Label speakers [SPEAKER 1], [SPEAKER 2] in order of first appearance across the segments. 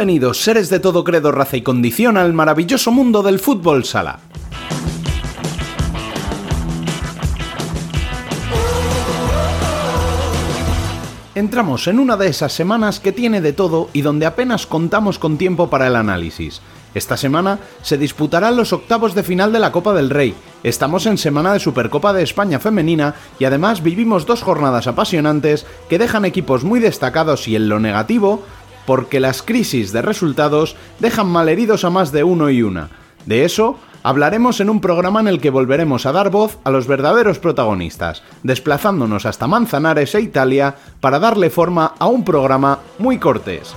[SPEAKER 1] Bienvenidos, seres de todo credo, raza y condición, al maravilloso mundo del fútbol sala. Entramos en una de esas semanas que tiene de todo y donde apenas contamos con tiempo para el análisis. Esta semana se disputarán los octavos de final de la Copa del Rey. Estamos en semana de Supercopa de España femenina y además vivimos dos jornadas apasionantes que dejan equipos muy destacados y en lo negativo, porque las crisis de resultados dejan malheridos a más de uno y una. De eso hablaremos en un programa en el que volveremos a dar voz a los verdaderos protagonistas, desplazándonos hasta Manzanares e Italia para darle forma a un programa muy cortés.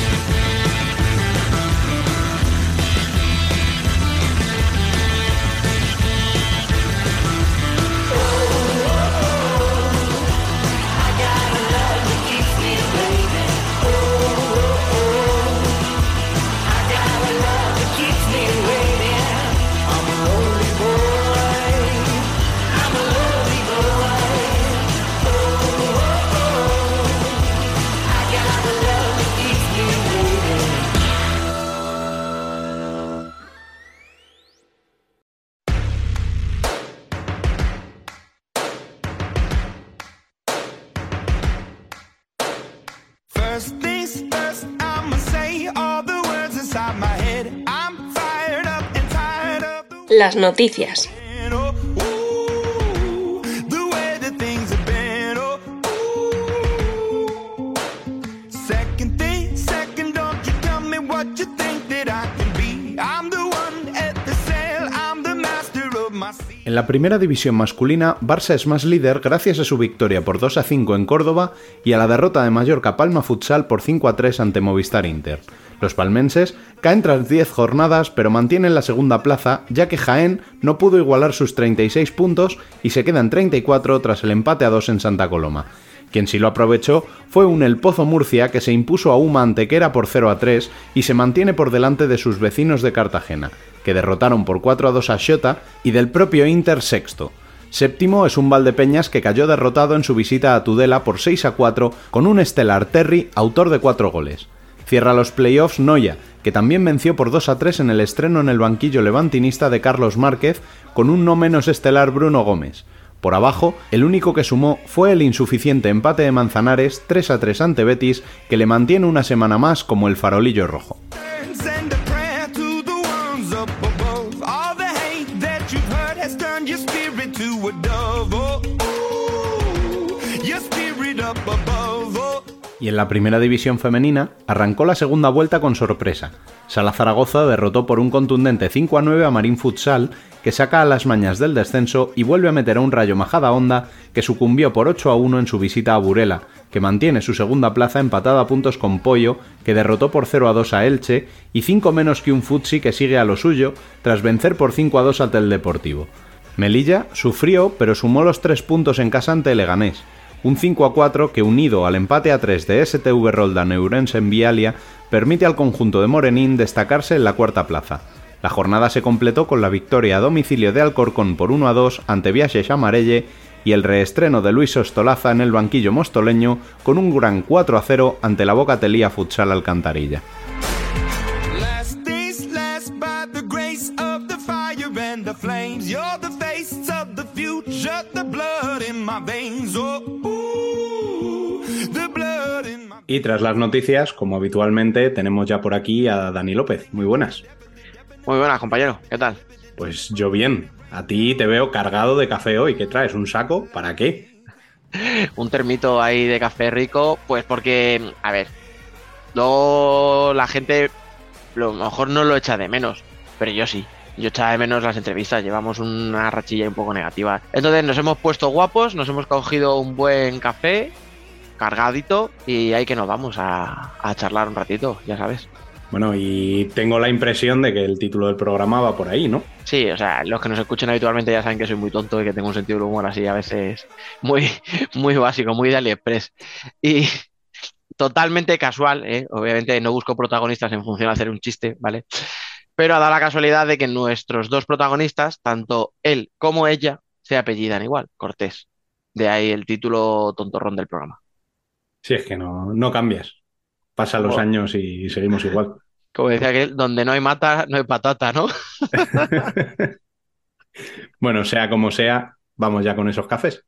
[SPEAKER 2] Noticias.
[SPEAKER 1] En la primera división masculina, Barça es más líder gracias a su victoria por 2 a 5 en Córdoba y a la derrota de Mallorca Palma Futsal por 5 a 3 ante Movistar Inter. Los palmenses caen tras 10 jornadas pero mantienen la segunda plaza ya que Jaén no pudo igualar sus 36 puntos y se quedan 34 tras el empate a 2 en Santa Coloma. Quien sí lo aprovechó fue un El Pozo Murcia que se impuso a Uma Antequera por 0 a 3 y se mantiene por delante de sus vecinos de Cartagena, que derrotaron por 4 a 2 a Xota y del propio Inter sexto. Séptimo es un Valdepeñas que cayó derrotado en su visita a Tudela por 6 a 4 con un estelar Terry, autor de 4 goles. Cierra los playoffs Noya, que también venció por 2 a 3 en el estreno en el banquillo levantinista de Carlos Márquez con un no menos estelar Bruno Gómez. Por abajo, el único que sumó fue el insuficiente empate de Manzanares 3 a 3 ante Betis, que le mantiene una semana más como el farolillo rojo. Y en la primera división femenina arrancó la segunda vuelta con sorpresa. Sala Zaragoza derrotó por un contundente 5 a 9 a Marín Futsal, que saca a las mañas del descenso y vuelve a meter a un rayo Majada Honda que sucumbió por 8 a 1 en su visita a Burela, que mantiene su segunda plaza empatada a puntos con Pollo, que derrotó por 0 a 2 a Elche, y 5 menos que un Futsi que sigue a lo suyo, tras vencer por 5 a 2 al Deportivo. Melilla sufrió, pero sumó los 3 puntos en casa ante Leganés, un 5 a 4 que unido al empate a 3 de STV Rolda Neurense en Vialia permite al conjunto de Morenín destacarse en la cuarta plaza. La jornada se completó con la victoria a domicilio de Alcorcón por 1 a 2 ante Viajes Amarelle y el reestreno de Luis Ostolaza en el banquillo mostoleño con un gran 4 a 0 ante la Bocatelía Futsal Alcantarilla. Y tras las noticias, como habitualmente, tenemos ya por aquí a Dani López. Muy buenas.
[SPEAKER 3] Muy buenas, compañero. ¿Qué tal?
[SPEAKER 1] Pues yo bien. A ti te veo cargado de café hoy. ¿Qué traes? ¿Un saco? ¿Para qué?
[SPEAKER 3] Un termito ahí de café rico, pues porque, a ver, luego la gente a lo mejor no lo echa de menos, pero yo sí. Yo echaba de menos las entrevistas, llevamos una rachilla un poco negativa. Entonces nos hemos puesto guapos, nos hemos cogido un buen café, cargadito, y ahí que nos vamos a, a charlar un ratito, ya sabes.
[SPEAKER 1] Bueno, y tengo la impresión de que el título del programa va por ahí, ¿no?
[SPEAKER 3] Sí, o sea, los que nos escuchan habitualmente ya saben que soy muy tonto y que tengo un sentido del humor así a veces muy, muy básico, muy de AliExpress. Y totalmente casual, ¿eh? obviamente no busco protagonistas en función de hacer un chiste, ¿vale? Pero ha dado la casualidad de que nuestros dos protagonistas, tanto él como ella, se apellidan igual, Cortés. De ahí el título tontorrón del programa.
[SPEAKER 1] Sí, es que no, no cambias. Pasan los años y seguimos igual.
[SPEAKER 3] Como decía aquel, donde no hay mata, no hay patata, ¿no?
[SPEAKER 1] bueno, sea como sea, vamos ya con esos cafés.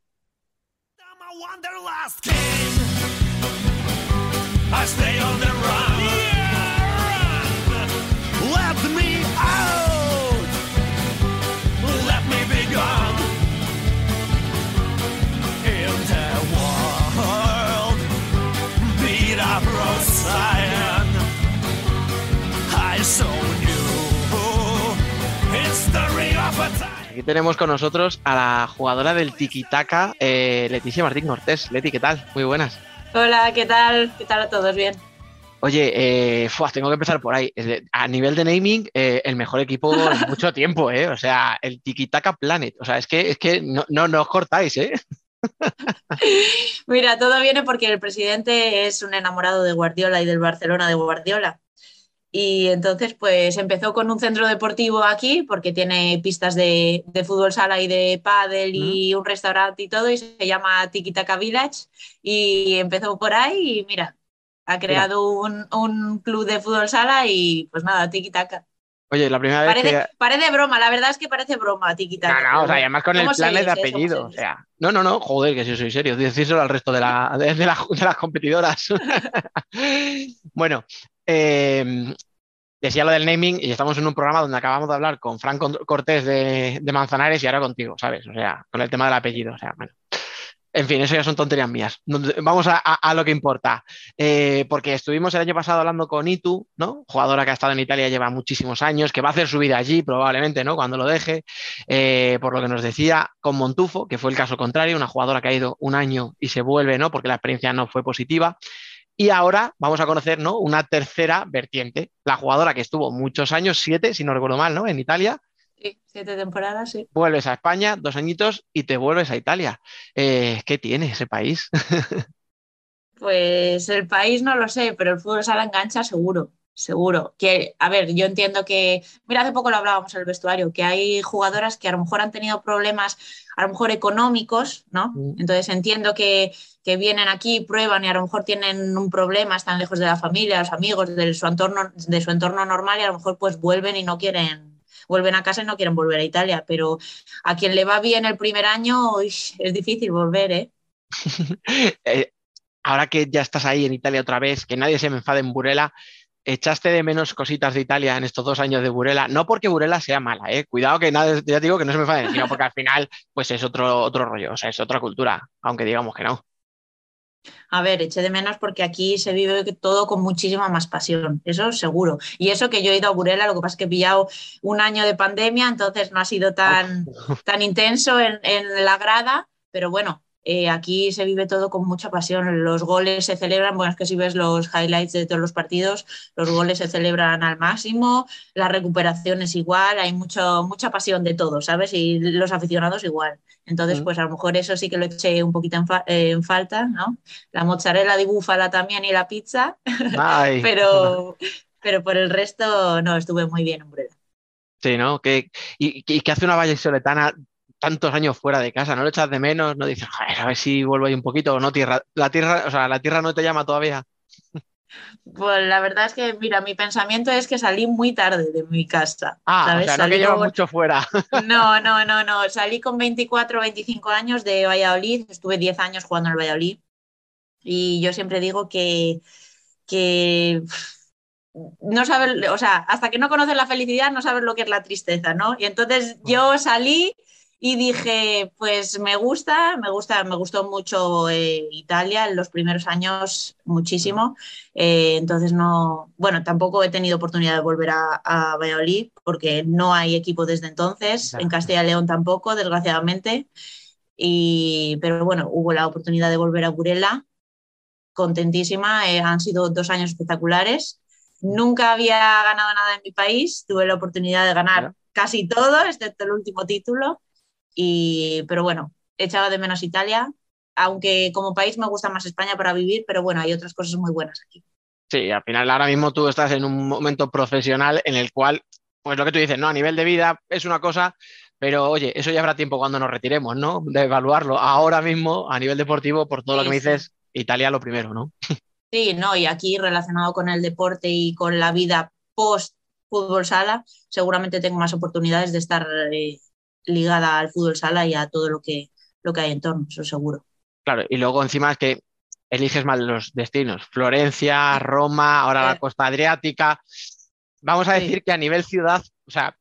[SPEAKER 3] Aquí tenemos con nosotros a la jugadora del tiki-taka, eh, Leticia Martín Cortés. Leti, ¿qué tal? Muy buenas.
[SPEAKER 4] Hola, ¿qué tal? ¿Qué tal a todos? Bien.
[SPEAKER 3] Oye, eh, tengo que empezar por ahí. A nivel de naming, eh, el mejor equipo en mucho tiempo, ¿eh? O sea, el Tiki-Taka Planet. O sea, es que, es que no, no, no os cortáis, ¿eh?
[SPEAKER 4] Mira, todo viene porque el presidente es un enamorado de Guardiola y del Barcelona de Guardiola. Y entonces, pues empezó con un centro deportivo aquí, porque tiene pistas de, fútbol sala y de pádel y un restaurante y todo, y se llama Tiki Taka Village. Y empezó por ahí y mira, ha creado un, club de fútbol sala y pues nada, Tiki Taka.
[SPEAKER 3] Oye, la primera vez
[SPEAKER 4] parece, que... Parece broma, la verdad es que parece broma, Tiki Taka.
[SPEAKER 3] No, no, o sea, además con el plan de apellido, o sea... No, no, no, joder, que si soy serio, decírselo al resto de, la, de, de las competidoras. bueno, eh, decía lo del naming y estamos en un programa donde acabamos de hablar con Frank Cortés de, Manzanares y ahora contigo, ¿sabes? O sea, con el tema del apellido, o sea, bueno. En fin, eso ya son tonterías mías. Vamos a, lo que importa. Eh, porque estuvimos el año pasado hablando con Itu, ¿no? Jugadora que ha estado en Italia lleva muchísimos años, que va a hacer su vida allí probablemente, ¿no? Cuando lo deje. Eh, por lo que nos decía con Montufo, que fue el caso contrario, una jugadora que ha ido un año y se vuelve, ¿no? Porque la experiencia no fue positiva. Y ahora vamos a conocer ¿no? una tercera vertiente, la jugadora que estuvo muchos años, siete, si no recuerdo mal, ¿no? En Italia.
[SPEAKER 4] Sí, siete temporadas, sí.
[SPEAKER 3] Vuelves a España, dos añitos, y te vuelves a Italia. Eh, ¿Qué tiene ese país?
[SPEAKER 4] pues el país no lo sé, pero el fútbol sala engancha seguro seguro. Que, a ver, yo entiendo que, mira, hace poco lo hablábamos en el vestuario, que hay jugadoras que a lo mejor han tenido problemas, a lo mejor económicos, ¿no? Mm. Entonces entiendo que, que, vienen aquí, prueban y a lo mejor tienen un problema, están lejos de la familia, los amigos, de su entorno, de su entorno normal y a lo mejor pues vuelven y no quieren, vuelven a casa y no quieren volver a Italia. Pero a quien le va bien el primer año, es difícil volver, ¿eh?
[SPEAKER 3] eh ahora que ya estás ahí en Italia otra vez, que nadie se me enfade en Burela, echaste de menos cositas de Italia en estos dos años de Burela, no porque Burela sea mala, ¿eh? cuidado que nada, ya digo que no se me faden, sino porque al final pues es otro, otro rollo, o sea, es otra cultura, aunque digamos que no.
[SPEAKER 4] A ver, eché de menos porque aquí se vive todo con muchísima más pasión, eso seguro. Y eso que yo he ido a Burela, lo que pasa es que he pillado un año de pandemia, entonces no ha sido tan, tan intenso en, en la grada, pero bueno, eh, aquí se vive todo con mucha pasión. Los goles se celebran, bueno, es que si ves los highlights de todos los partidos, los goles se celebran al máximo, la recuperación es igual, hay mucho, mucha pasión de todo, ¿sabes? Y los aficionados igual. Entonces, pues a lo mejor eso sí que lo eché un poquito en, falta, ¿no? La mozzarella de búfala también y la pizza, pero, pero por el resto, no, estuve muy bien, hombre.
[SPEAKER 3] Sí, ¿no? ¿Qué, y, y, hace una valle soletana tantos años fuera de casa, ¿no lo echas de menos? ¿No dices, a ver si vuelvo ahí un poquito o no tierra? La tierra, o sea, la tierra no te llama todavía.
[SPEAKER 4] Pues la verdad es que, mira, mi pensamiento es que salí muy tarde de mi casa.
[SPEAKER 3] Ah, ¿sabes? o sea, no salí que mucho fuera.
[SPEAKER 4] No, no, no, no. Salí con 24 o 25 años de Valladolid, estuve 10 años jugando en Valladolid. Y yo siempre digo que, que no sabes, o sea, hasta que no conoces la felicidad no sabes lo que es la tristeza, ¿no? Y entonces yo salí y dije, pues me gusta, me gusta, me gustó mucho eh, Italia en los primeros años muchísimo. Eh, entonces no, bueno, tampoco he tenido oportunidad de volver a, a Valladolid porque no hay equipo desde entonces. En Castilla y León tampoco, desgraciadamente. Y, pero bueno, hubo la oportunidad de volver a Burela. Contentísima, eh, han sido dos años espectaculares. Nunca había ganado nada en mi país, tuve la oportunidad de ganar casi todo, excepto el último título. Y, pero bueno, echaba de menos Italia, aunque como país me gusta más España para vivir, pero bueno, hay otras cosas muy buenas aquí.
[SPEAKER 3] Sí, al final ahora mismo tú estás en un momento profesional en el cual, pues lo que tú dices, ¿no? A nivel de vida es una cosa, pero oye, eso ya habrá tiempo cuando nos retiremos, ¿no? De evaluarlo. Ahora mismo, a nivel deportivo, por todo lo que me dices, Italia lo primero, ¿no?
[SPEAKER 4] Sí, no, y aquí relacionado con el deporte y con la vida post fútbol sala, seguramente tengo más oportunidades de estar eh, ligada al fútbol sala y a todo lo que, lo que hay en torno, eso seguro.
[SPEAKER 3] Claro, y luego encima es que eliges mal los destinos. Florencia, Roma, ahora la costa adriática. Vamos a decir que a nivel ciudad, o sea,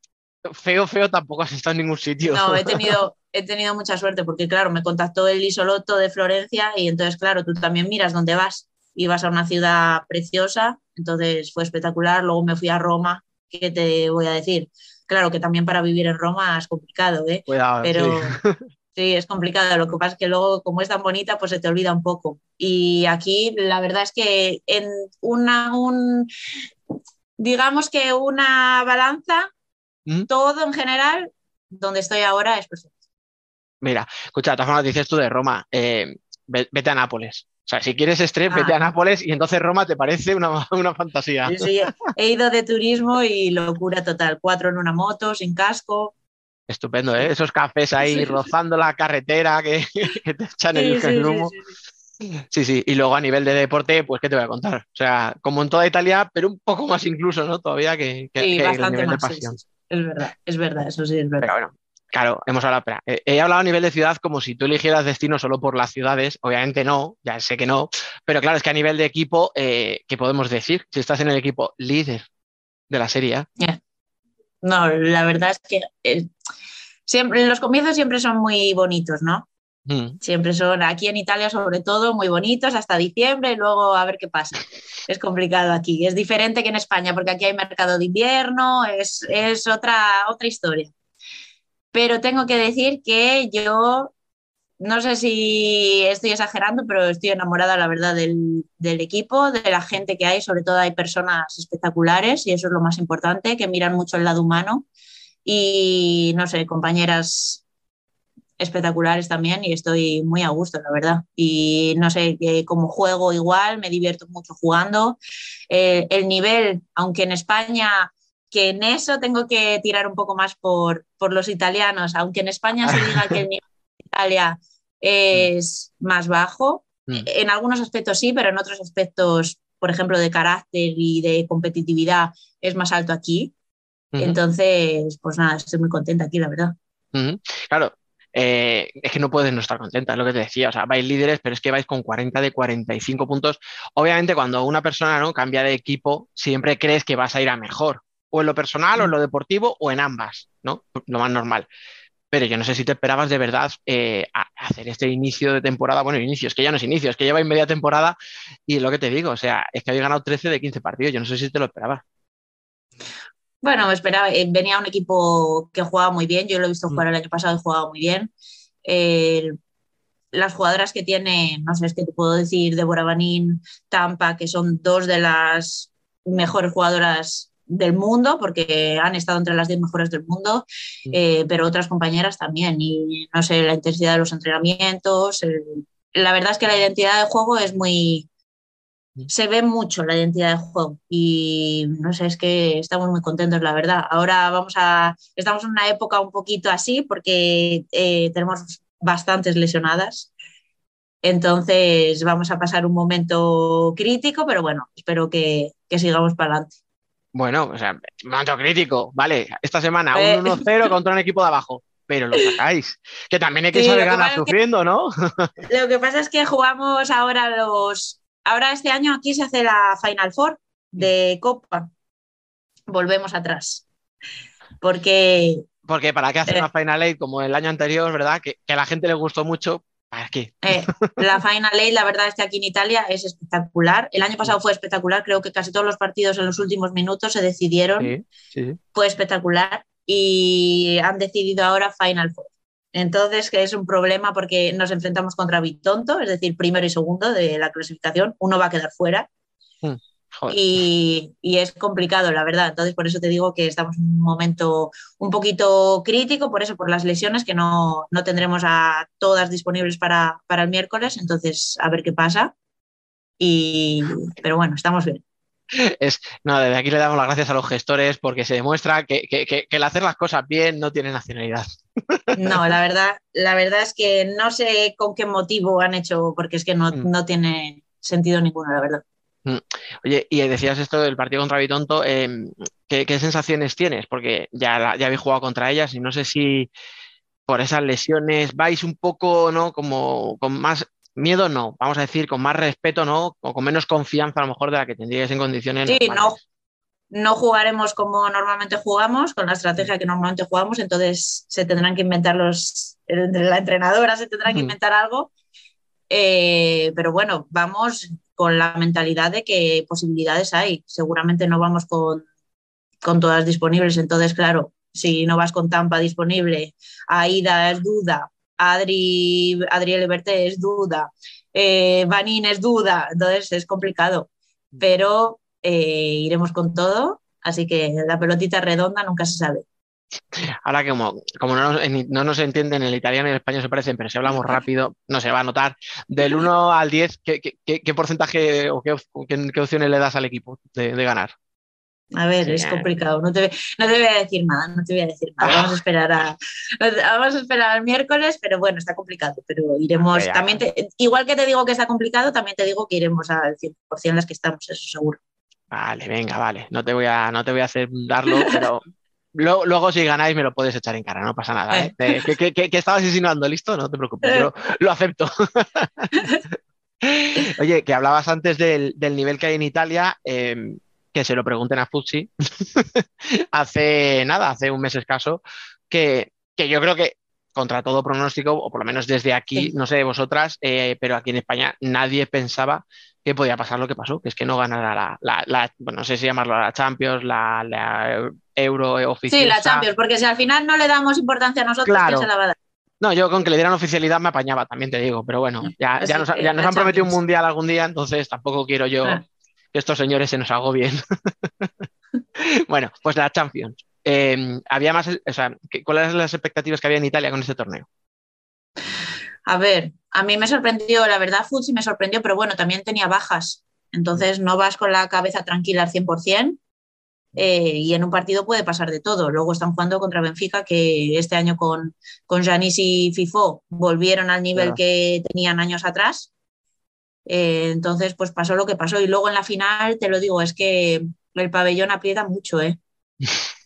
[SPEAKER 3] feo, feo tampoco has estado en ningún sitio.
[SPEAKER 4] No, he tenido, he tenido mucha suerte porque, claro, me contactó el Isoloto de Florencia y entonces, claro, tú también miras dónde vas. Y vas a una ciudad preciosa, entonces fue espectacular. Luego me fui a Roma, ¿qué te voy a decir? Claro que también para vivir en Roma es complicado, ¿eh?
[SPEAKER 3] Cuidado,
[SPEAKER 4] pero sí. es complicado. Lo que pasa es que luego, como es tan bonita, pues se te olvida un poco. Y aquí la verdad es que en una, un, digamos que una balanza, ¿Mm? todo en general, donde estoy ahora es perfecto.
[SPEAKER 3] Mira, escucha, de todas formas dices tú de Roma, eh, vete a Nápoles. O sea, si quieres estrés, vete a ah. Nápoles y entonces Roma te parece una, una fantasía.
[SPEAKER 4] Sí, sí, he ido de turismo y locura total. Cuatro en una moto, sin casco.
[SPEAKER 3] Estupendo, ¿eh? Esos cafés ahí rozando la carretera que, te echan el, humo. Sí, sí, y luego a nivel de deporte, pues, ¿qué te voy a contar? O sea, como en toda Italia, pero un poco más incluso, ¿no? Todavía que, que,
[SPEAKER 4] sí, bastante más, es verdad, es verdad, eso sí es verdad.
[SPEAKER 3] Pero bueno, Claro, hemos hablado, he hablado a nivel de ciudad como si tú eligieras destino solo por las ciudades, obviamente no, ya sé que no, pero claro, es que a nivel de equipo, eh, ¿qué podemos decir? Si estás en el equipo líder de la serie.
[SPEAKER 4] No, la verdad es que eh, siempre, los comienzos siempre son muy bonitos, ¿no? Mm. Siempre son aquí en Italia sobre todo muy bonitos hasta diciembre y luego a ver qué pasa. Es complicado aquí, es diferente que en España porque aquí hay mercado de invierno, es, es otra, otra historia pero tengo que decir que yo no sé si estoy exagerando, pero estoy enamorada, la verdad, del, equipo, de la gente que hay. Sobre todo hay personas espectaculares y eso es lo más importante, que miran mucho el lado humano. Y no sé, compañeras espectaculares también y estoy muy a gusto, la verdad. Y no sé, como juego igual, me divierto mucho jugando. Eh, el nivel, aunque en España que en eso tengo que tirar un poco más por, por los italianos, aunque en España se diga que el nivel de Italia es más bajo, mm. en algunos aspectos sí, pero en otros aspectos, por ejemplo, de carácter y de competitividad, es más alto aquí. Entonces, pues nada, estoy muy contenta aquí, la verdad.
[SPEAKER 3] Claro, eh, es que no puedes no estar contenta, es lo que te decía. O sea, vais líderes, pero es que vais con 40 de 45 puntos. Obviamente, cuando una persona ¿no? cambia de equipo, siempre crees que vas a ir a mejor o en lo personal, o en lo deportivo, o en ambas, ¿no? Lo más normal. Pero yo no sé si te esperabas de verdad eh, hacer este inicio de temporada. Bueno, inicio, es que ya no es inicio, es que lleva media temporada y lo que te digo, o sea, es que había ganado 13 de 15 partidos. Yo no sé si te lo esperabas.
[SPEAKER 4] Bueno, me esperaba, eh, venía un equipo que jugaba muy bien. Yo lo he visto jugar el año pasado y jugaba muy bien. las jugadoras que tiene, no sé, es que te puedo decir, Deborah Banin, Tampa, que son dos de las mejores jugadoras del mundo, porque han estado entre las 10 mejores del mundo, eh, pero otras compañeras también. Y no sé, la intensidad de los entrenamientos. la verdad es que la identidad de juego es muy. Se ve mucho la identidad de juego y no sé, es que estamos muy contentos, la verdad. Ahora vamos a. Estamos en una época un poquito así porque eh, tenemos bastantes lesionadas. Entonces vamos a pasar un momento crítico, pero bueno, espero que, que sigamos para adelante.
[SPEAKER 3] Bueno, o sea, momento crítico, vale, esta semana un 1-0 eh. contra un equipo de abajo, pero lo sacáis. Que también hay que saber ganar sufriendo, ¿no?
[SPEAKER 4] Lo que pasa es que jugamos ahora los. Ahora este año aquí se hace la Final Four de Copa. Volvemos atrás. Porque
[SPEAKER 3] Porque para qué hacer una Final Eight como el año anterior, ¿verdad? Que, a la gente le gustó mucho. ¿Para qué?
[SPEAKER 4] la Final Eight, la verdad es que aquí en Italia es espectacular. El año pasado fue espectacular. Creo que casi todos los partidos en los últimos minutos se decidieron. Fue espectacular. Y han decidido ahora Final Four. Entonces, que es un problema porque nos enfrentamos contra Bitonto, es decir, primero y segundo de la clasificación. Uno va a quedar fuera. Hmm, y, es complicado, la verdad. Entonces, por eso te digo que estamos en un momento un poquito crítico, por eso, por las lesiones, que no, no tendremos a todas disponibles para, para el miércoles. Entonces, a ver qué pasa. Y, pero bueno, estamos bien
[SPEAKER 3] es, no, desde aquí le damos las gracias a los gestores porque se demuestra que, el hacer las cosas bien no tiene nacionalidad.
[SPEAKER 4] No, la verdad, la verdad es que no sé con qué motivo han hecho, porque es que no, mm. tiene sentido ninguno, la verdad.
[SPEAKER 3] Mm. Oye, y decías esto del partido contra Bitonto, em, ¿qué, sensaciones tienes? Porque ya, ya habéis jugado contra ellas y no sé si por esas lesiones vais un poco, ¿no? Como con más miedo no, vamos a decir con más respeto, ¿no? O con menos confianza a lo mejor de la que tendríais en condiciones.
[SPEAKER 4] Sí, no, no jugaremos como normalmente jugamos, con la estrategia que normalmente jugamos, entonces se tendrán que inventar los, la entrenadora se tendrá que inventar algo. Eh, pero bueno, vamos con la mentalidad de que posibilidades hay. Seguramente no vamos con, con todas disponibles. Entonces, claro, si no vas con Tampa disponible, Aida es duda, Adri, Adriel Liberté es duda, eh, Vanin es duda, entonces es complicado, pero eh, iremos con todo, así que la pelotita redonda nunca se sabe.
[SPEAKER 3] Ahora que como, como no, nos, entienden el italiano y el español se parecen, pero si hablamos rápido no se va a notar. Del 1 al 10, ¿qué, porcentaje o qué, opciones le das al equipo de ganar?
[SPEAKER 4] A ver, es complicado. No te, no te, voy a decir nada, no te voy a decir nada. Vamos a esperar a, vamos a esperar al miércoles, pero bueno, está complicado. Pero iremos también, igual que te digo que está complicado, también te digo que iremos al 100% en las que estamos, eso seguro.
[SPEAKER 3] Vale, venga, vale. No te voy a, no te voy a hacer darlo, pero luego, si ganáis me lo puedes echar en cara, no pasa nada. ¿eh? que, estabas insinuando, listo, no te preocupes, yo lo acepto. Oye, que hablabas antes del, nivel que hay en Italia. Em, que se lo pregunten a Futsi hace nada, hace un mes escaso, que, que, yo creo que contra todo pronóstico, o por lo menos desde aquí, no sé vosotras, eh, pero aquí en España nadie pensaba que podía pasar lo que pasó, que es que no ganara la, no sé si llamarlo la Champions, la, Euro oficial.
[SPEAKER 4] Sí, la Champions, porque si al final no le damos importancia a nosotros, claro. se la va a dar?
[SPEAKER 3] No, yo con que le dieran oficialidad me apañaba, también te digo, pero bueno, ya, ya nos, ya nos han prometido un mundial algún día, entonces tampoco quiero yo ah que estos señores se nos hago bien. bueno, pues la Champions. Eh, había más, o sea, ¿cuáles eran las expectativas que había en Italia con este torneo?
[SPEAKER 4] A ver, a mí me sorprendió, la verdad, Futsi me sorprendió, pero bueno, también tenía bajas. Entonces no vas con la cabeza tranquila al 100%. Eh, y en un partido puede pasar de todo. Luego están jugando contra Benfica, que este año con, con Janis y Fifo volvieron al nivel que tenían años atrás. Eh, entonces, pues pasó lo que pasó. Y luego en la final, te lo digo, es que el pabellón aprieta mucho, ¿eh?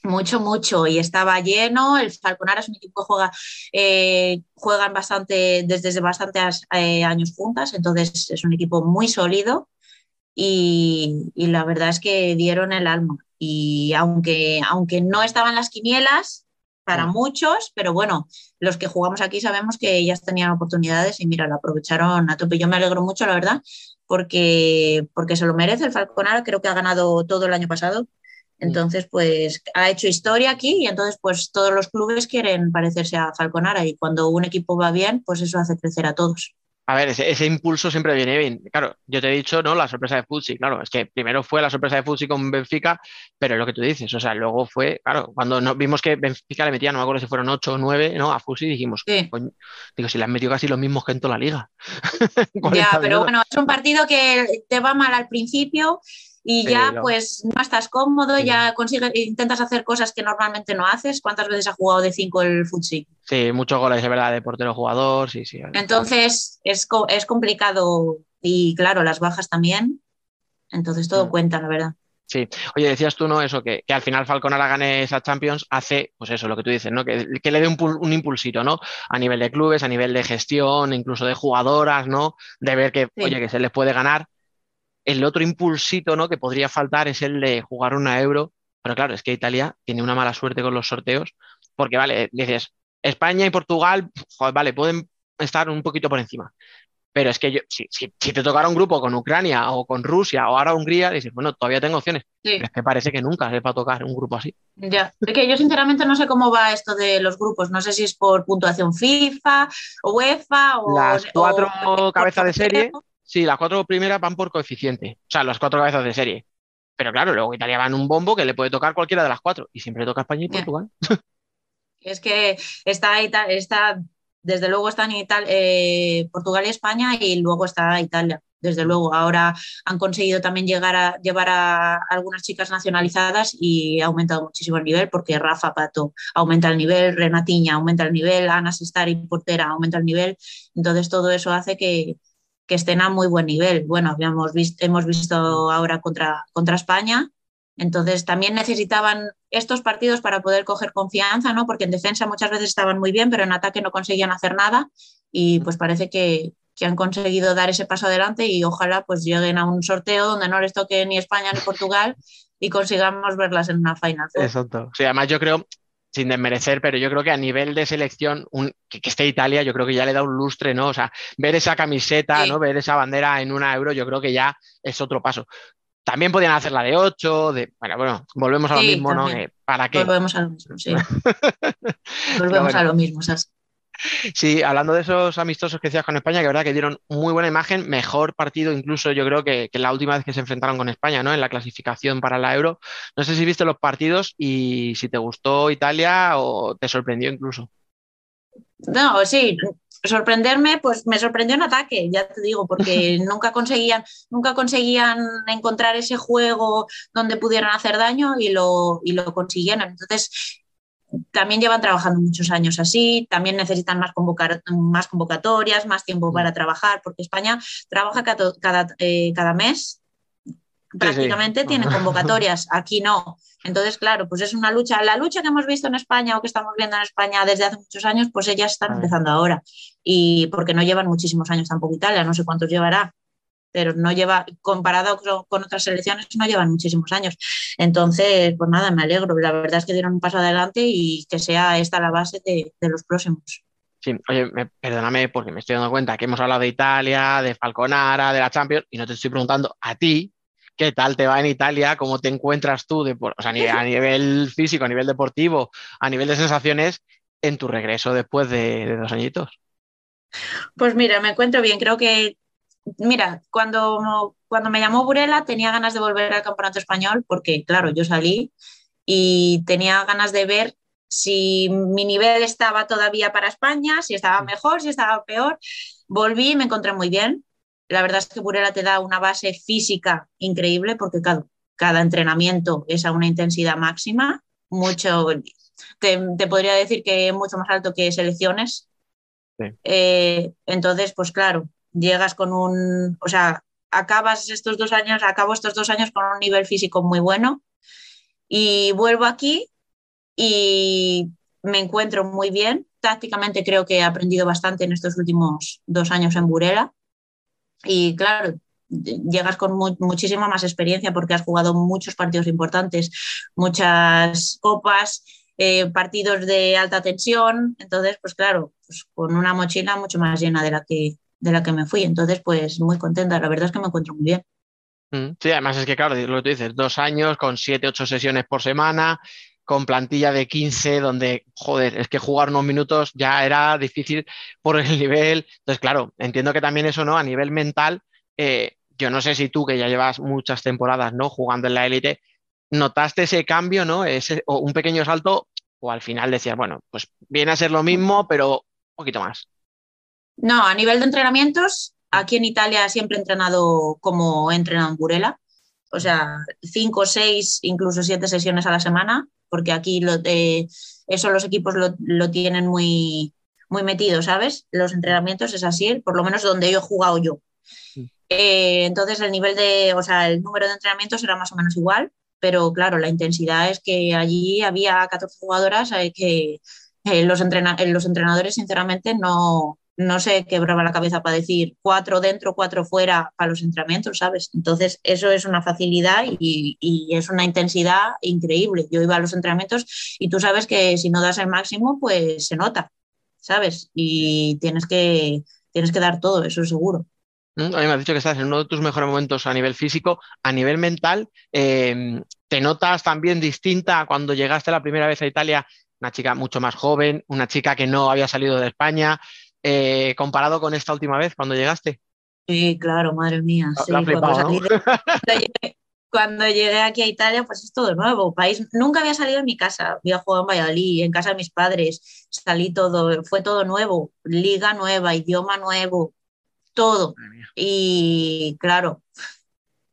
[SPEAKER 4] Mucho, mucho. Y estaba lleno. El Falconara es un equipo que juega, eh, juegan bastante, desde bastantes eh, años juntas, entonces es un equipo muy sólido. Y, y, la verdad es que dieron el alma. Y aunque, aunque no estaban las quinielas, para muchos, pero bueno, los que jugamos aquí sabemos que ellas tenían oportunidades y mira, lo aprovecharon a tope. Yo me alegro mucho, la verdad, porque, porque se lo merece el Falconara, creo que ha ganado todo el año pasado. Entonces, pues ha hecho historia aquí y entonces, pues todos los clubes quieren parecerse a Falconara y cuando un equipo va bien, pues eso hace crecer a todos.
[SPEAKER 3] A ver, ese, impulso siempre viene bien. Claro, yo te he dicho, ¿no? La sorpresa de Futsi, claro, es que primero fue la sorpresa de Futsi con Benfica, pero es lo que tú dices, o sea, luego fue, claro, cuando no, vimos que Benfica le metía, no me acuerdo si fueron 8 o 9, ¿no? A Futsi dijimos, digo, si le han metido casi los mismos que en toda la liga.
[SPEAKER 4] ya, pero bueno, es un partido que te va mal al principio y ya pues no estás cómodo, ya consigues, intentas hacer cosas que normalmente no haces. ¿Cuántas veces ha jugado de 5 el futsal?
[SPEAKER 3] Sí, muchos goles de verdad de portero jugador, sí, sí.
[SPEAKER 4] Entonces es, es complicado y claro, las bajas también. Entonces todo mm. cuenta, la verdad.
[SPEAKER 3] Sí, oye, decías tú, ¿no? Eso, que, al final Falconara gane esa Champions hace, pues eso, lo que tú dices, ¿no? Que, le dé un, un, impulsito, ¿no? A nivel de clubes, a nivel de gestión, incluso de jugadoras, ¿no? De ver que, oye, que se les puede ganar. El otro impulsito ¿no? que podría faltar es el de jugar una euro, pero claro, es que Italia tiene una mala suerte con los sorteos Porque, vale, dices, España y Portugal, vale, pueden estar un poquito por encima. Pero es que yo, si, te tocara un grupo con Ucrania o con Rusia o ahora Hungría, dices, bueno, todavía tengo opciones. es que parece que nunca se va a tocar un grupo así.
[SPEAKER 4] Ya, es que yo sinceramente no sé cómo va esto de los grupos. No sé si es por puntuación FIFA o UEFA o.
[SPEAKER 3] Las cuatro cabezas de serie. Sí, las cuatro primeras van por coeficiente. O sea, las cuatro cabezas de serie. Pero claro, luego Italia va en un bombo que le puede tocar cualquiera de las cuatro. Y siempre toca España y Portugal.
[SPEAKER 4] Es que está, está desde luego están Italia, eh, Portugal y España y luego está Italia. Desde luego, ahora han conseguido también llegar a llevar a algunas chicas nacionalizadas y ha aumentado muchísimo el nivel porque Rafa Pato aumenta el nivel, Renatiña aumenta el nivel, Ana Sestari, portera, aumenta el nivel. Entonces, todo eso hace que, estén a muy buen nivel. Bueno, habíamos visto, hemos visto ahora contra, contra España entonces también necesitaban estos partidos para poder coger confianza, ¿no? Porque en defensa muchas veces estaban muy bien, pero en ataque no conseguían hacer nada y pues parece que, han conseguido dar ese paso adelante y ojalá pues lleguen a un sorteo donde no les toque ni España ni Portugal y consigamos verlas en una final.
[SPEAKER 3] Exacto. Sí, además yo creo, sin desmerecer, pero yo creo que a nivel de selección, que, esté Italia, yo creo que ya le da un lustre, ¿no? O sea, ver esa camiseta, ¿no? Ver esa bandera en una euro, yo creo que ya es otro paso. También podían hacerla de 8, de. Bueno, bueno, volvemos a lo mismo, ¿no? ¿Para qué?
[SPEAKER 4] Volvemos a lo mismo, sí. volvemos a lo mismo, ¿sabes?
[SPEAKER 3] Sí, hablando de esos amistosos que decías con España, que verdad que dieron muy buena imagen, mejor partido incluso yo creo que, la última vez que se enfrentaron con España, ¿no? En la clasificación para la Euro. No sé si viste los partidos y si te gustó Italia o te sorprendió incluso.
[SPEAKER 4] No, sí, sorprenderme, pues me sorprendió en ataque, ya te digo, porque nunca conseguían, nunca conseguían encontrar ese juego donde pudieran hacer daño y lo, y lo consiguieron. Entonces, también llevan trabajando muchos años así, también necesitan más, convocar, más convocatorias, más tiempo para trabajar, porque España trabaja cada, cada, eh, cada mes prácticamente tienen convocatorias, aquí no. Entonces, claro, pues es una lucha. La lucha que hemos visto en España o que estamos viendo en España desde hace muchos años, pues ellas están empezando ahora. Y porque no llevan muchísimos años tampoco Italia, no sé cuántos llevará, pero no lleva, comparado con otras selecciones, no llevan muchísimos años. Entonces, pues nada, me alegro. La verdad es que dieron un paso adelante y que sea esta la base de, los próximos.
[SPEAKER 3] Sí, oye, perdóname porque me estoy dando cuenta que hemos hablado de Italia, de Falconara, de la Champions, y no te estoy preguntando a ti, qué tal te va en Italia, cómo te encuentras tú, de, o sea, a nivel físico, a nivel deportivo, a nivel de sensaciones, en tu regreso después de, dos añitos.
[SPEAKER 4] Pues mira, me encuentro bien. Creo que, mira, cuando, cuando me llamó Burela tenía ganas de volver al campeonato español porque, claro, yo salí y tenía ganas de ver si mi nivel estaba todavía para España, si estaba mejor, si estaba peor. Volví y me encontré muy bien la verdad es que Burela te da una base física increíble porque cada, entrenamiento es a una intensidad máxima, mucho, te, podría decir que es mucho más alto que selecciones. Eh, entonces, pues claro, llegas con un, o sea, acabas estos dos años, acabo estos dos años con un nivel físico muy bueno y vuelvo aquí y me encuentro muy bien. Tácticamente creo que he aprendido bastante en estos últimos dos años en Burela y claro, llegas con muchísima más experiencia porque has jugado muchos partidos importantes, muchas copas, eh, partidos de alta tensión. Entonces, pues claro, pues con una mochila mucho más llena de la que de la que me fui. Entonces, pues muy contenta. La verdad es que me encuentro muy bien.
[SPEAKER 3] Mm, sí, además es que, claro, lo que tú dices, dos años con siete, ocho sesiones por semana, con plantilla de 15, donde, joder, es que jugar unos minutos ya era difícil por el nivel. Entonces, claro, entiendo que también eso, ¿no? A nivel mental, eh, yo no sé si tú, que ya llevas muchas temporadas, ¿no? Jugando en la élite, notaste ese cambio, ¿no? Ese, o un pequeño salto, o al final decías, bueno, pues viene a ser lo mismo, pero un poquito más.
[SPEAKER 4] No, a nivel de entrenamientos, aquí en Italia siempre he entrenado como he entrenado en Burela, o sea, cinco, seis, incluso siete sesiones a la semana porque aquí lo, eso los equipos lo, tienen muy, muy metido, ¿sabes? Los entrenamientos es así, por lo menos donde yo he jugado yo. Eh, entonces el nivel de, o sea, el número de entrenamientos era más o menos igual, pero claro, la intensidad es que allí había 14 jugadoras eh, que eh, los, los entrenadores sinceramente no, no se quebraba la cabeza para decir cuatro dentro, cuatro fuera para los entrenamientos, ¿sabes? Entonces, eso es una facilidad y, es una intensidad increíble. Yo iba a los entrenamientos y tú sabes que si no das el máximo, pues se nota, ¿sabes? Y tienes que, tienes que dar todo, eso es seguro.
[SPEAKER 3] Mm, a mí me has dicho que estás en uno de tus mejores momentos a nivel físico, a nivel mental. Em, ¿Te notas también distinta cuando llegaste la primera vez a Italia? Una chica mucho más joven, una chica que no había salido de España, eh, comparado con esta última vez cuando llegaste.
[SPEAKER 4] Sí, claro, madre mía. cuando, llegué, aquí a Italia, pues es todo nuevo. País, nunca había salido de mi casa. Había jugado en Valladolid, en casa de mis padres. Salí todo, fue todo nuevo. Liga nueva, idioma nuevo, todo. Y claro,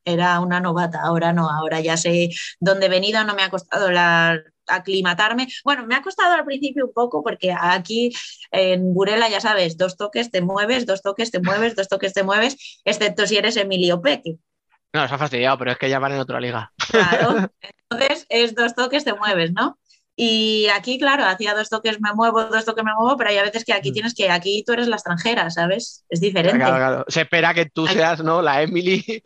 [SPEAKER 4] era una novata. Ahora no, ahora ya sé dónde he venido, no me ha costado la, aclimatarme. Bueno, me ha costado al principio un poco porque aquí en Burela, ya sabes, dos toques te mueves, dos toques te mueves, dos toques te mueves, excepto si eres Emilio Peque.
[SPEAKER 3] No, se ha fastidiado, pero es que ya van en otra liga.
[SPEAKER 4] Claro, entonces es dos toques te mueves, ¿no? Y aquí, claro, hacía dos toques me muevo, dos toques me muevo, pero hay veces que aquí mm. tienes que, aquí tú eres la extranjera, ¿sabes? Es diferente. Claro, claro.
[SPEAKER 3] Se espera que tú seas, ¿no? La Emily.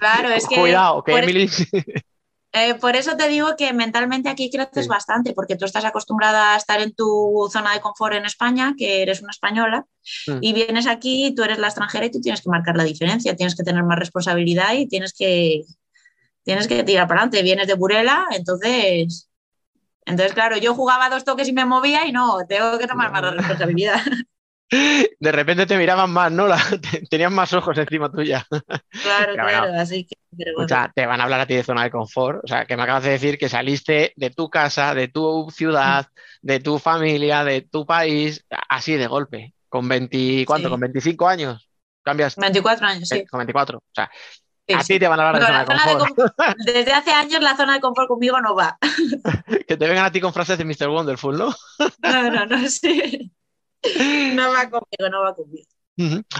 [SPEAKER 4] Claro, es que.
[SPEAKER 3] Cuidado, que Emily.
[SPEAKER 4] Eh, por eso te digo que mentalmente aquí creces bastante, porque tú estás acostumbrada a estar en tu zona de confort en España, que eres una española, mm. y vienes aquí, tú eres la extranjera y tú tienes que marcar la diferencia, tienes que tener más responsabilidad y tienes que, tienes que tirar para adelante. Vienes de Burela, entonces, entonces, claro, yo jugaba dos toques y me movía y no, tengo que tomar más responsabilidad.
[SPEAKER 3] De repente te miraban más, ¿no? tenían más ojos encima tuya.
[SPEAKER 4] Claro, claro, así que
[SPEAKER 3] o sea, te van a hablar a ti de zona de confort. O sea, que me acabas de decir que saliste de tu casa, de tu ciudad, de tu familia, de tu país, así de golpe. Con 20, ¿cuánto? Con 25 años. Cambias.
[SPEAKER 4] 24 años, sí.
[SPEAKER 3] Con 24. O sea, así te van a hablar de zona, de confort.
[SPEAKER 4] desde hace años la zona de confort conmigo no va.
[SPEAKER 3] que te vengan a ti con frases de Mr. Wonderful, ¿no?
[SPEAKER 4] no, no, no, sí. No va conmigo, no va conmigo.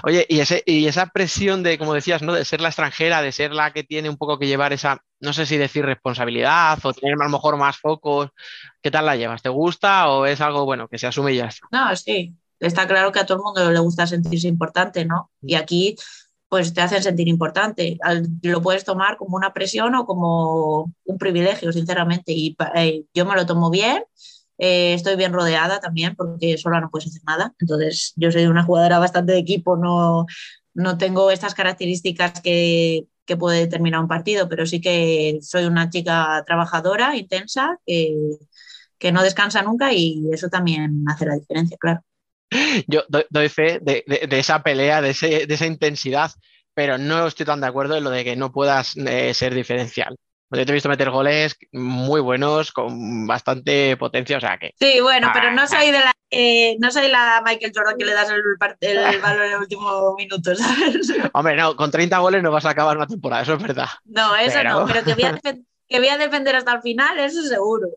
[SPEAKER 3] Oye, y, ese, y esa presión de, como decías, ¿no? De ser la extranjera, de ser la que tiene un poco que llevar esa, no sé si decir responsabilidad o tener a lo mejor más focos, ¿qué tal la llevas? ¿Te gusta o es algo bueno que se asume ya
[SPEAKER 4] No, sí, está claro que a todo el mundo le gusta sentirse importante, ¿no? Y aquí pues te hacen sentir importante. Lo puedes tomar como una presión o como un privilegio, sinceramente. Y eh, yo me lo tomo bien eh, estoy bien rodeada también porque sola no puedes hacer nada. Entonces, yo soy una jugadora bastante de equipo, no, no tengo estas características que, que puede determinar un partido, pero sí que soy una chica trabajadora, intensa, que, que no descansa nunca y eso también hace la diferencia, claro.
[SPEAKER 3] Yo doy, fe de, de, esa pelea, de, ese, de, esa intensidad, pero no estoy tan de acuerdo en lo de que no puedas eh, ser diferencial. Yo te he visto meter goles muy buenos, con bastante potencia, o sea que.
[SPEAKER 4] Sí, bueno, pero no soy de la eh, no soy la Michael Jordan que le das el, el balón en el último minuto, ¿sabes?
[SPEAKER 3] Hombre, no, con 30 goles no vas a acabar una temporada, eso es verdad.
[SPEAKER 4] No, eso no, pero que voy, a que voy a defender hasta el final, eso seguro.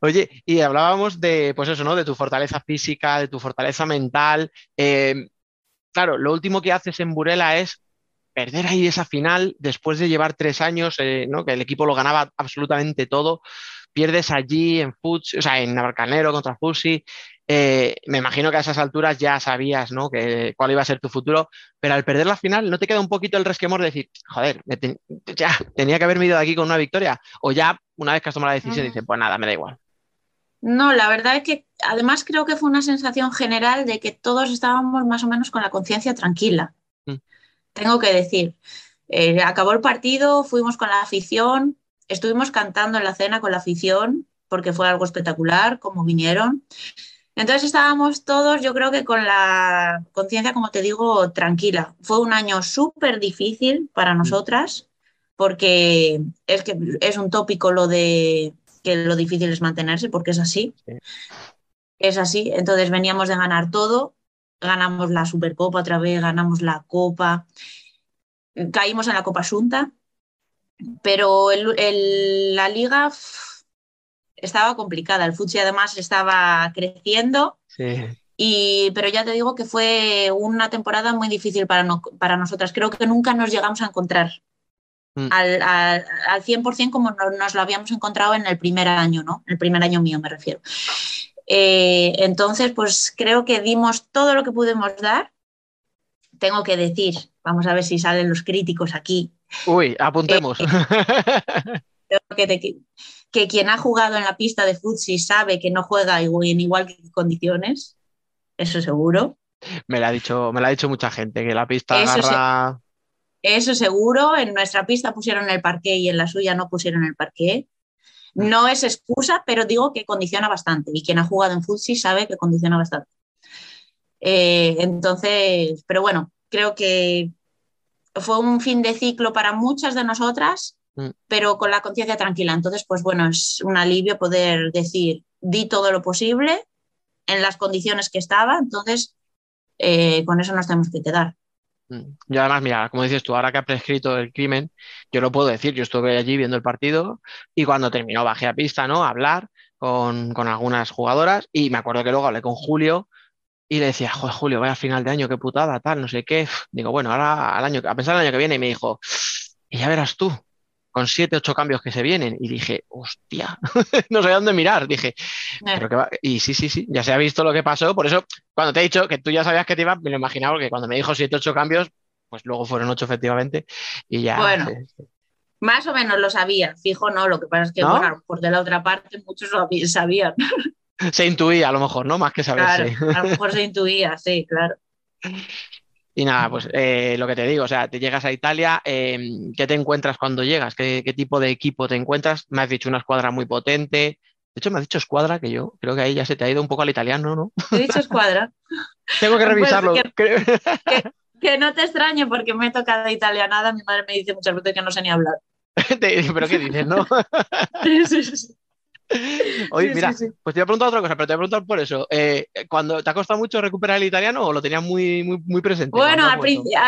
[SPEAKER 3] Oye, y hablábamos de, pues eso, ¿no? De tu fortaleza física, de tu fortaleza mental. Eh, claro, lo último que haces en Burela es perder ahí esa final después de llevar tres años, eh, ¿no? que el equipo lo ganaba absolutamente todo, pierdes allí en Futs, o sea, en Navarcanero contra Fusi. Eh, me imagino que a esas alturas ya sabías ¿no? que, cuál iba a ser tu futuro, pero al perder la final, ¿no te queda un poquito el resquemor de decir, joder, ya tenía que haberme ido de aquí con una victoria? O ya, una vez que has tomado la decisión, dices, pues nada, me da igual.
[SPEAKER 4] No, la verdad es que además creo que fue una sensación general de que todos estábamos más o menos con la conciencia tranquila tengo que decir. Eh, acabó el partido, fuimos con la afición, estuvimos cantando en la cena con la afición, porque fue algo espectacular, como vinieron. Entonces estábamos todos, yo creo que con la conciencia, como te digo, tranquila. Fue un año súper difícil para mm. nosotras, porque es que es un tópico lo de que lo difícil es mantenerse, porque es así. Es así. Entonces veníamos de ganar todo ganamos la Supercopa otra vez, ganamos la Copa, caímos en la Copa Junta, pero la liga estaba complicada, el Futsi además estaba creciendo. Y, pero ya te digo que fue una temporada muy difícil para, para nosotras. Creo que nunca nos llegamos a encontrar mm. al, al, al, 100% como nos lo habíamos encontrado en el primer año, ¿no? El primer año mío me refiero. Eh, entonces, pues creo que dimos todo lo que pudimos dar. Tengo que decir, vamos a ver si salen los críticos aquí.
[SPEAKER 3] Uy, apuntemos.
[SPEAKER 4] que, que, quien ha jugado en la pista de futsi sabe que no juega en igual que condiciones, eso seguro.
[SPEAKER 3] Me lo ha dicho, me lo ha dicho mucha gente, que la pista agarra...
[SPEAKER 4] eso seguro, en nuestra pista pusieron el parqué y en la suya no pusieron el parqué. No es excusa, pero digo que condiciona bastante y quien ha jugado en Futsi sabe que condiciona bastante. Eh, entonces, pero bueno, creo que fue un fin de ciclo para muchas de nosotras, mm. pero con la conciencia tranquila. Entonces, pues bueno, es un alivio poder decir, di todo lo posible en las condiciones que estaba, entonces eh, con eso nos tenemos que quedar.
[SPEAKER 3] Mm. Y además, mira, como dices tú, ahora que ha prescrito el crimen, yo lo puedo decir, yo estuve allí viendo el partido y cuando terminó bajé a pista, ¿no? A hablar con, algunas jugadoras y me acuerdo que luego hablé con Julio y le decía, joder, Julio, vaya final de año, qué putada, tal, no sé qué. Digo, bueno, ahora al año, a pensar el año que viene y me dijo, y ya verás tú, con siete, ocho cambios que se vienen. Y dije, hostia, no sé dónde mirar. Dije, pero que va... y sí, sí, sí, ya se ha visto lo que pasó. Por eso, cuando te he dicho que tú ya sabías que te iba, me lo imaginaba, porque cuando me dijo siete, ocho cambios, pues luego fueron ocho efectivamente. Y ya.
[SPEAKER 4] Bueno. Más o menos lo sabía, fijo no, lo que pasa es que por de la otra parte muchos lo sabían.
[SPEAKER 3] Se intuía a lo mejor, ¿no? Más que saber.
[SPEAKER 4] Claro, a lo mejor se intuía, sí, claro.
[SPEAKER 3] Y nada, pues eh, lo que te digo, o sea, te llegas a Italia, em, ¿qué te encuentras cuando llegas? ¿Qué, tipo de equipo te encuentras? Me has dicho una escuadra muy potente. De hecho, me has dicho escuadra, que yo creo que ahí ya se te ha ido un poco al italiano, ¿no?
[SPEAKER 4] He dicho escuadra.
[SPEAKER 3] Tengo que pues revisarlo.
[SPEAKER 4] que, no te extrañe porque me he tocado italianada. Mi madre me dice muchas veces que no sé ni hablar.
[SPEAKER 3] ¿Pero qué dices, no? sí, sí, sí. Oye, mira, pues te voy a preguntar otra cosa, pero te voy a preguntar por eso. Eh, cuando ¿Te ha costado mucho recuperar el italiano o lo tenías muy, muy, muy presente?
[SPEAKER 4] Bueno, al,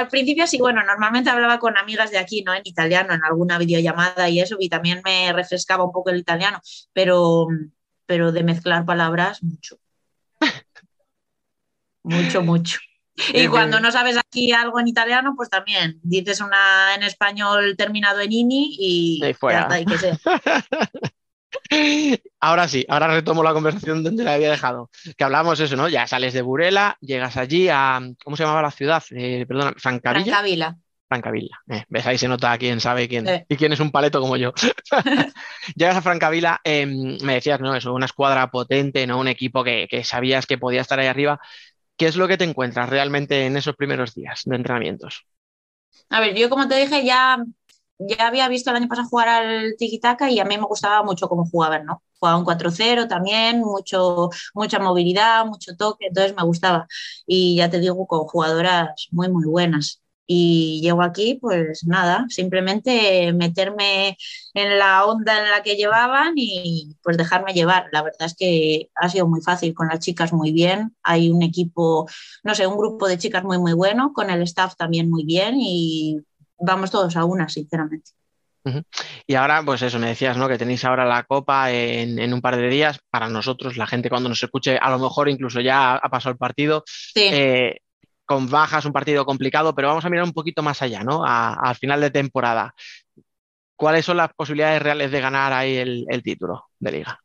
[SPEAKER 4] principio sí, bueno, normalmente hablaba con amigas de aquí, ¿no? En italiano, en alguna videollamada y eso, y también me refrescaba un poco el italiano, pero, pero de mezclar palabras, mucho. mucho, mucho. Y cuando no sabes aquí algo en italiano, pues también dices una en español terminado en ini y,
[SPEAKER 3] y fuera. que sea. Ahora sí, ahora retomo la conversación donde la había dejado. Que hablábamos eso, ¿no? Ya sales de Burela, llegas allí a. ¿Cómo se llamaba la ciudad? Eh, perdona, Francavilla.
[SPEAKER 4] Francavilla.
[SPEAKER 3] Francavilla. Eh, ¿Ves? Ahí se nota quién sabe quién. Y quién es un paleto como yo. llegas a Francavilla, em, me decías, ¿no? Eso, una escuadra potente, ¿no? Un equipo que, que sabías que podía estar ahí arriba. ¿Qué es lo que te encuentras realmente en esos primeros días de entrenamientos?
[SPEAKER 4] A ver, yo como te dije, ya ya había visto el año pasado jugar al tiki-taka y a mí me gustaba mucho cómo jugaban, ¿no? Jugaba un 4-0 también, mucho, mucha movilidad, mucho toque, entonces me gustaba. Y ya te digo, con jugadoras muy, muy buenas. Y llego aquí, pues nada, simplemente meterme en la onda en la que llevaban y pues dejarme llevar. La verdad es que ha sido muy fácil con las chicas muy bien. Hay un equipo, no sé, un grupo de chicas muy, muy bueno, con el staff también muy bien y vamos todos a una, sinceramente.
[SPEAKER 3] Y ahora, pues eso, me decías, ¿no? Que tenéis ahora la copa en, un par de días. Para nosotros, la gente cuando nos escuche, a lo mejor incluso ya ha pasado el partido. Eh, con bajas, un partido complicado, pero vamos a mirar un poquito más allá, ¿no? al final de temporada. ¿Cuáles son las posibilidades reales de ganar ahí el, título de liga?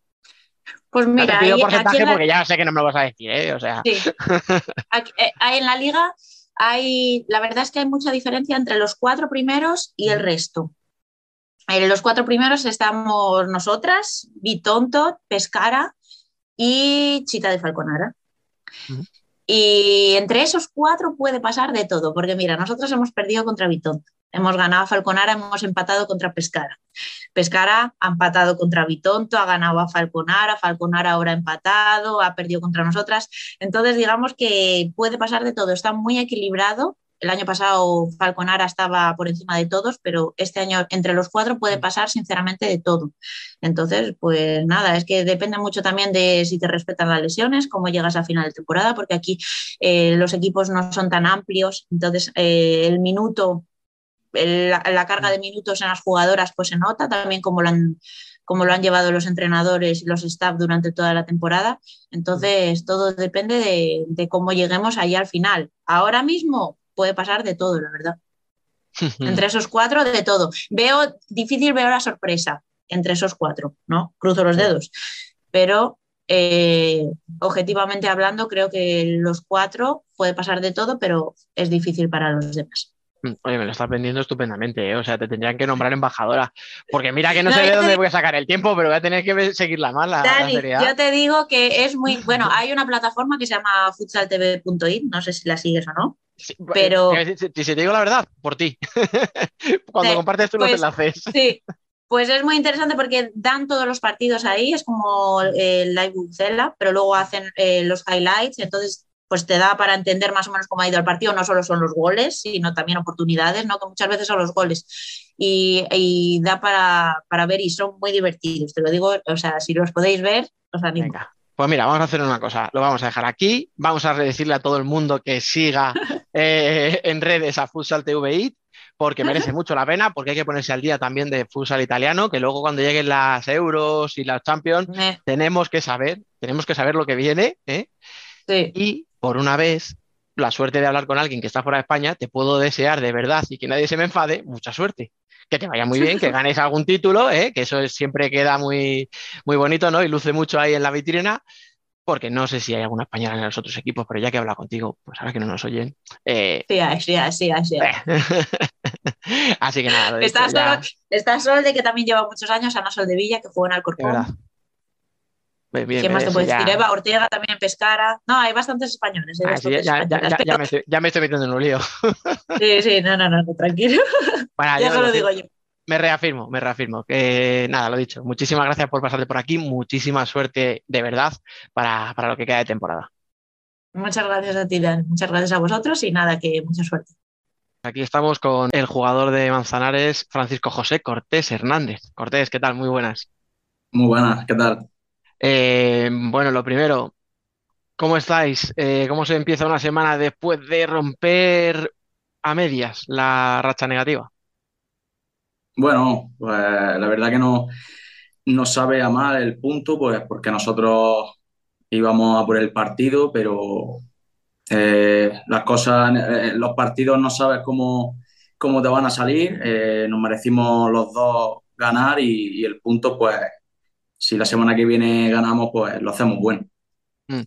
[SPEAKER 4] Pues mira,
[SPEAKER 3] te pido porcentaje porque ya sé que no me lo vas a decir, ¿eh? O sea. Sí.
[SPEAKER 4] Eh, en la liga hay, la verdad es que hay mucha diferencia entre los cuatro primeros y el resto. En los cuatro primeros estamos nosotras, Bitonto, Pescara y Chita de Falconara. Y entre esos cuatro puede pasar de todo, porque mira, nosotros hemos perdido contra Bitonto. Hemos ganado a Falconara, hemos empatado contra Pescara. Pescara ha empatado contra Bitonto, ha ganado a Falconara, Falconara ahora ha empatado, ha perdido contra nosotras. Entonces, digamos que puede pasar de todo, está muy equilibrado. El año pasado Falconara estaba por encima de todos, pero este año entre los cuatro puede pasar sinceramente de todo. Entonces, pues nada, es que depende mucho también de si te respetan las lesiones, cómo llegas a final de temporada, porque aquí eh, los equipos no son tan amplios, entonces eh, el minuto la, carga de minutos en las jugadoras pues se nota, también como lo han, como lo han llevado los entrenadores y los staff durante toda la temporada. Entonces, todo depende de, cómo lleguemos ahí al final. Ahora mismo puede pasar de todo, la verdad. entre esos cuatro, de todo. Veo, difícil veo la sorpresa entre esos cuatro, ¿no? Cruzo los dedos. Pero eh, objetivamente hablando, creo que los cuatro puede pasar de todo, pero es difícil para los demás.
[SPEAKER 3] Mm, oye, me lo estás vendiendo estupendamente, ¿eh? o sea, te tendrían que nombrar embajadora, porque mira que no, sé de dónde voy a sacar el tiempo, pero voy a tener que seguirla más. La,
[SPEAKER 4] Dani, yo te digo que es muy, bueno, hay una plataforma que se llama futsaltv.it, no sé si la sigues o no, pero...
[SPEAKER 3] Si, te digo la verdad, por ti, cuando compartes tú los pues, enlaces.
[SPEAKER 4] Sí, pues es muy interesante porque dan todos los partidos ahí, es como el live Bucela, pero luego hacen eh, los highlights, entonces pues te da para entender más o menos cómo ha ido el partido, no solo son los goles, sino también oportunidades, ¿no? que muchas veces son los goles. Y, da para, para, ver y son muy divertidos, te lo digo, o sea, si los podéis ver, os animo. Venga.
[SPEAKER 3] Pues mira, vamos a hacer una cosa, lo vamos a dejar aquí, vamos a decirle a todo el mundo que siga eh, en redes a Futsal TVI, porque merece mucho la pena, porque hay que ponerse al día también de futsal italiano, que luego cuando lleguen las Euros y las Champions, eh. tenemos que saber, tenemos que saber lo que viene, ¿eh?
[SPEAKER 4] Sí.
[SPEAKER 3] Y por una vez, la suerte de hablar con alguien que está fuera de España, te puedo desear de verdad y que nadie se me enfade, mucha suerte. Que te vaya muy bien, que ganes algún título, ¿eh? que eso siempre queda muy, muy bonito ¿no? y luce mucho ahí en la vitrina porque no sé si hay alguna española en los otros equipos, pero ya que he hablado contigo, pues ahora que no nos oyen.
[SPEAKER 4] Eh... Sí, sí, sí, sí.
[SPEAKER 3] Así que nada.
[SPEAKER 4] Está solo, de que también lleva muchos años, Ana Sol de Villa, que juega en Alcorcón. ¿Quién más te puede decir? Eva Ortega también en Pescara. No, hay bastantes españoles.
[SPEAKER 3] ya, me estoy, metiendo en un lío.
[SPEAKER 4] Sí, sí, no, no, no, tranquilo. ya lo digo yo.
[SPEAKER 3] Me reafirmo, me reafirmo. Que nada, lo dicho. Muchísimas gracias por pasarte por aquí. Muchísima suerte de verdad para, para lo que queda de temporada.
[SPEAKER 4] Muchas gracias a ti, Dan. Muchas gracias a vosotros y nada, que mucha suerte.
[SPEAKER 3] Aquí estamos con el jugador de Manzanares, Francisco José Cortés Hernández. Cortés, ¿qué tal? Muy buenas.
[SPEAKER 5] Muy buenas, ¿qué tal?
[SPEAKER 3] Eh, bueno, lo primero, ¿cómo estáis? Eh, ¿cómo se empieza una semana después de romper a medias la racha negativa?
[SPEAKER 5] Bueno, pues la verdad que no, no sabe a mal el punto, pues porque nosotros íbamos a por el partido, pero eh, las cosas, los partidos no sabes cómo, cómo te van a salir. nos merecimos los dos ganar y, y el punto, pues si la semana que viene ganamos, pues lo hacemos bueno.
[SPEAKER 3] Mm.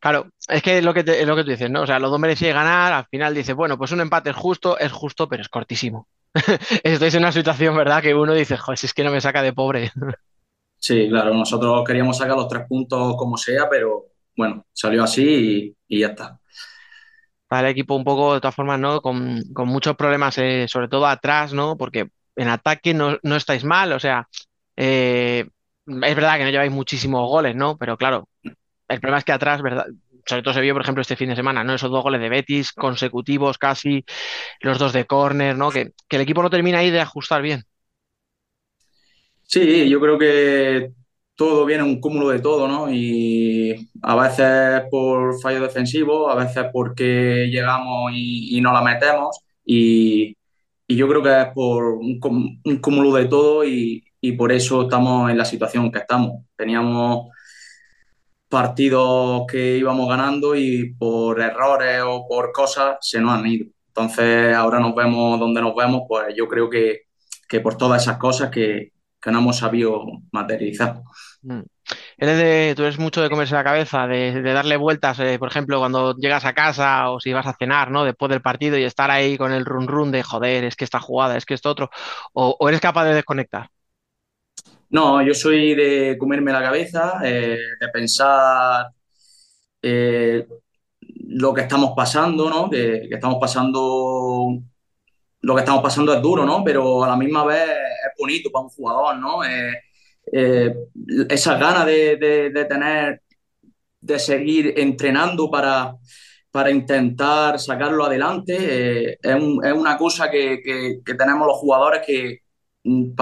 [SPEAKER 3] Claro, es que es lo que, lo que tú dices, ¿no? O sea, los dos merecían ganar, al final dices, bueno, pues un empate es justo, es justo, pero es cortísimo. Estáis en una situación, ¿verdad? Que uno dice, joder, si es que no me saca de pobre.
[SPEAKER 5] sí, claro, nosotros queríamos sacar los tres puntos como sea, pero bueno, salió así y, ya está.
[SPEAKER 3] Para el equipo un poco, de todas formas, ¿no? Con, muchos problemas, eh, sobre todo atrás, ¿no? Porque en ataque no, no estáis mal, o sea, eh, es verdad que no lleváis muchísimos goles, ¿no? Pero claro, el problema es que atrás, ¿verdad? Sobre todo se vio, por ejemplo, este fin de semana, ¿no? Esos dos goles de Betis consecutivos casi, los dos de córner, ¿no? Que, el equipo no termina ahí de ajustar bien.
[SPEAKER 5] Sí, yo creo que todo viene un cúmulo de todo, ¿no? Y a veces por fallo defensivo, a veces porque llegamos y, no la metemos. Y, yo creo que es por un, un cúmulo de todo y, y por eso estamos en la situación que estamos. Teníamos partidos que íbamos ganando y por errores o por cosas se nos han ido. Entonces ahora nos vemos donde nos vemos, pues yo creo que, por todas esas cosas que, no hemos sabido materializar.
[SPEAKER 3] Mm. Eres de, tú eres mucho de comerse la cabeza, de, darle vueltas, eh, por ejemplo, cuando llegas a casa o si vas a cenar, ¿no? Después del partido y estar ahí con el run run de joder, es que esta jugada, es que esto otro, o eres capaz de desconectar.
[SPEAKER 5] No, yo soy de comerme la cabeza, eh, de pensar eh, lo que estamos pasando, ¿no? Que, estamos pasando, lo que estamos pasando es duro, ¿no? Pero a la misma vez es bonito para un jugador, ¿no? Eh, esa ganas de, tener, de seguir entrenando para, para intentar sacarlo adelante, es, una cosa que, que, tenemos los jugadores que mm,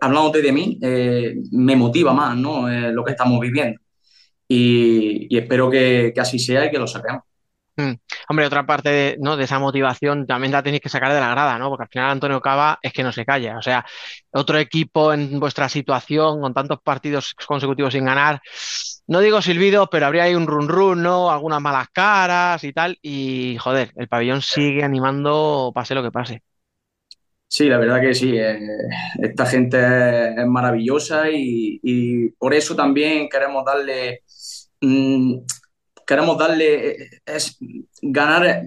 [SPEAKER 5] hablándote de mí, eh, me motiva más ¿no? Eh, lo que estamos viviendo. Y, espero que, así sea y que lo saquemos.
[SPEAKER 3] Hmm. Hombre, otra parte de, ¿no? de esa motivación también la tenéis que sacar de la grada, ¿no? Porque al final Antonio Cava es que no se calla. O sea, otro equipo en vuestra situación, con tantos partidos consecutivos sin ganar, no digo silbido, pero habría ahí un run run, ¿no? Algunas malas caras y tal. Y joder, el pabellón sigue animando, pase lo que pase.
[SPEAKER 5] Sí, la verdad que sí. Eh, esta gente es, maravillosa y, por eso también queremos darle, mm, queremos darle, es ganar,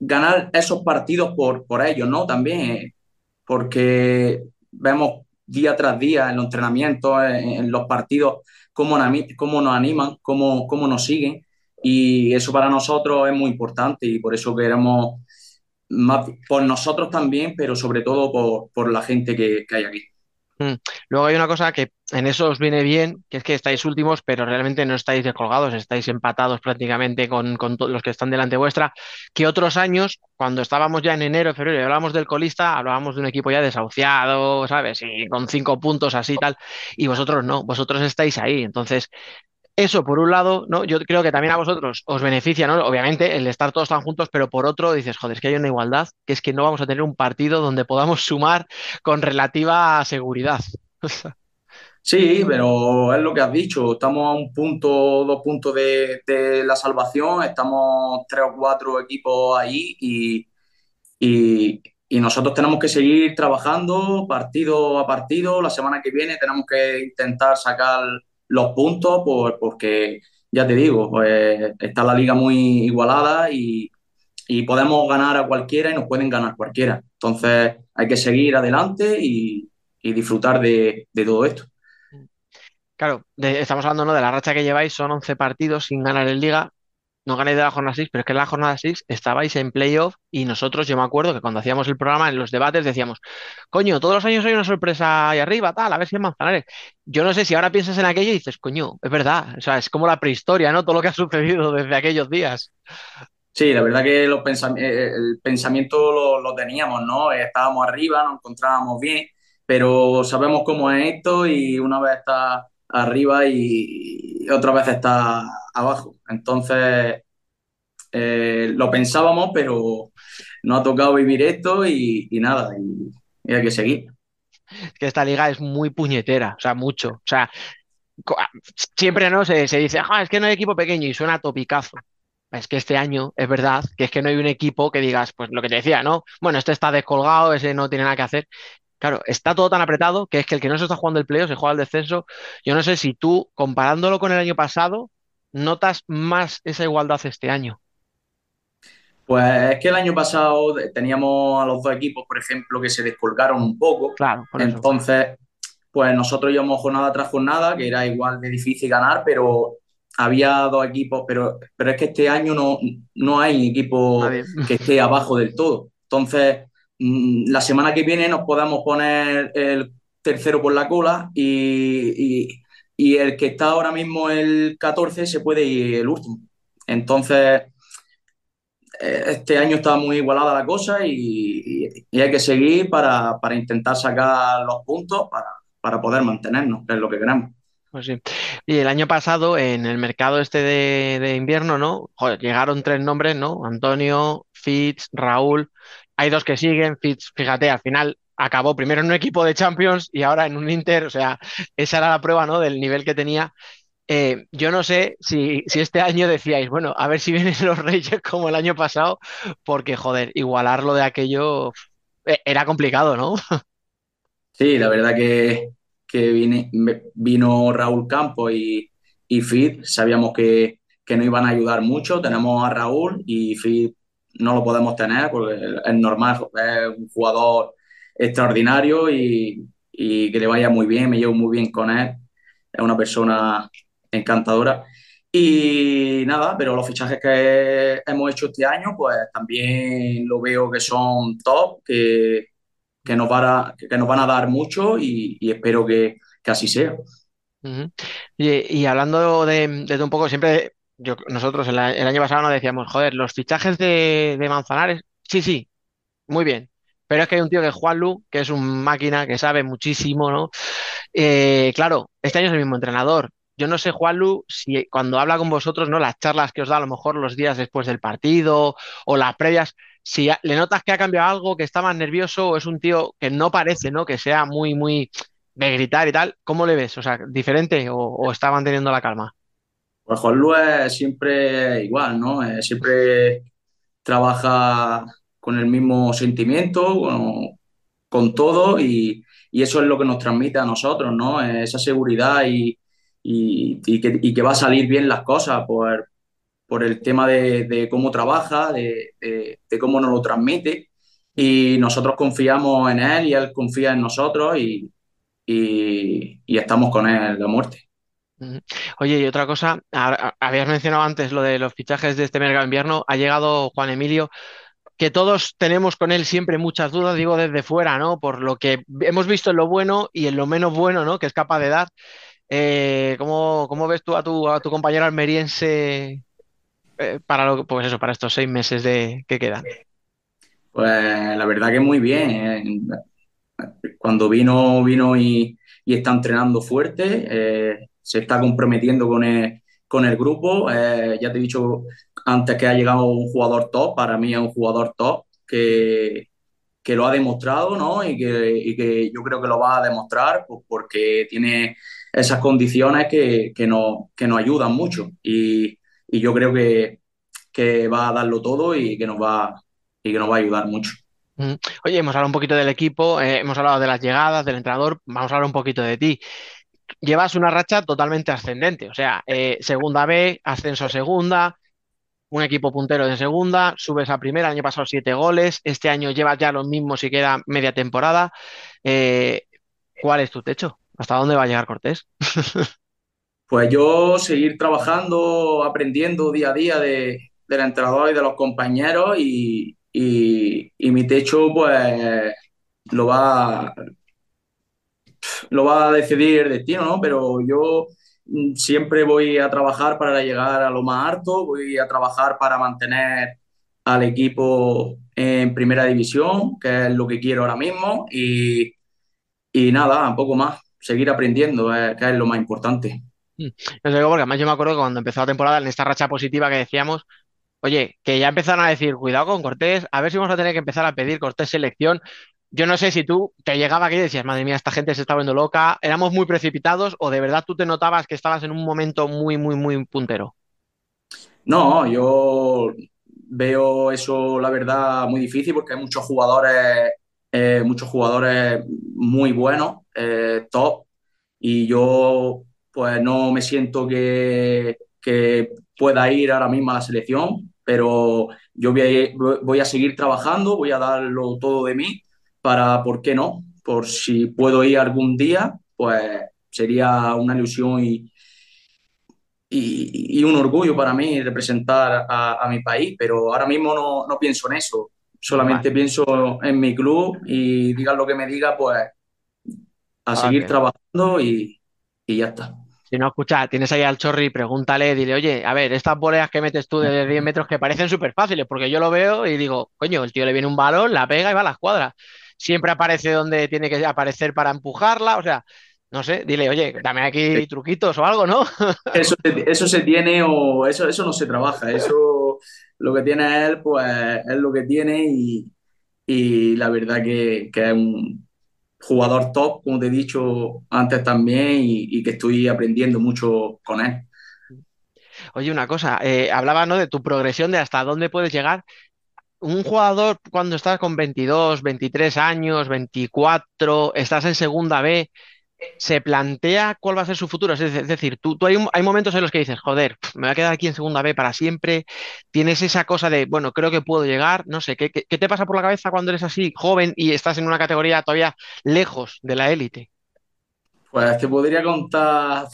[SPEAKER 5] ganar esos partidos por, por ellos, ¿no? También, porque vemos día tras día en los entrenamientos, en, los partidos, cómo, cómo nos animan, cómo, cómo nos siguen. Y eso para nosotros es muy importante y por eso queremos por nosotros también, pero sobre todo por, la gente que, hay aquí.
[SPEAKER 3] Mm. Luego hay una cosa que en eso os viene bien, que es que estáis últimos, pero realmente no estáis descolgados, estáis empatados prácticamente con, los que están delante vuestra, que otros años, cuando estábamos ya en enero, febrero y hablábamos del colista, hablábamos de un equipo ya desahuciado, ¿sabes? Y con cinco puntos así y tal, y vosotros no, vosotros estáis ahí. Entonces, eso, por un lado, ¿no? Yo creo que también a vosotros os beneficia, ¿no? Obviamente, el estar todos tan juntos, pero por otro dices, joder, es que hay una igualdad, que es que no vamos a tener un partido donde podamos sumar con relativa seguridad.
[SPEAKER 5] Sí, pero es lo que has dicho. Estamos a un punto, dos puntos de, la salvación. Estamos tres o cuatro equipos ahí y, y, nosotros tenemos que seguir trabajando partido a partido. La semana que viene tenemos que intentar sacar los puntos, pues, porque ya te digo, pues, está la liga muy igualada y, podemos ganar a cualquiera y nos pueden ganar cualquiera. Entonces hay que seguir adelante y, disfrutar de, todo esto.
[SPEAKER 3] Claro, estamos hablando de la racha que lleváis, son 11 partidos sin ganar en liga, no ganéis de la jornada 6, pero es que en la jornada 6 estabais en playoff y nosotros, yo me acuerdo que cuando hacíamos el programa, en los debates decíamos, coño, todos los años hay una sorpresa ahí arriba, tal, a ver si es Manzanares. Yo no sé si ahora piensas en aquello y dices, coño, es verdad, o sea, es como la prehistoria, ¿no? Todo lo que ha sucedido desde aquellos días.
[SPEAKER 5] Sí, la verdad que los eh, eh, el pensamiento lo, teníamos, ¿no? Estábamos arriba, nos encontrábamos bien, pero sabemos cómo es esto y una vez está arriba y otra vez está abajo. Entonces, eh, lo pensábamos, pero no ha tocado vivir esto y, nada, y, hay que seguir.
[SPEAKER 3] Es que esta liga es muy puñetera, o sea, mucho. O sea, siempre no se, dice, ah, es que no hay equipo pequeño y suena topicazo. Es que este año es verdad que es que no hay un equipo que digas, pues lo que te decía, ¿no? Bueno, este está descolgado, ese no tiene nada que hacer. Claro, está todo tan apretado que es que el que no se está jugando el playoff se juega el descenso. Yo no sé si tú, comparándolo con el año pasado, notas más esa igualdad este año.
[SPEAKER 5] Pues es que el año pasado teníamos a los dos equipos, por ejemplo, que se descolgaron un poco.
[SPEAKER 3] Claro,
[SPEAKER 5] Entonces, pues nosotros íbamos jornada tras jornada, que era igual de difícil ganar, pero había dos equipos, pero, pero es que este año no, no hay equipo que esté abajo del todo. Entonces, la semana que viene nos podemos poner el tercero por la cola y, y el que está ahora mismo el 14 se puede ir el último. Entonces, eh, este año está muy igualada la cosa y, hay que seguir para, intentar sacar los puntos para, poder mantenernos, que es lo que queremos.
[SPEAKER 3] Pues sí. Y el año pasado, en el mercado este de, invierno, ¿no? llegaron tres nombres, ¿no? Antonio, Fitz, Raúl. Hay dos que siguen. Fitz, fíjate, al final acabó primero en un equipo de Champions y ahora en un Inter, o sea, esa era la prueba, ¿no? Del nivel que tenía. Eh, yo no sé si, este año decíais, bueno, a ver si vienen los Reyes como el año pasado, porque, joder, igualarlo de aquello eh, era complicado, ¿no?
[SPEAKER 5] Sí, la verdad que, que vino Raúl Campos y, y Fit, sabíamos que, que no iban a ayudar mucho. Tenemos a Raúl y Fit no lo podemos tener porque es normal, es un jugador extraordinario y, que le vaya muy bien, me llevo muy bien con él, es una persona encantadora. Y nada, pero los fichajes que hemos hecho este año, pues también lo veo que son top, que, que, nos, van a, que nos van a dar mucho y, espero que, así sea.
[SPEAKER 3] y, hablando de, un poco, siempre yo, nosotros el, año pasado nos decíamos, joder, los fichajes de, Manzanares, sí, sí, muy bien, pero es que hay un tío que es Juanlu, que es un máquina, que sabe muchísimo, ¿no? Eh, claro, este año es el mismo entrenador. Yo no sé, Juanlu, si cuando habla con vosotros, ¿no? Las charlas que os da a lo mejor los días después del partido o las previas, si le notas que ha cambiado algo, que está más nervioso, o es un tío que no parece, ¿no? Que sea muy, muy de gritar y tal, ¿cómo le ves? O sea, ¿diferente o, está manteniendo la calma?
[SPEAKER 5] Pues Juanlu es siempre igual, ¿no? siempre trabaja con el mismo sentimiento, con todo y, eso es lo que nos transmite a nosotros, ¿no? Esa seguridad y, que, va a salir bien las cosas por, el tema de, cómo trabaja, de, cómo nos lo transmite y nosotros confiamos en él y él confía en nosotros y, estamos con él a muerte.
[SPEAKER 3] Oye, y otra cosa, habías mencionado antes lo de los fichajes de este mercado invierno, ha llegado Juan Emilio, que todos tenemos con él siempre muchas dudas, digo desde fuera, ¿no? Por lo que hemos visto en lo bueno y en lo menos bueno, ¿no? Que es capaz de dar. Eh, ¿cómo, ves tú a tu, a tu compañero almeriense eh, para lo, pues eso, para estos seis meses de, que quedan?
[SPEAKER 5] Pues la verdad que muy bien. ¿eh? Cuando vino, vino y, está entrenando fuerte, se está comprometiendo con el, con el grupo. ya te he dicho antes que ha llegado un jugador top, para mí es un jugador top que, que lo ha demostrado, ¿no? Y que, que, yo creo que lo va a demostrar pues, porque tiene esas condiciones que, que, nos, que nos ayudan mucho. Y, y yo creo que, que, va a darlo todo y que nos va, y que nos va a ayudar mucho.
[SPEAKER 3] Mm. Oye, hemos hablado un poquito del equipo, eh, hemos hablado de las llegadas, del entrenador, vamos a hablar un poquito de ti. Llevas una racha totalmente ascendente, o sea, eh, segunda B, ascenso a segunda, un equipo puntero de segunda, subes a primera, el año pasado siete goles, este año llevas ya los mismos y queda media temporada. Eh, ¿Cuál es tu techo? ¿Hasta dónde va a llegar Cortés?
[SPEAKER 5] pues yo seguir trabajando, aprendiendo día a día de, del entrenador y de los compañeros y, mi techo pues lo va, lo va a decidir el destino, ¿no? Pero yo Mm, siempre voy a trabajar para llegar a lo más alto, voy a trabajar para mantener al equipo en primera división, que es lo que quiero ahora mismo, y, y nada, un poco más, seguir aprendiendo, eh, que es lo más importante.
[SPEAKER 3] Mm. Desde luego, porque además yo me acuerdo que cuando empezó la temporada, en esta racha positiva que decíamos, oye, que ya empezaron a decir, cuidado con Cortés, a ver si vamos a tener que empezar a pedir Cortés selección, yo no sé si tú te llegaba aquí y decías, madre mía, esta gente se está viendo loca, éramos muy precipitados o de verdad tú te notabas que estabas en un momento muy, muy, muy puntero.
[SPEAKER 5] No, yo veo eso, la verdad, muy difícil porque hay muchos jugadores, eh, muchos jugadores muy buenos, eh, top, y yo pues no me siento que, que pueda ir ahora mismo a la selección, pero yo voy voy a seguir trabajando, voy a darlo todo de mí para, ¿por qué no? Por si puedo ir algún día, pues sería una ilusión y, y, un orgullo para mí representar a, mi país, pero ahora mismo no, no pienso en eso, solamente pienso en mi club y diga lo que me diga, pues a seguir trabajando y, y ya está.
[SPEAKER 3] Si no, escucha, tienes ahí al Chorri, pregúntale, dile, oye, a ver, estas boleas que metes tú de 10 metros que parecen súper fáciles, porque yo lo veo y digo, coño, el tío le viene un balón, la pega y va a la escuadra siempre aparece donde tiene que aparecer para empujarla, o sea, no sé, dile, oye, dame aquí truquitos o algo, ¿no?
[SPEAKER 5] Eso, eso se tiene o eso, eso no se trabaja, eso lo que tiene él, pues es lo que tiene y, la verdad que, es un jugador top, como te he dicho antes también, y, que estoy aprendiendo mucho con él.
[SPEAKER 3] Oye, una cosa, eh, hablaba ¿no? de tu progresión, de hasta dónde puedes llegar un jugador cuando estás con 22, 23 años, 24, estás en segunda B, se plantea cuál va a ser su futuro. Es decir, tú, hay, hay, momentos en los que dices, joder, me voy a quedar aquí en segunda B para siempre. Tienes esa cosa de, bueno, creo que puedo llegar. No sé, ¿qué, qué, te pasa por la cabeza cuando eres así, joven y estás en una categoría todavía lejos de la élite?
[SPEAKER 5] Pues te podría contar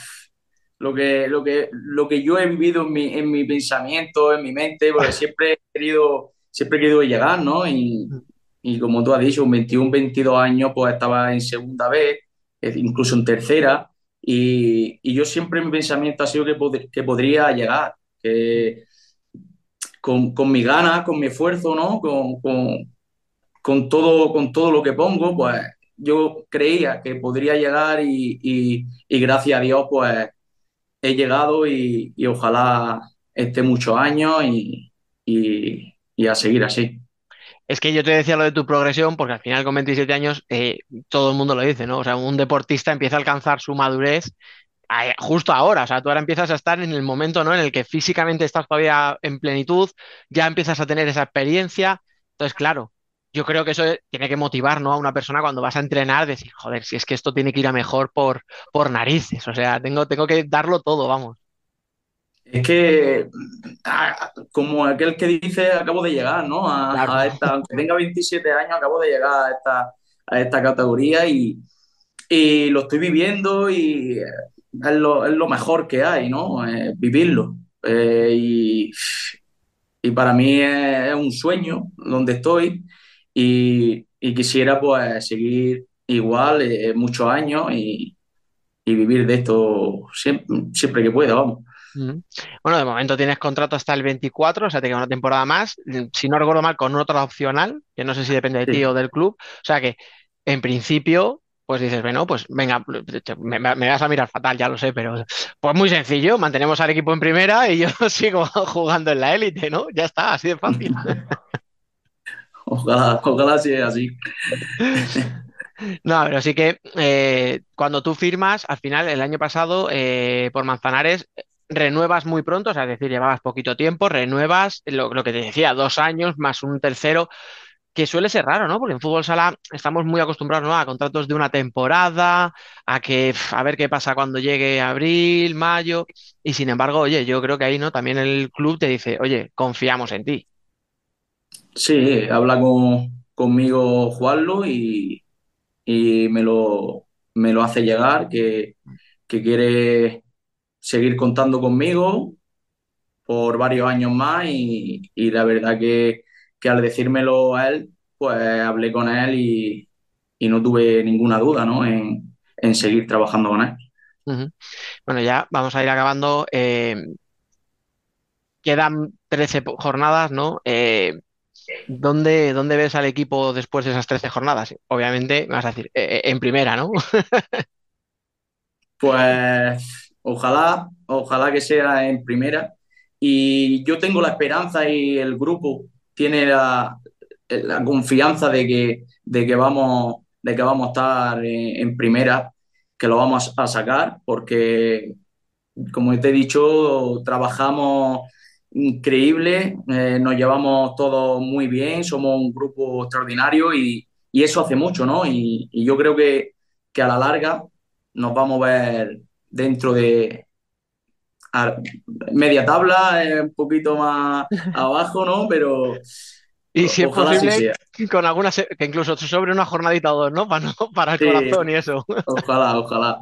[SPEAKER 5] lo que, lo que, lo que yo he vivido en mi, en mi pensamiento, en mi mente, porque siempre he querido siempre he querido llegar, ¿no? Y, y como tú has dicho, un 21, 22 años, pues estaba en segunda vez, incluso en tercera, y, y yo siempre mi pensamiento ha sido que, que podría llegar, que con, con mi ganas, con mi esfuerzo, ¿no? Con, con, con, todo, con todo lo que pongo, pues yo creía que podría llegar y, y, y gracias a Dios, pues he llegado y, y ojalá esté muchos años y, y a seguir así.
[SPEAKER 3] Es que yo te decía lo de tu progresión, porque al final con 27 años eh, todo el mundo lo dice, ¿no? O sea, un deportista empieza a alcanzar su madurez eh, justo ahora, o sea, tú ahora empiezas a estar en el momento, ¿no? En el que físicamente estás todavía en plenitud, ya empiezas a tener esa experiencia. Entonces, claro, yo creo que eso tiene que motivar ¿no? a una persona cuando vas a entrenar, decir, joder, si es que esto tiene que ir a mejor por, por narices, o sea, tengo, tengo que darlo todo, vamos.
[SPEAKER 5] Es que, ah, como aquel que dice, acabo de llegar, ¿no? A, esta, aunque tenga 27 años, acabo de llegar a esta, a esta categoría y, y lo estoy viviendo y es lo, es lo mejor que hay, ¿no? Eh, vivirlo. Eh, y, y, para mí es, un sueño donde estoy y, y quisiera pues seguir igual eh, muchos años y, y, vivir de esto siempre, siempre que pueda, vamos.
[SPEAKER 3] Bueno, de momento tienes contrato hasta el 24, o sea, te queda una temporada más. Si no recuerdo mal, con otra opcional, que no sé si depende de ti o del club. O sea que, en principio, pues dices, bueno, pues venga, me, vas a mirar fatal, ya lo sé, pero pues muy sencillo, mantenemos al equipo en primera y yo sigo jugando en la élite, ¿no? Ya está, así de fácil.
[SPEAKER 5] Ojalá, ojalá sea así.
[SPEAKER 3] No, pero sí que eh, cuando tú firmas, al final, el año pasado, eh, por Manzanares, renuevas muy pronto, o sea, es decir, llevabas poquito tiempo, renuevas lo, que te decía, dos años más un tercero, que suele ser raro, ¿no? Porque en fútbol sala estamos muy acostumbrados a contratos de una temporada, a que a ver qué pasa cuando llegue abril, mayo, y sin embargo, oye, yo creo que ahí, ¿no? También el club te dice, oye, confiamos en ti.
[SPEAKER 5] Sí, habla con, conmigo Juanlo y, y me, lo, me lo hace llegar, que, que quiere seguir contando conmigo por varios años más y, y la verdad que que al decírmelo a él, pues hablé con él y, no tuve ninguna duda ¿no? en, seguir trabajando con él.
[SPEAKER 3] Bueno, ya vamos a ir acabando. Eh, quedan 13 jornadas, ¿no? Eh, ¿dónde, ¿dónde, ves al equipo después de esas 13 jornadas? Obviamente, me vas a decir, eh, en primera, ¿no?
[SPEAKER 5] pues ojalá, ojalá que sea en primera. Y yo tengo la esperanza y el grupo tiene la, confianza de que, de, que vamos, de que vamos a estar en, primera, que lo vamos a sacar, porque, como te he dicho, trabajamos increíble, eh, nos llevamos todos muy bien, somos un grupo extraordinario y, eso hace mucho, ¿no? Y, yo creo que, que, a la larga nos vamos a ver dentro de, media tabla, un poquito más abajo, ¿no? Pero.
[SPEAKER 3] Y si es posible, con algunas, que incluso sobre una jornadita o dos, ¿no? Para, para el corazón y eso.
[SPEAKER 5] Ojalá, ojalá.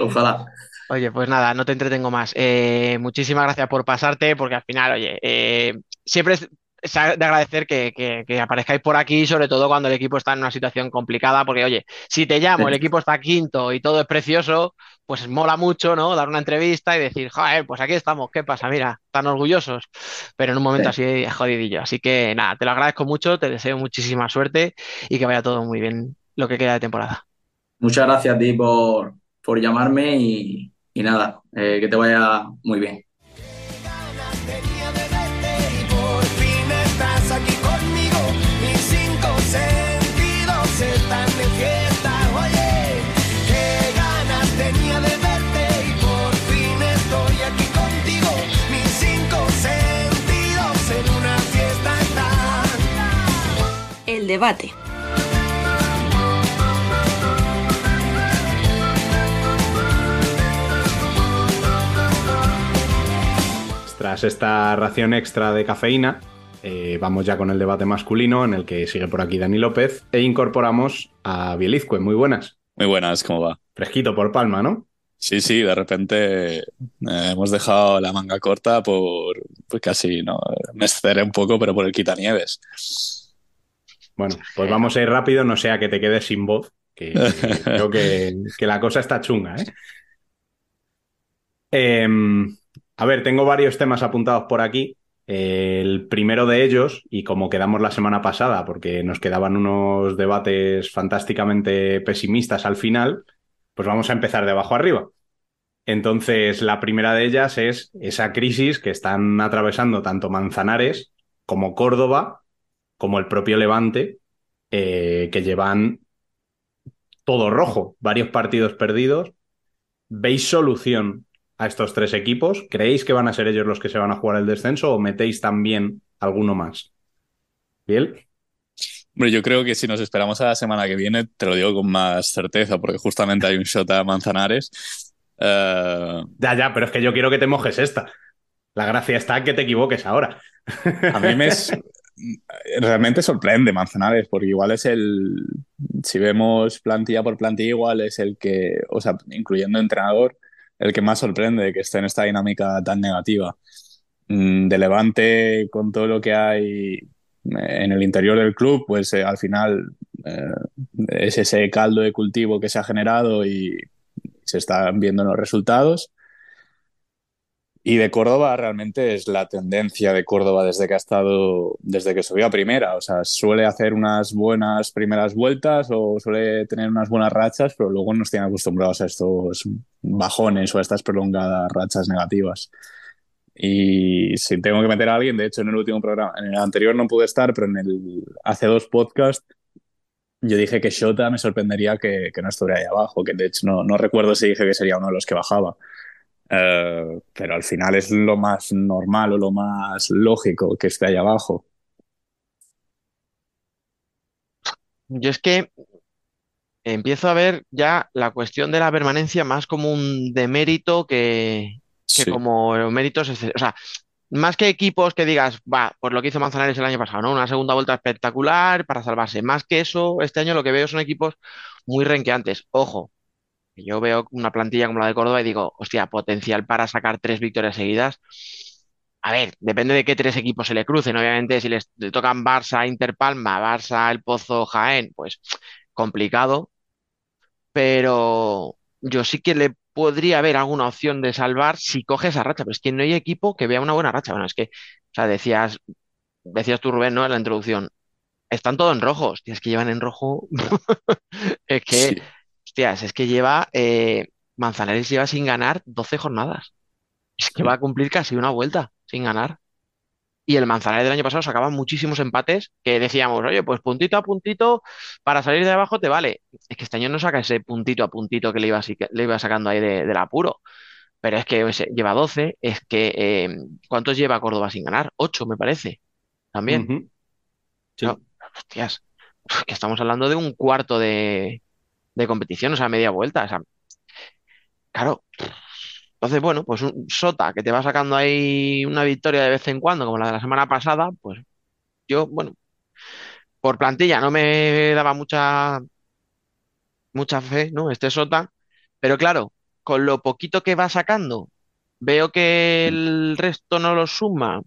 [SPEAKER 5] Ojalá.
[SPEAKER 3] Oye, pues nada, no te entretengo más. Eh, muchísimas gracias por pasarte, porque al final, oye, eh, siempre es de agradecer que, que, aparezcáis por aquí, sobre todo cuando el equipo está en una situación complicada, porque oye, si te llamo, el equipo está quinto y todo es precioso, pues mola mucho, ¿no? Dar una entrevista y decir, joder, pues aquí estamos, ¿qué pasa? Mira, tan orgullosos, pero en un momento así es jodidillo. Así que nada, te lo agradezco mucho, te deseo muchísima suerte y que vaya todo muy bien lo que queda de temporada.
[SPEAKER 5] Muchas gracias a ti por, por llamarme y, nada, eh, que te vaya muy bien.
[SPEAKER 2] Debate.
[SPEAKER 1] Tras esta ración extra de cafeína, eh, vamos ya con el debate masculino en el que sigue por aquí Dani López e incorporamos a Bielizque. Muy buenas.
[SPEAKER 6] Muy buenas, ¿cómo va?
[SPEAKER 1] Fresquito por Palma, ¿no?
[SPEAKER 6] Sí, sí, de repente eh, hemos dejado la manga corta por, pues casi, ¿no? Me excederé un poco, pero por el quitanieves.
[SPEAKER 1] Bueno, pues vamos a ir rápido, no sea que te quedes sin voz, que, creo que, la cosa está chunga. ¿eh? Em, a ver, tengo varios temas apuntados por aquí. El primero de ellos, y como quedamos la semana pasada, porque nos quedaban unos debates fantásticamente pesimistas al final, pues vamos a empezar de abajo arriba. Entonces, la primera de ellas es esa crisis que están atravesando tanto Manzanares como Córdoba como el propio Levante, eh, que llevan todo rojo, varios partidos perdidos. ¿Veis solución a estos tres equipos? ¿Creéis que van a ser ellos los que se van a jugar el descenso o metéis también alguno más? ¿Bien?
[SPEAKER 6] Hombre, yo creo que si nos esperamos a la semana que viene, te lo digo con más certeza, porque justamente hay un shot a Manzanares. Eh,
[SPEAKER 1] Ya, ya, pero es que yo quiero que te mojes esta. La gracia está en que te equivoques ahora.
[SPEAKER 6] A mí me es- realmente sorprende Manzanares, porque igual es el, si vemos plantilla por plantilla, igual es el que, o sea, incluyendo entrenador, el que más sorprende de que esté en esta dinámica tan negativa. Mm, De Levante, con todo lo que hay eh, en el interior del club, pues eh, al final eh, es ese caldo de cultivo que se ha generado y se están viendo los resultados. Y de Córdoba realmente es la tendencia de Córdoba desde que ha estado, desde que subió a primera. O sea, suele hacer unas buenas primeras vueltas o suele tener unas buenas rachas, pero luego nos tiene acostumbrados a estos bajones o a estas prolongadas rachas negativas. Y si tengo que meter a alguien, de hecho en el último programa, en el anterior no pude estar, pero en el hace dos podcasts yo dije que Shota me sorprendería que, que no estuviera ahí abajo, que de hecho no, no recuerdo si dije que sería uno de los que bajaba. Eh, pero al final es lo más normal o lo más lógico que esté ahí abajo.
[SPEAKER 3] Yo es que empiezo a ver ya la cuestión de la permanencia más como un demérito que, que
[SPEAKER 6] Sí.
[SPEAKER 3] como méritos. O sea, más que equipos que digas, va, pues lo que hizo Manzanares el año pasado, ¿no? Una segunda vuelta espectacular para salvarse. Más que eso, este año lo que veo son equipos muy renqueantes. Ojo, yo veo una plantilla como la de Córdoba y digo, hostia, potencial para sacar tres victorias seguidas. A ver, depende de qué tres equipos se le crucen. Obviamente, si les le tocan Barça, Inter Palma, Barça, El Pozo, Jaén, pues complicado. Pero yo sí que le podría ver alguna opción de salvar si coge esa racha. Pero es que no hay equipo que vea una buena racha. Bueno, es que, o sea, decías, decías tú, Rubén, ¿no? En la introducción. Están todos en rojo. Hostia, es que llevan en rojo. Es que. Hostias, es que lleva. eh, Manzanares lleva sin ganar 12 jornadas. Es que va a cumplir casi una vuelta sin ganar. Y el Manzanares del año pasado sacaba muchísimos empates que decíamos, oye, pues puntito a puntito para salir de abajo te vale. Es que este año no saca ese puntito a puntito que le iba, así- le iba sacando ahí de- del apuro. Pero es que lleva 12. Es que, eh, ¿cuántos lleva Córdoba sin ganar? 8, me parece. También.
[SPEAKER 1] Ujú. Sí.
[SPEAKER 3] No, hostias, que estamos hablando de un cuarto de, de competición, o sea, media vuelta. O sea, claro. Entonces, bueno, pues un Sota que te va sacando ahí una victoria de vez en cuando, como la de la semana pasada, pues yo, bueno, por plantilla no me daba mucha, mucha fe, ¿no? Este Sota, pero claro, con lo poquito que va sacando, veo que el resto no lo suma.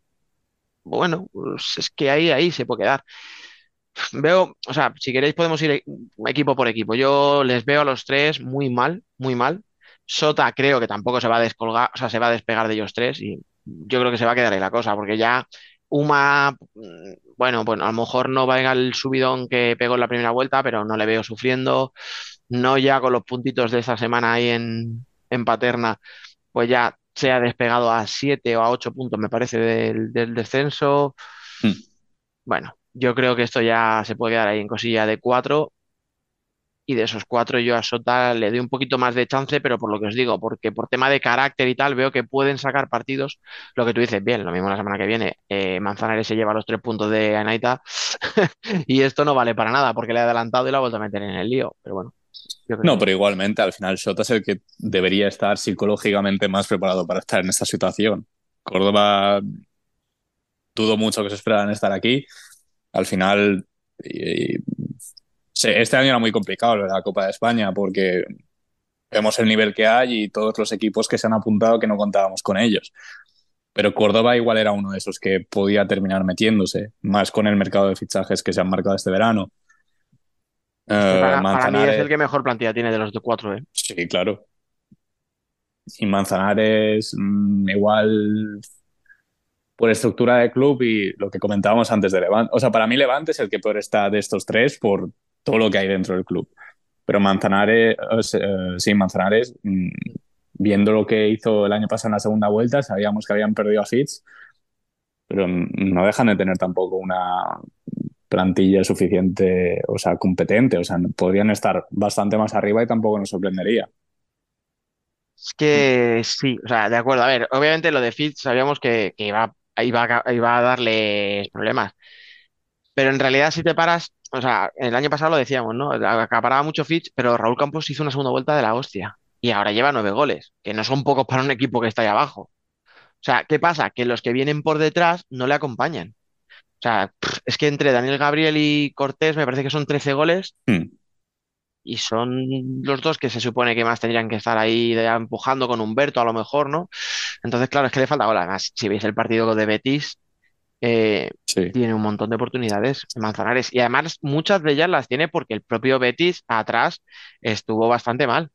[SPEAKER 3] Bueno, pues es que ahí, ahí se puede quedar. Veo, o sea, si queréis podemos ir equipo por equipo. Yo les veo a los tres muy mal, muy mal. Sota creo que tampoco se va a descolgar, o sea, se va a despegar de ellos tres y yo creo que se va a quedar ahí la cosa, porque ya Uma, mm, bueno, bueno, a lo mejor no va a llegar el subidón que pegó en la primera vuelta, pero no le veo sufriendo. No ya con los puntitos de esta semana ahí en, en Paterna, pues ya se ha despegado a siete o a ocho puntos, me parece, del, del descenso.
[SPEAKER 6] Mm.
[SPEAKER 3] Bueno, yo creo que esto ya se puede quedar ahí en cosilla de cuatro. Y de esos cuatro yo a Sota le doy un poquito más de chance, pero por lo que os digo, porque por tema de carácter y tal, veo que pueden sacar partidos. Lo que tú dices, bien, lo mismo la semana que viene, eh, Manzanares se lleva los tres puntos de Anaita y esto no vale para nada porque le ha adelantado y la ha vuelto a meter en el lío. Pero bueno,
[SPEAKER 6] No, pero igualmente al final Shota es el que debería estar psicológicamente más preparado para estar en esta situación. Córdoba dudo mucho que se esperaran estar aquí. Al final, y- y- se- este año era muy complicado la Copa de España porque vemos el nivel que hay y todos los equipos que se han apuntado que no contábamos con ellos. Pero Córdoba igual era uno de esos que podía terminar metiéndose, más con el mercado de fichajes que se han marcado este verano. Eh,
[SPEAKER 3] para, para mí es el que mejor plantilla tiene de los de cuatro, ¿eh?
[SPEAKER 6] Sí, claro. Y Manzanares, mm, igual por estructura de club y lo que comentábamos antes de Levante. O sea, para mí Levante es el que peor está de estos tres por todo lo que hay dentro del club. Pero Manzanares, eh, sí, Manzanares, mm, viendo lo que hizo el año pasado en la segunda vuelta, sabíamos que habían perdido a Fitz, pero no dejan de tener tampoco una plantilla suficiente, o sea, competente. O sea, podrían estar bastante más arriba y tampoco nos sorprendería.
[SPEAKER 3] Es que sí, o sea, de acuerdo. A ver, obviamente lo de Fitz sabíamos que, que iba, iba, a- iba a darle problemas. Pero en realidad, si te paras, o sea, el año pasado lo decíamos, ¿no? Acaparaba mucho Fitch, pero Raúl Campos hizo una segunda vuelta de la hostia. Y ahora lleva nueve goles, que no son pocos para un equipo que está ahí abajo. O sea, ¿qué pasa? Que los que vienen por detrás no le acompañan. O sea, es que entre Daniel Gabriel y Cortés me parece que son 13 goles.
[SPEAKER 6] Hmm.
[SPEAKER 3] Y son los dos que se supone que más tendrían que estar ahí empujando con Humberto, a lo mejor, ¿no? Entonces, claro, es que le falta gol. Además, si veis el partido de Betis, eh, tiene un montón de oportunidades Manzanares. Y además, muchas de ellas las tiene porque el propio Betis atrás estuvo bastante mal.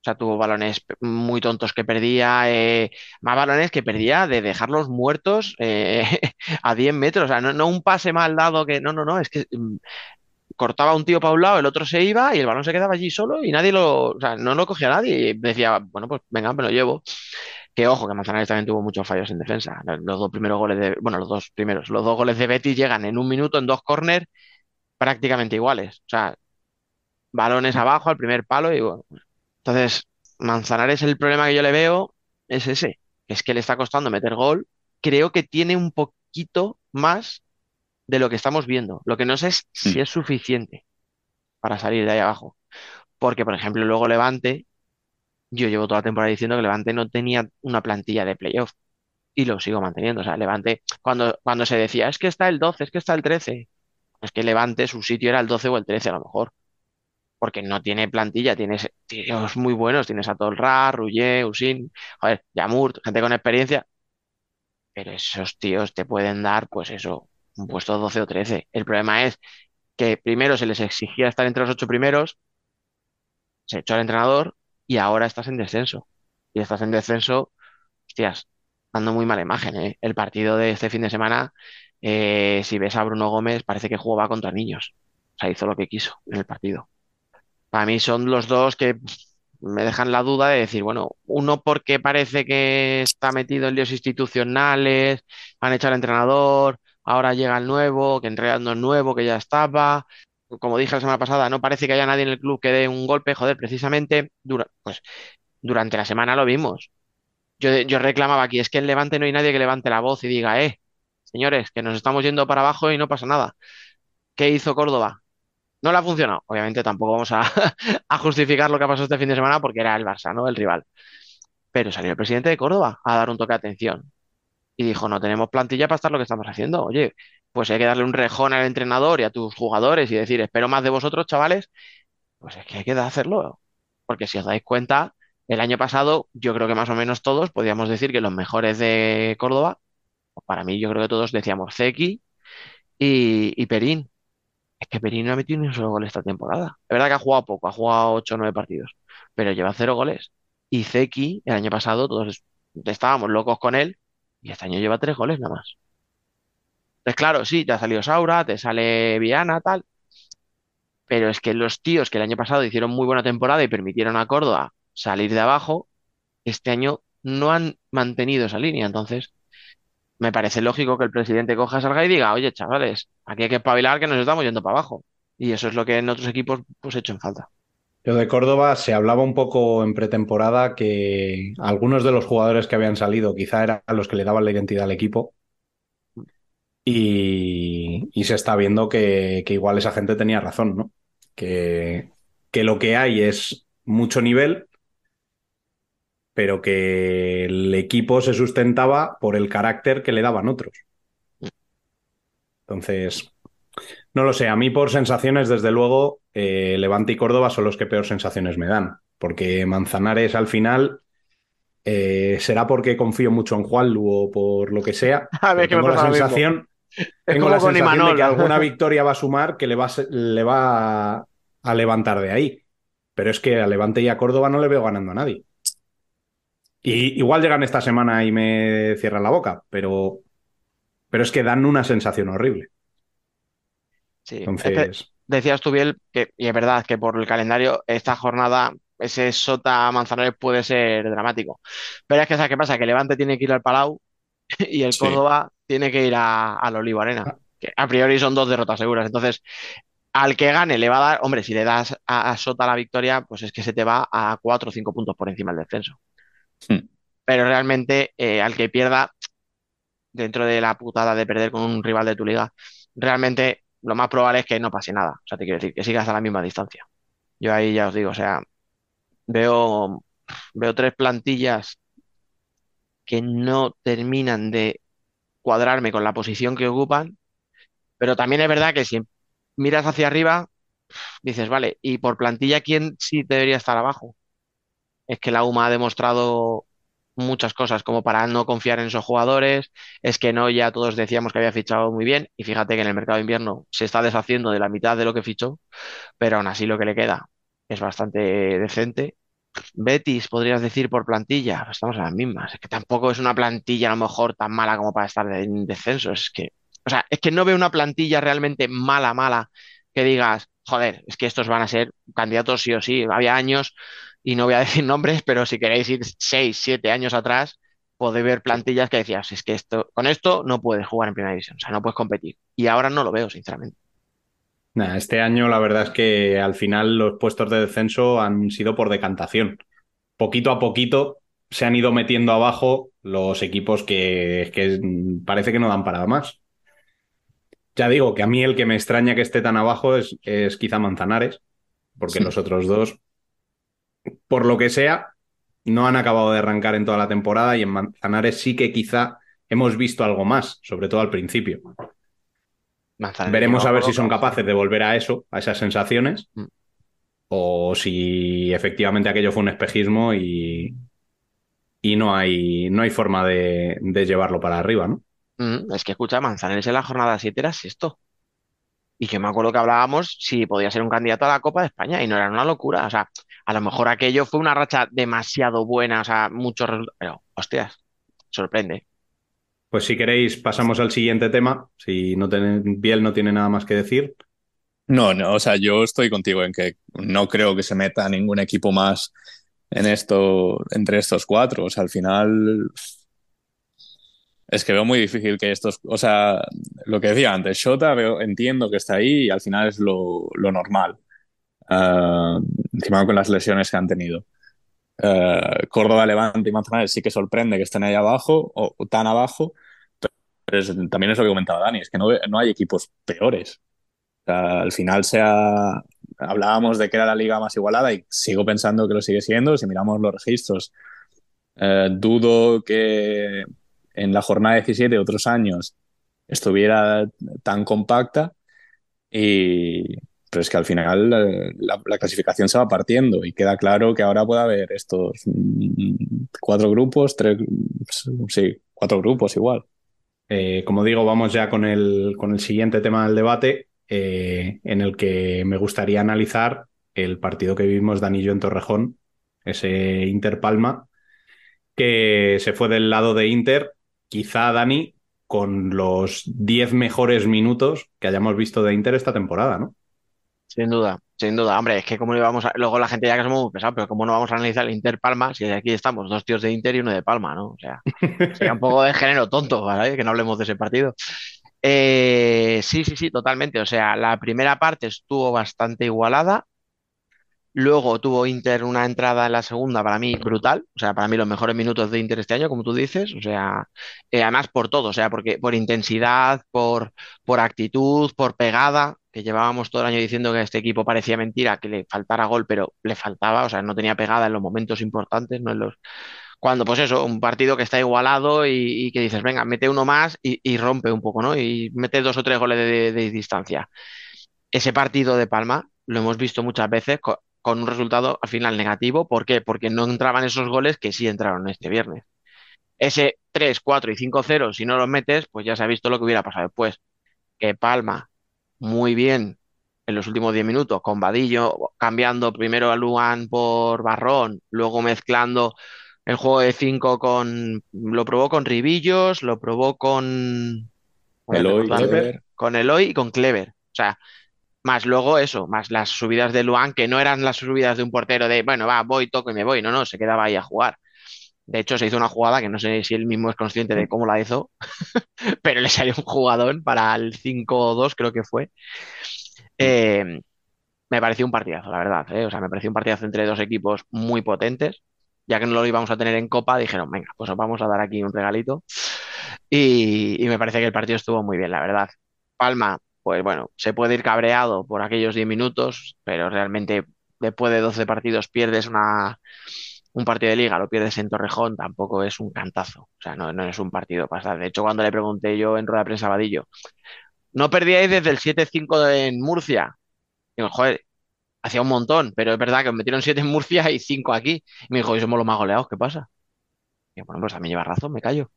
[SPEAKER 3] O sea, tuvo balones muy tontos que perdía, eh, más balones que perdía de dejarlos muertos eh, a 10 metros. O sea, no, un pase mal dado que. No, no, no, es que mm, cortaba un tío para un lado, el otro se iba y el balón se quedaba allí solo y nadie lo. O sea, no lo cogía nadie. Y decía, bueno, pues venga, me lo llevo. Que ojo, que Manzanares también tuvo muchos fallos en defensa. Los dos primeros goles de. Bueno, los dos primeros. Los dos goles de Betis llegan en un minuto en dos córner prácticamente iguales. O sea, balones abajo al primer palo y bueno. Entonces, Manzanares, el problema que yo le veo es ese. Es que le está costando meter gol. Creo que tiene un poquito más de lo que estamos viendo. Lo que no sé es si es suficiente para salir de ahí abajo. Porque, por ejemplo, luego Levante yo llevo toda la temporada diciendo que Levante no tenía una plantilla de playoff y lo sigo manteniendo. O sea, Levante, cuando, cuando se decía, es que está el 12, es que está el 13, es que Levante, su sitio era el 12 o el 13 a lo mejor. Porque no tiene plantilla, tienes tíos muy buenos, tienes a Tolra, Rullé, Usin, joder, Yamur, gente con experiencia. Pero esos tíos te pueden dar, pues eso, un puesto 12 o 13. El problema es que primero se les exigía estar entre los ocho primeros, se echó al entrenador y ahora estás en descenso. Y estás en descenso, hostias, dando muy mala imagen. ¿eh? El partido de este fin de semana, eh, si ves a Bruno Gómez, parece que jugaba contra niños. O sea, hizo lo que quiso en el partido. Para mí son los dos que me dejan la duda de decir, bueno, uno porque parece que está metido en líos institucionales, han echado al entrenador, ahora llega el nuevo, que en realidad no nuevo, que ya estaba, como dije la semana pasada, no parece que haya nadie en el club que dé un golpe, joder, precisamente pues, durante la semana lo vimos. Yo, yo reclamaba aquí, es que en Levante no hay nadie que levante la voz y diga, eh, señores, que nos estamos yendo para abajo y no pasa nada. ¿Qué hizo Córdoba? No le ha funcionado. Obviamente tampoco vamos a, a justificar lo que ha pasado este fin de semana porque era el Barça, ¿no? El rival. Pero salió el presidente de Córdoba a dar un toque de atención y dijo, no tenemos plantilla para estar lo que estamos haciendo. Oye, pues hay que darle un rejón al entrenador y a tus jugadores y decir, espero más de vosotros, chavales, pues es que hay que hacerlo. Porque si os dais cuenta, el año pasado yo creo que más o menos todos podíamos decir que los mejores de Córdoba, pues para mí yo creo que todos decíamos Zeki y, Perín. Es que Perín no ha metido ni un solo gol esta temporada. Es verdad que ha jugado poco, ha jugado 8 o 9 partidos, pero lleva cero goles. Y Zeki, el año pasado, todos estábamos locos con él y este año lleva tres goles nada más. Entonces, claro, sí, te ha salido Saura, te sale Viana, tal. Pero es que los tíos que el año pasado hicieron muy buena temporada y permitieron a Córdoba salir de abajo, este año no han mantenido esa línea. Entonces, me parece lógico que el presidente coja, salga y diga, oye, chavales, aquí hay que espabilar que nos estamos yendo para abajo. Y eso es lo que en otros equipos pues he hecho en falta.
[SPEAKER 1] Yo de Córdoba se hablaba un poco en pretemporada que algunos de los jugadores que habían salido quizá eran los que le daban la identidad al equipo. Y, se está viendo que, igual esa gente tenía razón, ¿no? Que, que lo que hay es mucho nivel, pero que el equipo se sustentaba por el carácter que le daban otros. Entonces, no lo sé, a mí por sensaciones, desde luego, eh, Levante y Córdoba son los que peor sensaciones me dan, porque Manzanares al final eh, será porque confío mucho en Juanlu o por lo que sea.
[SPEAKER 3] A ver,
[SPEAKER 1] tengo la sensación, tengo la sensación de que alguna victoria va a sumar que le va, le va a levantar de ahí. Pero es que a Levante y a Córdoba no le veo ganando a nadie. Y igual llegan esta semana y me cierran la boca, pero, pero es que dan una sensación horrible.
[SPEAKER 3] Sí. Entonces... Decías tú, Biel, que, y es verdad que por el calendario, esta jornada, ese Sota Manzanares puede ser dramático. Pero es que, ¿sabes qué pasa? Que Levante tiene que ir al Palau y el Córdoba tiene que ir al Olivo Arena. Ah. Que a priori son dos derrotas seguras. Entonces, al que gane le va a dar, hombre, si le das a, Sota la victoria, pues es que se te va a cuatro o cinco puntos por encima del descenso. Pero realmente, eh, al que pierda, dentro de la putada de perder con un rival de tu liga, realmente lo más probable es que no pase nada. O sea, te quiero decir, que sigas a la misma distancia. Yo ahí ya os digo, o sea, veo, veo tres plantillas que no terminan de cuadrarme con la posición que ocupan, pero también es verdad que si miras hacia arriba, dices, vale, y por plantilla, ¿quién sí debería estar abajo? Es que la UMA ha demostrado muchas cosas como para no confiar en esos jugadores, es que no, ya todos decíamos que había fichado muy bien y fíjate que en el mercado de invierno se está deshaciendo de la mitad de lo que fichó, pero aún así lo que le queda es bastante decente. Betis, podrías decir por plantilla, estamos a las mismas, es que tampoco es una plantilla a lo mejor tan mala como para estar en descenso, es que, o sea, es que no veo una plantilla realmente mala, mala, que digas, joder, es que estos van a ser candidatos sí o sí. Había años y no voy a decir nombres, pero si queréis ir 6, 7 años atrás, podéis ver plantillas que decías, es que esto, con esto no puedes jugar en primera división, o sea, no puedes competir. Y ahora no lo veo, sinceramente.
[SPEAKER 1] este año la verdad es que al final los puestos de descenso han sido por decantación. Poquito a poquito se han ido metiendo abajo los equipos que, que parece que no dan para más. Ya digo que a mí el que me extraña que esté tan abajo es, es quizá Manzanares, porque los otros dos por lo que sea, no han acabado de arrancar en toda la temporada y en Manzanares sí que quizá hemos visto algo más, sobre todo al principio. Veremos a ver si son capaces de volver a eso, a esas sensaciones, mm. o si efectivamente aquello fue un espejismo y, y no, hay, no hay forma de, llevarlo para arriba, ¿no?
[SPEAKER 3] Mm, es que escucha, Manzanares en la jornada 7 era esto. Y yo me acuerdo que hablábamos si podía ser un candidato a la Copa de España y no era una locura. O sea, a lo mejor aquello fue una racha demasiado buena, o sea, muchos resultados, pero hostias, sorprende.
[SPEAKER 1] Pues si queréis, pasamos al siguiente tema. Si no tienen, Biel no tiene nada más que decir.
[SPEAKER 6] No, no, o sea, yo estoy contigo en que no creo que se meta ningún equipo más en esto, entre estos cuatro. O sea, al final es que veo muy difícil que estos, o sea, lo que decía antes, Shota veo, entiendo que está ahí y al final es lo, lo normal uh, encima con las lesiones que han tenido. Uh, Córdoba, Levante y Manzanares sí que sorprende que estén ahí abajo o, tan abajo, pero también es lo que comentaba Dani, es que no, no hay equipos peores. al final sea, hablábamos de que era la liga más igualada y sigo pensando que lo sigue siendo. Si miramos los registros, uh, dudo que en la jornada 17 de otros años estuviera tan compacta y, pero es que al final eh, la, clasificación se va partiendo y queda claro que ahora puede haber estos mm, cuatro grupos, tres, sí, cuatro grupos igual.
[SPEAKER 1] Eh, como digo, vamos ya con el, con el siguiente tema del debate, eh, en el que me gustaría analizar el partido que vivimos Danillo en Torrejón, ese Inter Palma, que se fue del lado de Inter, quizá Dani, con los 10 mejores minutos que hayamos visto de Inter esta temporada, ¿no?
[SPEAKER 3] Sin duda, sin duda. Hombre, es que como íbamos a... Luego la gente ya que somos muy pesados, pero cómo no vamos a analizar el Inter Palma si aquí estamos dos tíos de Inter y uno de Palma, ¿no? O sea, sería un poco de género tonto, ¿vale? Que no hablemos de ese partido. Eh, sí, sí, sí, totalmente. O sea, la primera parte estuvo bastante igualada. Luego tuvo Inter una entrada en la segunda para mí brutal, o sea, para mí los mejores minutos de Inter este año, como tú dices, o sea, eh, además por todo, o sea, porque por intensidad, por, por actitud, por pegada, que llevábamos todo el año diciendo que este equipo parecía mentira, que le faltara gol, pero le faltaba, o sea, no tenía pegada en los momentos importantes, no en los cuando pues eso, un partido que está igualado y, que dices, venga, mete uno más y, rompe un poco, ¿no? Y mete dos o tres goles de, distancia. Ese partido de Palma lo hemos visto muchas veces con un resultado al final negativo. ¿Por qué? Porque no entraban esos goles que sí entraron este viernes. Ese 3, 4 y 5-0, si no los metes, pues ya se ha visto lo que hubiera pasado después. Que Palma, muy bien en los últimos 10 minutos, con Vadillo, cambiando primero a Luan por Barrón, luego mezclando el juego de 5 con. Lo probó con Ribillos, lo probó con.
[SPEAKER 6] Eloy,
[SPEAKER 3] con Eloy y con Clever. O sea, más luego eso, más las subidas de Luan, que no eran las subidas de un portero de, bueno, va, voy, toco y me voy. No, no, se quedaba ahí a jugar. De hecho, se hizo una jugada que no sé si él mismo es consciente de cómo la hizo, pero le salió un jugador para el 5-2, creo que fue. Eh, me pareció un partidazo, la verdad. Eh. O sea, me pareció un partidazo entre dos equipos muy potentes. Ya que no lo íbamos a tener en Copa, dijeron, venga, pues os vamos a dar aquí un regalito. Y, y me parece que el partido estuvo muy bien, la verdad. Palma pues bueno, se puede ir cabreado por aquellos 10 minutos, pero realmente después de 12 partidos pierdes una, un partido de liga, lo pierdes en Torrejón, tampoco es un cantazo. O sea, no, no es un partido pasado. De hecho, cuando le pregunté yo en rueda de prensa a Vadillo, ¿no perdíais desde el 7-5 en Murcia? Digo, joder, hacía un montón, pero es verdad que me metieron 7 en Murcia y 5 aquí. Y me dijo, y somos los más goleados, ¿qué pasa? Y bueno, pues también lleva razón, me callo.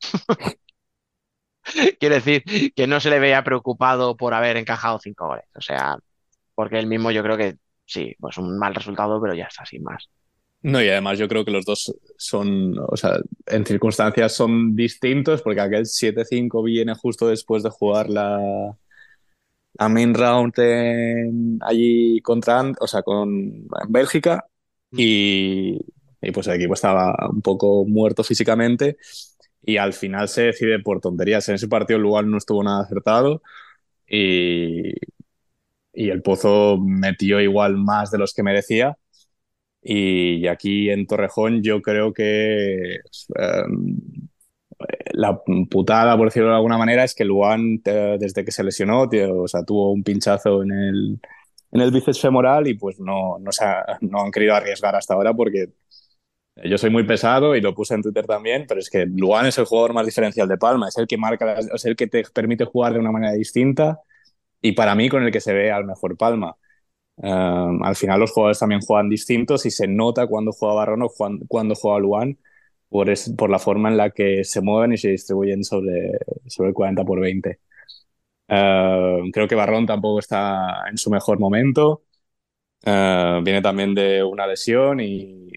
[SPEAKER 3] Quiere decir que no se le veía preocupado por haber encajado 5 goles. O sea, porque él mismo yo creo que sí, pues un mal resultado, pero ya está, sin más.
[SPEAKER 6] No, y además yo creo que los dos son, o sea, en circunstancias son distintos, porque aquel 7-5 viene justo después de jugar la, la main round allí contra, o sea, con en Bélgica, mm. y, y pues el equipo estaba un poco muerto físicamente, y al final se decide por tonterías. En ese partido el lugar no estuvo nada acertado, y, y el Pozo metió igual más de los que merecía y aquí en Torrejón yo creo que em, la putada, por decirlo de alguna manera, es que Luan, desde que se lesionó, o sea, tuvo un pinchazo en el, en el bíceps femoral y pues no, no, se no han querido arriesgar hasta ahora porque yo soy muy pesado y lo puse en Twitter también, pero es que Luan es el jugador más diferencial de Palma, es el que marca, es el que te permite jugar de una manera distinta y para mí con el que se ve al mejor Palma. Em, al final los jugadores también juegan distintos y se nota cuando juega Barrón o cuando, juega Luan por, por la forma en la que se mueven y se distribuyen sobre, sobre el 40 por 20. Em, creo que Barrón tampoco está en su mejor momento. Em, viene también de una lesión y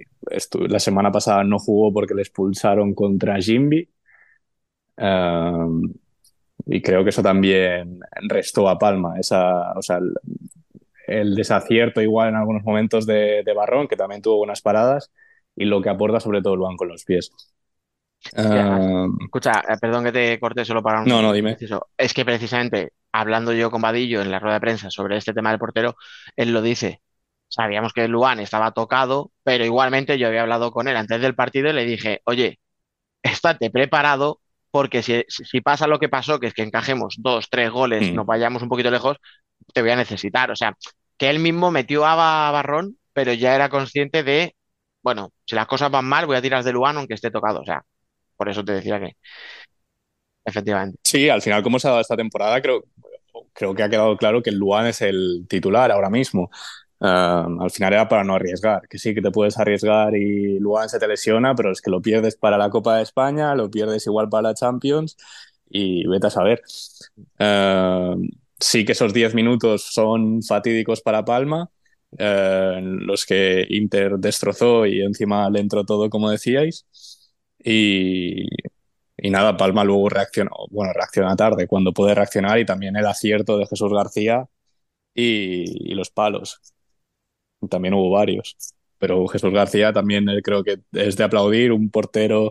[SPEAKER 6] la semana pasada no jugó porque le expulsaron contra Jimby. y creo que eso también restó a Palma. Esa, o sea, el desacierto igual en algunos momentos de, Barrón, que también tuvo buenas paradas, y lo que aporta sobre todo el banco con los pies.
[SPEAKER 3] Ah, escucha, eh, perdón que te corte solo para un
[SPEAKER 6] No, no, dime.
[SPEAKER 3] Es que precisamente hablando yo con Vadillo en la rueda de prensa sobre este tema del portero, él lo dice. Sabíamos que Luan estaba tocado, pero igualmente yo había hablado con él antes del partido y le dije, oye, estate preparado porque si, si pasa lo que pasó, que es que encajemos dos, tres goles, mm. nos vayamos un poquito lejos, te voy a necesitar. O sea, que él mismo metió a Barrón, pero ya era consciente de, bueno, si las cosas van mal, voy a tirar de Luan aunque esté tocado. O sea, por eso te decía que, efectivamente.
[SPEAKER 6] Sí, al final, como se ha dado esta temporada, creo, creo que ha quedado claro que el Luan es el titular ahora mismo. Al final era para no arriesgar, que sí que te puedes arriesgar y Luan se te lesiona, pero es que lo pierdes para la Copa de España, lo pierdes igual para la Champions y vete a saber sí que esos 10 minutos son fatídicos para Palma, eh, los que Inter destrozó y encima le entró todo, como decíais. Y, y nada, Palma luego reaccionó, bueno, reacciona tarde, cuando puede reaccionar y también el acierto de Jesús García y, y los palos. También hubo varios. Pero Jesús García también eh, creo que es de aplaudir, un portero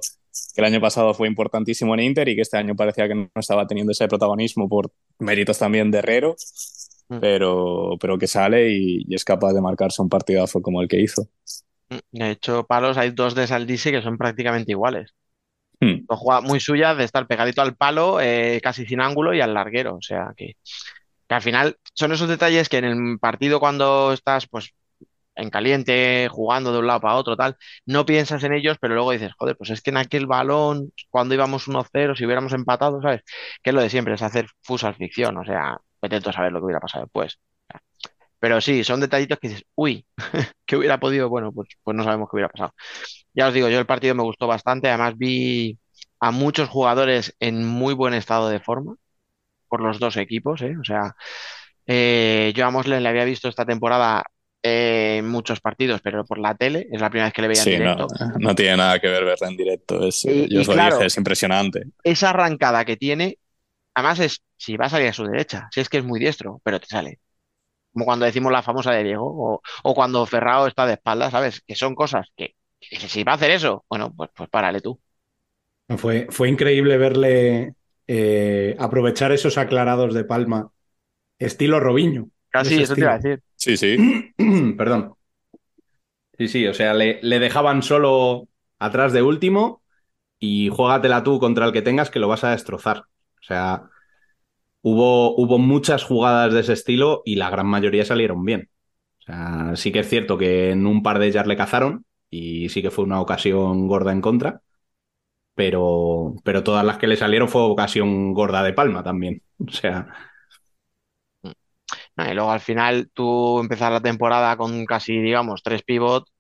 [SPEAKER 6] que el año pasado fue importantísimo en Inter y que este año parecía que no estaba teniendo ese protagonismo por méritos también de Herrero, mm. pero, pero que sale y, es capaz de marcarse un partidazo como el que hizo.
[SPEAKER 3] Mm, de hecho, palos hay dos de Saldisi que son prácticamente iguales. Hmm. Juega muy suya de estar pegadito al palo, eh, casi sin ángulo y al larguero. O sea que, que, al final son esos detalles que en el partido cuando estás pues en caliente, jugando de un lado para otro, tal, no piensas en ellos, pero luego dices, joder, pues es que en aquel balón, cuando íbamos 1-0, si hubiéramos empatado, ¿sabes? Que es lo de siempre, es hacer fusal ficción, o sea, a saber lo que hubiera pasado después. Pero sí, son detallitos que dices, uy, ¿qué hubiera podido? Bueno, pues, pues no sabemos qué hubiera pasado. Ya os digo, yo el partido me gustó bastante, además vi a muchos jugadores en muy buen estado de forma por los dos equipos, ¿eh? O sea, eh, yo a Moslen le había visto esta temporada en muchos partidos, pero por la tele, es la primera vez que le veía en directo.
[SPEAKER 6] No, no tiene nada que ver verla en directo, es, yo dije, es impresionante.
[SPEAKER 3] Esa arrancada que tiene, además es, si va a salir a su derecha, si es que es muy diestro, pero te sale. Como cuando decimos la famosa de Diego, o, cuando Ferrao está de espaldas, ¿sabes? Que son cosas que, si va a hacer eso, bueno, pues, pues párale tú.
[SPEAKER 1] Fue, fue increíble verle eh, aprovechar esos aclarados de Palma, estilo Robiño.
[SPEAKER 3] Casi, eso te iba a decir.
[SPEAKER 6] Sí, sí.
[SPEAKER 1] Perdón. Sí, sí, o sea, le, dejaban solo atrás de último y juégatela tú contra el que tengas que lo vas a destrozar. O sea, hubo, hubo muchas jugadas de ese estilo y la gran mayoría salieron bien. O sea, sí que es cierto que en un par de ellas le cazaron y sí que fue una ocasión gorda en contra, pero, pero todas las que le salieron fue ocasión gorda de palma también. O sea.
[SPEAKER 3] Y luego al final tú empezar la temporada con casi, digamos, tres pivots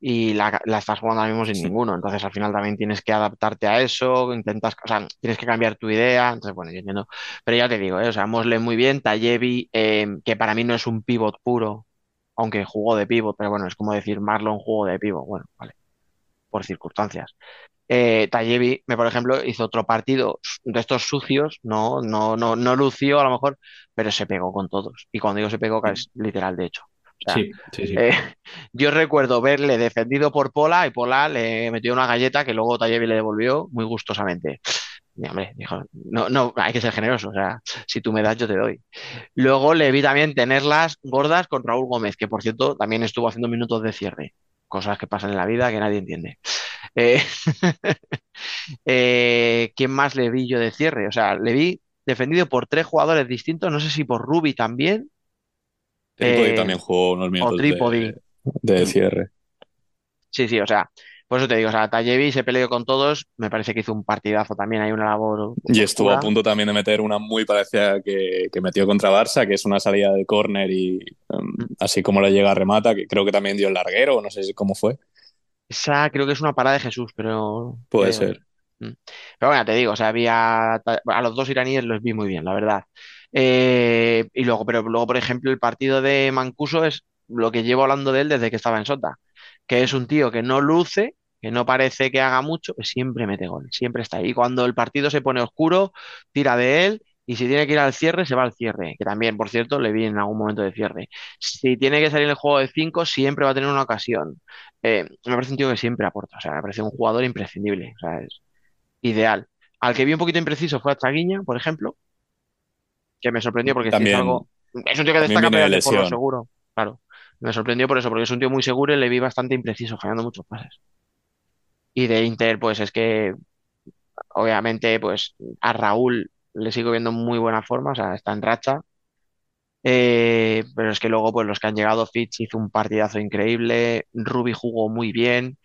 [SPEAKER 3] y la, estás jugando ahora mismo sin ninguno. Entonces al final también tienes que adaptarte a eso, intentas, o sea, tienes que cambiar tu idea. Entonces, bueno, yo entiendo. Pero ya te digo, ¿eh? o sea, Mosle muy bien, Tallevi, eh, que para mí no es un pivot puro, aunque jugó de pivot, pero bueno, es como decir Marlon jugó de pivot. Bueno, vale, por circunstancias. Eh, Tallevi, por ejemplo, hizo otro partido de estos sucios, no, no, no, no lució a lo mejor, pero se pegó con todos. Y cuando digo se pegó, es literal, de hecho
[SPEAKER 1] sí, sí, sí.
[SPEAKER 3] Eh, yo recuerdo verle defendido por Pola y Pola le metió una galleta que luego Tallevi le devolvió muy gustosamente. Y, hombre, dijo, no, no, hay que ser generoso, o sea, si tú me das, yo te doy. Luego le vi también tenerlas gordas con Raúl Gómez, que por cierto también estuvo haciendo minutos de cierre, cosas que pasan en la vida que nadie entiende. Eh, eh, ¿Quién más le vi yo de cierre? O sea, le vi defendido por tres jugadores distintos, no sé si por Ruby también,
[SPEAKER 6] Tripodi eh, también jugó unos minutos de, cierre.
[SPEAKER 3] Sí, sí, o sea, por eso te digo, o sea, Tallevi se peleó con todos, me parece que hizo un partidazo también, hay una labor.
[SPEAKER 6] Y estuvo a punto también de meter una muy parecida que, metió contra Barça, que es una salida de córner y em, mm. así como le llega a remata, que creo que también dio el larguero, no sé cómo fue.
[SPEAKER 3] Esa creo que es una parada de Jesús, pero.
[SPEAKER 6] Puede ser.
[SPEAKER 3] Mm. Pero bueno, te digo, o sea, había. A los dos iraníes los vi muy bien, la verdad. Eh, y luego, pero luego, por ejemplo, el partido de Mancuso es lo que llevo hablando de él desde que estaba en Sota, que es un tío que no luce, que no parece que haga mucho, que siempre mete gol, siempre está ahí. Y cuando el partido se pone oscuro, tira de él y si tiene que ir al cierre, se va al cierre, que también, por cierto, le vi en algún momento de cierre. Si tiene que salir el juego de 5, siempre va a tener una ocasión. Eh, me parece un tío que siempre aporta, o sea, me parece un jugador imprescindible, ideal. Al que vi un poquito impreciso fue a Chaguiña, por ejemplo, que me sorprendió porque es algo. Es un tío que destaca pero por lo seguro. Claro. Me sorprendió por eso, porque es un tío muy seguro y le vi bastante impreciso, fallando muchos pases. Y de Inter, pues es que obviamente, pues a Raúl le sigo viendo muy buena forma, o sea, está en racha. Eh, pero es que luego, pues los que han llegado, Fitch hizo un partidazo increíble, Ruby jugó muy bien,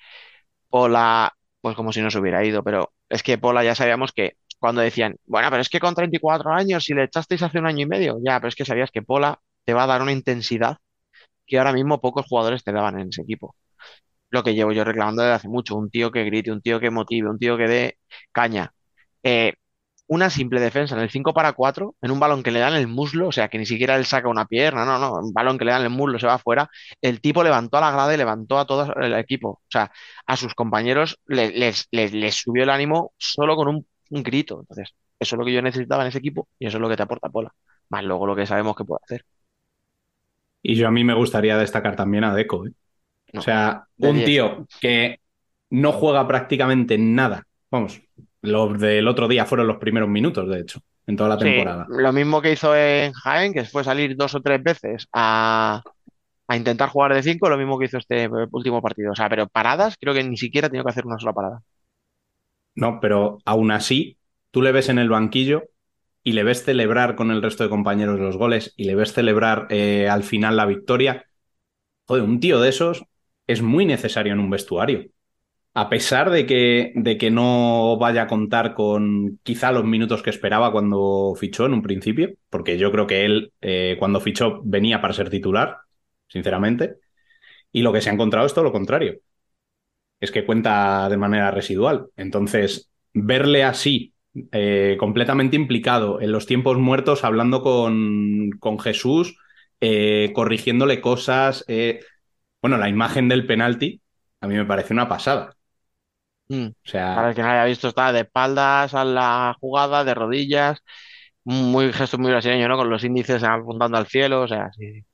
[SPEAKER 3] Pola, pues como si no se hubiera ido, pero es que Pola ya sabíamos que cuando decían, bueno, pero es que con 34 años, si le echasteis hace un año y medio, ya, pero es que sabías que Pola te va a dar una intensidad que ahora mismo pocos jugadores te daban en ese equipo. Lo que llevo yo reclamando desde hace mucho, un tío que grite, un tío que motive, un tío que dé caña. Eh, una simple defensa en el 5 para 4, en un balón que le dan el muslo, o sea, que ni siquiera él saca una pierna, no, no, un balón que le dan el muslo, se va afuera, el tipo levantó a la grada y levantó a todo el equipo, o sea, a sus compañeros les, les subió el ánimo solo con un un grito. Entonces, eso es lo que yo necesitaba en ese equipo y eso es lo que te aporta Pola. Más luego lo que sabemos que puede hacer.
[SPEAKER 1] Y yo a mí me gustaría destacar también a Deco. ¿eh? o sea, un tío que no juega prácticamente nada. Vamos, los del otro día fueron los primeros minutos, de hecho, en toda la temporada.
[SPEAKER 3] lo mismo que hizo en Jaén, que fue salir dos o tres veces a, a intentar jugar de cinco, lo mismo que hizo este último partido. O sea, pero paradas, creo que ni siquiera ha tenido que hacer una sola parada.
[SPEAKER 1] No, pero aún así, tú le ves en el banquillo y le ves celebrar con el resto de compañeros los goles y le ves celebrar eh, al final la victoria. Joder, un tío de esos es muy necesario en un vestuario. A pesar de que, de que no vaya a contar con quizá los minutos que esperaba cuando fichó en un principio, porque yo creo que él eh, cuando fichó venía para ser titular, sinceramente, y lo que se ha encontrado es todo lo contrario es que cuenta de manera residual. Entonces, verle así, eh, completamente implicado en los tiempos muertos, hablando con, con Jesús, eh, corrigiéndole cosas. Bueno, la imagen del penalti a mí me parece una pasada.
[SPEAKER 3] Mm. O sea, Para el que no haya visto, está de espaldas a la jugada, de rodillas, muy gesto muy brasileño, ¿no? Con los índices apuntando al cielo, o sea, sí.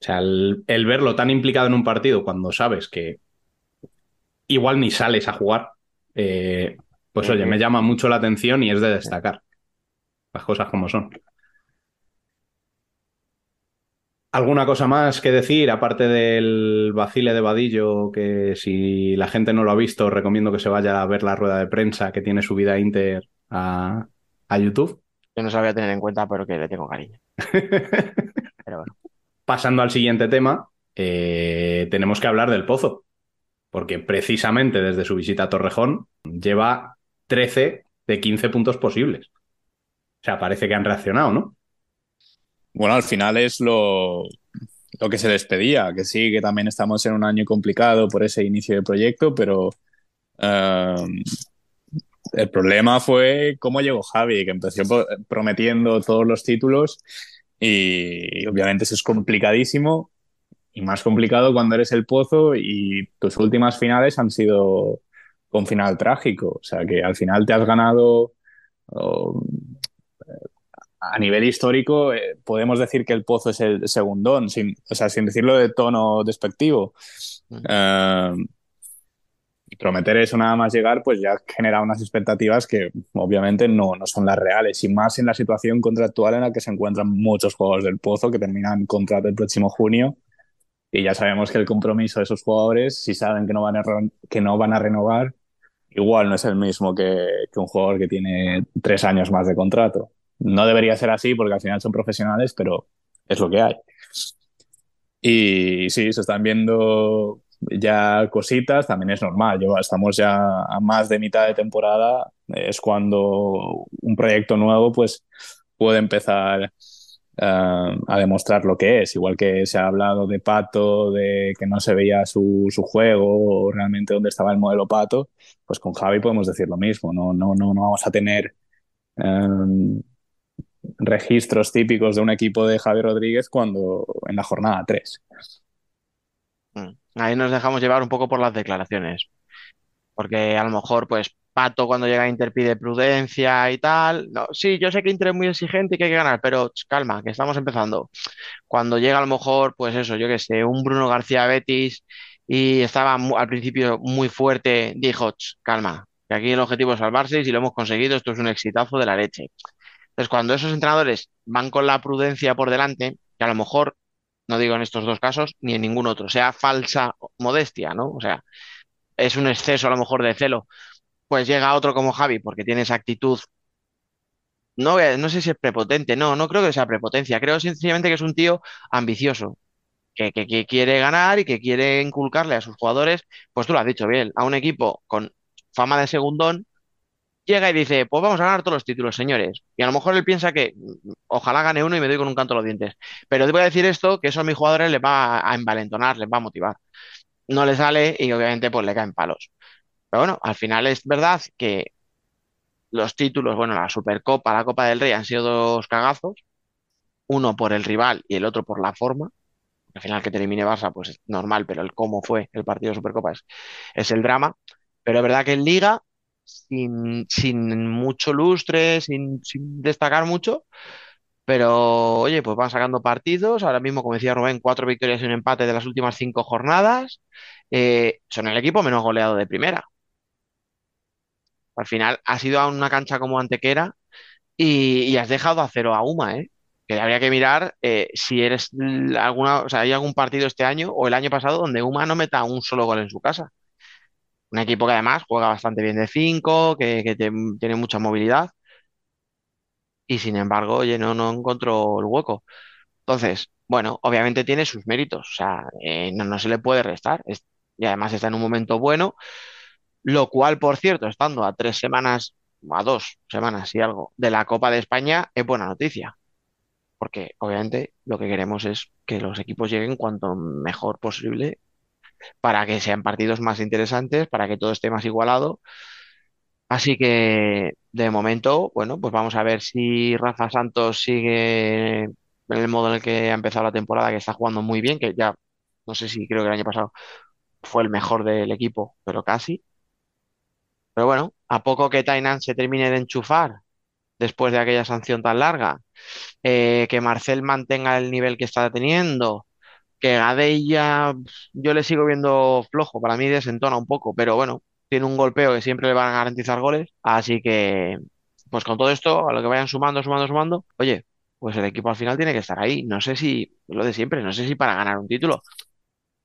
[SPEAKER 1] O sea, el verlo tan implicado en un partido cuando sabes que igual ni sales a jugar, eh, pues oye, me llama mucho la atención y es de destacar las cosas como son. ¿Alguna cosa más que decir, aparte del vacile de Vadillo, que si la gente no lo ha visto, recomiendo que se vaya a ver la rueda de prensa que tiene subida Inter a, a YouTube?
[SPEAKER 3] Yo no sabía tener en cuenta, pero que le tengo cariño.
[SPEAKER 1] pero bueno. Pasando al siguiente tema, eh, tenemos que hablar del Pozo, porque precisamente desde su visita a Torrejón lleva 13 de 15 puntos posibles. O sea, parece que han reaccionado, ¿no?
[SPEAKER 6] Bueno, al final es lo, lo que se les pedía, que sí, que también estamos en un año complicado por ese inicio de proyecto, pero um, el problema fue cómo llegó Javi, que empezó prometiendo todos los títulos y, obviamente eso es complicadísimo y más complicado cuando eres el pozo y tus últimas finales han sido con final trágico, o sea que al final te has ganado a nivel histórico eh, podemos decir que el Pozo es el segundón, sin, o sea, sin decirlo de tono despectivo. Y prometer eso nada más llegar, pues ya genera unas expectativas que obviamente no, no son las reales, y más en la situación contractual en la que se encuentran muchos jugadores del Pozo que terminan contrato el próximo junio. Y ya sabemos que el compromiso de esos jugadores, si saben que no van a, que no van a renovar, igual no es el mismo que, que un jugador que tiene tres años más de contrato. No debería ser así porque al final son profesionales, pero es lo que hay. Y sí, se están viendo ya cositas, también es normal. estamos ya a más de mitad de temporada, es cuando un proyecto nuevo pues puede empezar eh, a demostrar lo que es. Igual que se ha hablado de Pato, de que no se veía su, su, juego o realmente dónde estaba el modelo Pato, pues con Javi podemos decir lo mismo. No, no, no, no vamos a tener eh, registros típicos de un equipo de Javier Rodríguez cuando en la jornada 3.
[SPEAKER 3] Mm. Ahí nos dejamos llevar un poco por las declaraciones, porque a lo mejor pues Pato cuando llega a Inter pide prudencia y tal. No, sí, yo sé que Inter es muy exigente y que hay que ganar, pero calma, que estamos empezando. Cuando llega a lo mejor, pues eso, yo que sé, un Bruno García Betis y estaba al principio muy fuerte, dijo, calma, que aquí el objetivo es salvarse y si lo hemos conseguido, esto es un exitazo de la leche. Entonces, cuando esos entrenadores van con la prudencia por delante, que a lo mejor, no digo en estos dos casos, ni en ningún otro, sea falsa modestia, ¿no? O sea, es un exceso a lo mejor de celo, pues llega otro como Javi, porque tiene esa actitud, no, no sé si es prepotente, no, no creo que sea prepotencia, creo sencillamente que es un tío ambicioso, que, que, quiere ganar y que quiere inculcarle a sus jugadores, pues tú lo has dicho bien, a un equipo con fama de segundón, llega y dice, pues vamos a ganar todos los títulos, señores. Y a lo mejor él piensa que ojalá gane uno y me doy con un canto a los dientes. Pero te voy a decir esto, que eso a mis jugadores les va a envalentonar, les va a motivar. No le sale y obviamente pues le caen palos. Pero bueno, al final es verdad que los títulos, bueno, la Supercopa, la Copa del Rey han sido dos cagazos, uno por el rival y el otro por la forma. Al final que termine Barça, pues es normal, pero el cómo fue el partido de Supercopa es, es el drama. Pero es verdad que en Liga sin, sin mucho lustre, sin, destacar mucho. Pero oye, pues van sacando partidos. Ahora mismo, como decía Rubén, cuatro victorias y un empate de las últimas cinco jornadas. Eh, son el equipo menos goleado de primera. Al final ha sido a una cancha como Antequera y, y has dejado a cero a Uma, ¿eh? Que habría que mirar eh, si eres alguna, o sea, hay algún partido este año o el año pasado donde Uma no meta un solo gol en su casa. Un equipo que además juega bastante bien de 5, que, tiene mucha movilidad. Y sin embargo, oye, no, encontró el hueco. Entonces, bueno, obviamente tiene sus méritos. O sea, eh, no, se le puede restar. y además está en un momento bueno. Lo cual, por cierto, estando a tres semanas, a dos semanas y algo de la Copa de España, es buena noticia. Porque obviamente lo que queremos es que los equipos lleguen cuanto mejor posible para que sean partidos más interesantes, para que todo esté más igualado. Así que de momento, bueno, pues vamos a ver si Rafa Santos sigue en el modo en el que ha empezado la temporada, que está jugando muy bien, que ya no sé si creo que el año pasado fue el mejor del equipo, pero casi. Pero bueno, a poco que Tainan se termine de enchufar después de aquella sanción tan larga, eh, que Marcel mantenga el nivel que está teniendo, que Gadella yo le sigo viendo flojo, para mí desentona un poco, pero bueno, tiene un golpeo que siempre le van a garantizar goles, así que pues con todo esto, a lo que vayan sumando, sumando, sumando, oye, pues el equipo al final tiene que estar ahí, no sé si, lo de siempre, no sé si para ganar un título,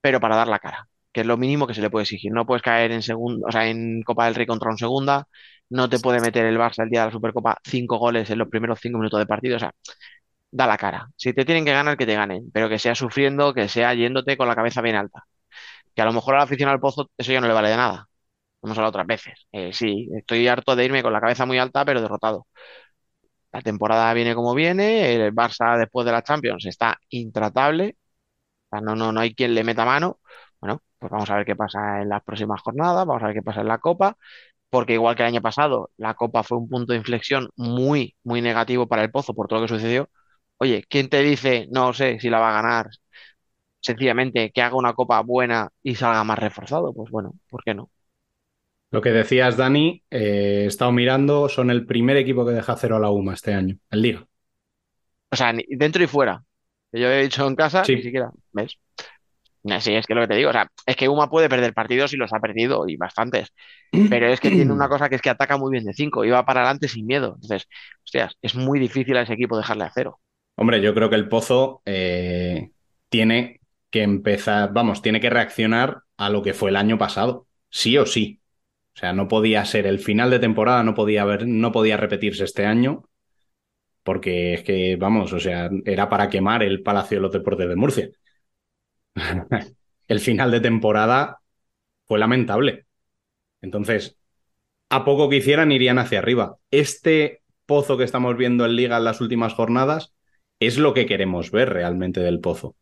[SPEAKER 3] pero para dar la cara. que es lo mínimo que se le puede exigir. No puedes caer en segundo, o sea, en Copa del Rey contra un segunda, no te puede meter el Barça el día de la Supercopa cinco goles en los primeros cinco minutos de partido, o sea, da la cara. Si te tienen que ganar, que te ganen, pero que sea sufriendo, que sea yéndote con la cabeza bien alta. Que a lo mejor al aficionado al Pozo eso ya no le vale de nada. Hemos hablado otras veces. Eh, sí, estoy harto de irme con la cabeza muy alta, pero derrotado. La temporada viene como viene, el Barça después de la Champions está intratable, no, no, no hay quien le meta mano. Bueno, pues vamos a ver qué pasa en las próximas jornadas, vamos a ver qué pasa en la Copa, porque igual que el año pasado, la Copa fue un punto de inflexión muy, muy negativo para el Pozo por todo lo que sucedió. Oye, ¿quién te dice, no sé si la va a ganar? Sencillamente que haga una Copa buena y salga más reforzado. Pues bueno, ¿por qué no?
[SPEAKER 1] Lo que decías, Dani, eh, he estado mirando, son el primer equipo que deja cero a la UMA este año, el Liga.
[SPEAKER 3] O sea, dentro y fuera. Yo he dicho en casa, ni siquiera, ¿ves? Sí, es que lo que te digo, o sea, es que UMA puede perder partidos y los ha perdido y bastantes, pero es que tiene una cosa que es que ataca muy bien de cinco y va para adelante sin miedo. Entonces, hostias, es muy difícil a ese equipo dejarle a cero.
[SPEAKER 1] Hombre, yo creo que el Pozo eh, tiene que empezar, vamos, tiene que reaccionar a lo que fue el año pasado, sí o sí. O sea, no podía ser el final de temporada, no podía haber, no podía repetirse este año, porque es que, vamos, o sea, era para quemar el Palacio de los Deportes de Murcia. el final de temporada fue lamentable. Entonces, a poco que hicieran irían hacia arriba. Este pozo que estamos viendo en liga en las últimas jornadas es lo que queremos ver realmente del pozo.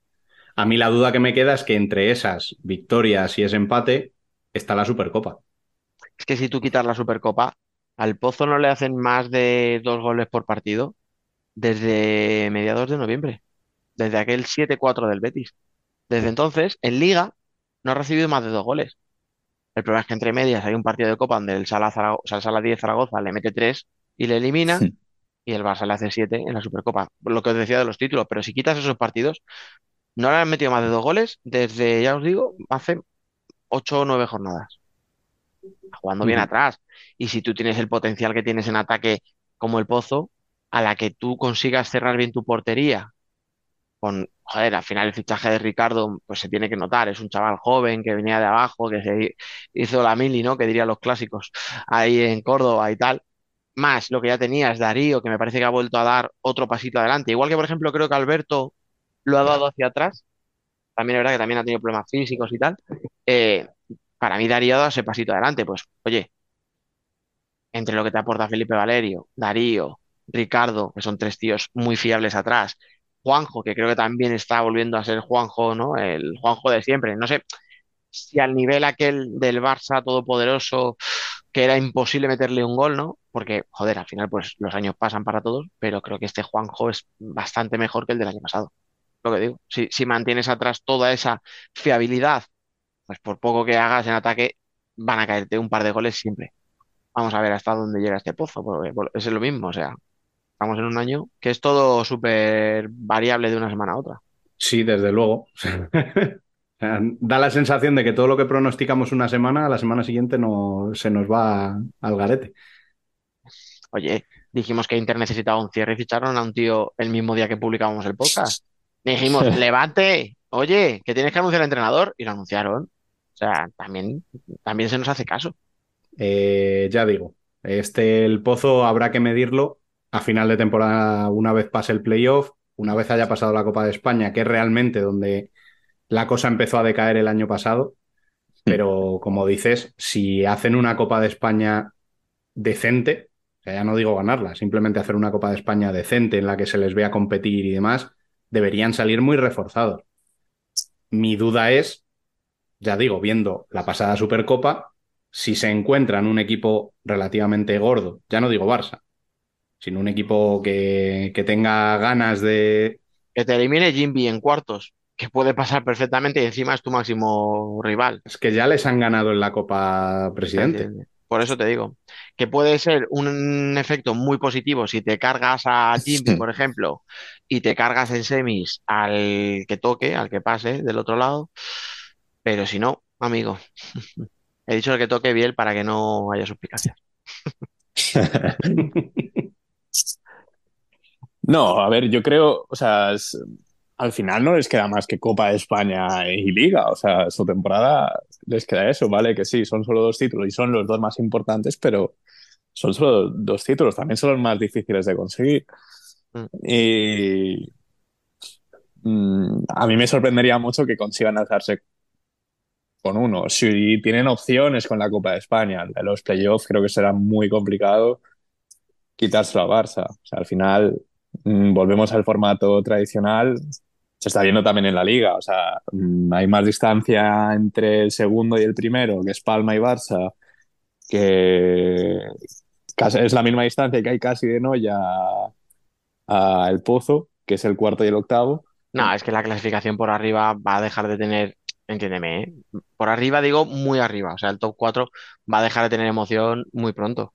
[SPEAKER 1] A mí la duda que me queda es que entre esas victorias y ese empate está la Supercopa
[SPEAKER 3] es que si tú quitas la Supercopa, al Pozo no le hacen más de dos goles por partido desde mediados de noviembre, desde aquel 7-4 del Betis. Desde entonces, en Liga, no ha recibido más de dos goles. El problema es que entre medias hay un partido de Copa donde el Sala, Zaragoza, el Sala 10 Zaragoza le mete tres y le elimina, y el Barça le hace siete en la Supercopa. Lo que os decía de los títulos, pero si quitas esos partidos, no le han metido más de dos goles desde, ya os digo, hace ocho o nueve jornadas jugando bien atrás. Y si tú tienes el potencial que tienes en ataque como el Pozo, a la que tú consigas cerrar bien tu portería, con, joder, al final el fichaje de Ricardo, pues se tiene que notar, es un chaval joven que venía de abajo, que se hizo la mili, ¿no? Que dirían los clásicos, ahí en Córdoba y tal. Más lo que ya tenías, Darío, que me parece que ha vuelto a dar otro pasito adelante. Igual que, por ejemplo, creo que Alberto lo ha dado hacia atrás. También es verdad que también ha tenido problemas físicos y tal. Eh, para mí Darío da ese pasito adelante. Pues, oye, entre lo que te aporta Felipe Valerio, Darío, Ricardo, que son tres tíos muy fiables atrás, Juanjo, que creo que también está volviendo a ser Juanjo, ¿no? El Juanjo de siempre. No sé si al nivel aquel del Barça todopoderoso, que era imposible meterle un gol, ¿no? Porque, joder, al final, pues los años pasan para todos, pero creo que este Juanjo es bastante mejor que el del año pasado. Lo que digo, si, si mantienes atrás toda esa fiabilidad pues por poco que hagas en ataque, van a caerte un par de goles siempre. Vamos a ver hasta dónde llega este pozo, porque es lo mismo, o sea, estamos en un año que es todo súper variable de una semana a otra.
[SPEAKER 1] Sí, desde luego. da la sensación de que todo lo que pronosticamos una semana, la semana siguiente no, se nos va al garete.
[SPEAKER 3] Oye, dijimos que Inter necesitaba un cierre y ficharon a un tío el mismo día que publicábamos el podcast. Dijimos, levante, oye, que tienes que anunciar al entrenador y lo anunciaron. O sea, también, también se nos hace caso.
[SPEAKER 1] Eh, ya digo, este el pozo habrá que medirlo a final de temporada una vez pase el playoff, una vez haya pasado la Copa de España, que es realmente donde la cosa empezó a decaer el año pasado. Pero como dices, si hacen una Copa de España decente, o sea, ya no digo ganarla, simplemente hacer una Copa de España decente en la que se les vea competir y demás, deberían salir muy reforzados. Mi duda es ya digo, viendo la pasada Supercopa, si se encuentran un equipo relativamente gordo, ya no digo Barça, sino un equipo que, tenga ganas de...
[SPEAKER 3] Que te elimine Jimby en cuartos, que puede pasar perfectamente y encima es tu máximo rival.
[SPEAKER 1] Es que ya les han ganado en la Copa Presidente.
[SPEAKER 3] Por eso te digo, que puede ser un efecto muy positivo si te cargas a Jimby, por ejemplo, y te cargas en semis al que toque, al que pase del otro lado pero si no, amigo, he dicho que toque bien para que no haya suspicacia.
[SPEAKER 6] No, a ver, yo creo, o sea, al final no les queda más que Copa de España y Liga. O sea, su temporada les queda eso, ¿vale? Que sí, son solo dos títulos y son los dos más importantes, pero son solo dos títulos, también son los más difíciles de conseguir. Mm. Y mm, a mí me sorprendería mucho que consigan alzarse con uno. Si tienen opciones con la Copa de España, los playoffs creo que será muy complicado quitárselo a Barça. O sea, al final mm, volvemos al formato tradicional, está viendo también en la liga. O sea, mm, hay más distancia entre el segundo y el primero, que es Palma y Barça, que es la misma distancia que hay casi de Noya a, El Pozo, que es el cuarto y el octavo.
[SPEAKER 3] No, es que la clasificación por arriba va a dejar de tener, entiéndeme, ¿eh? por arriba digo muy arriba, o sea, el top 4 va a dejar de tener emoción muy pronto.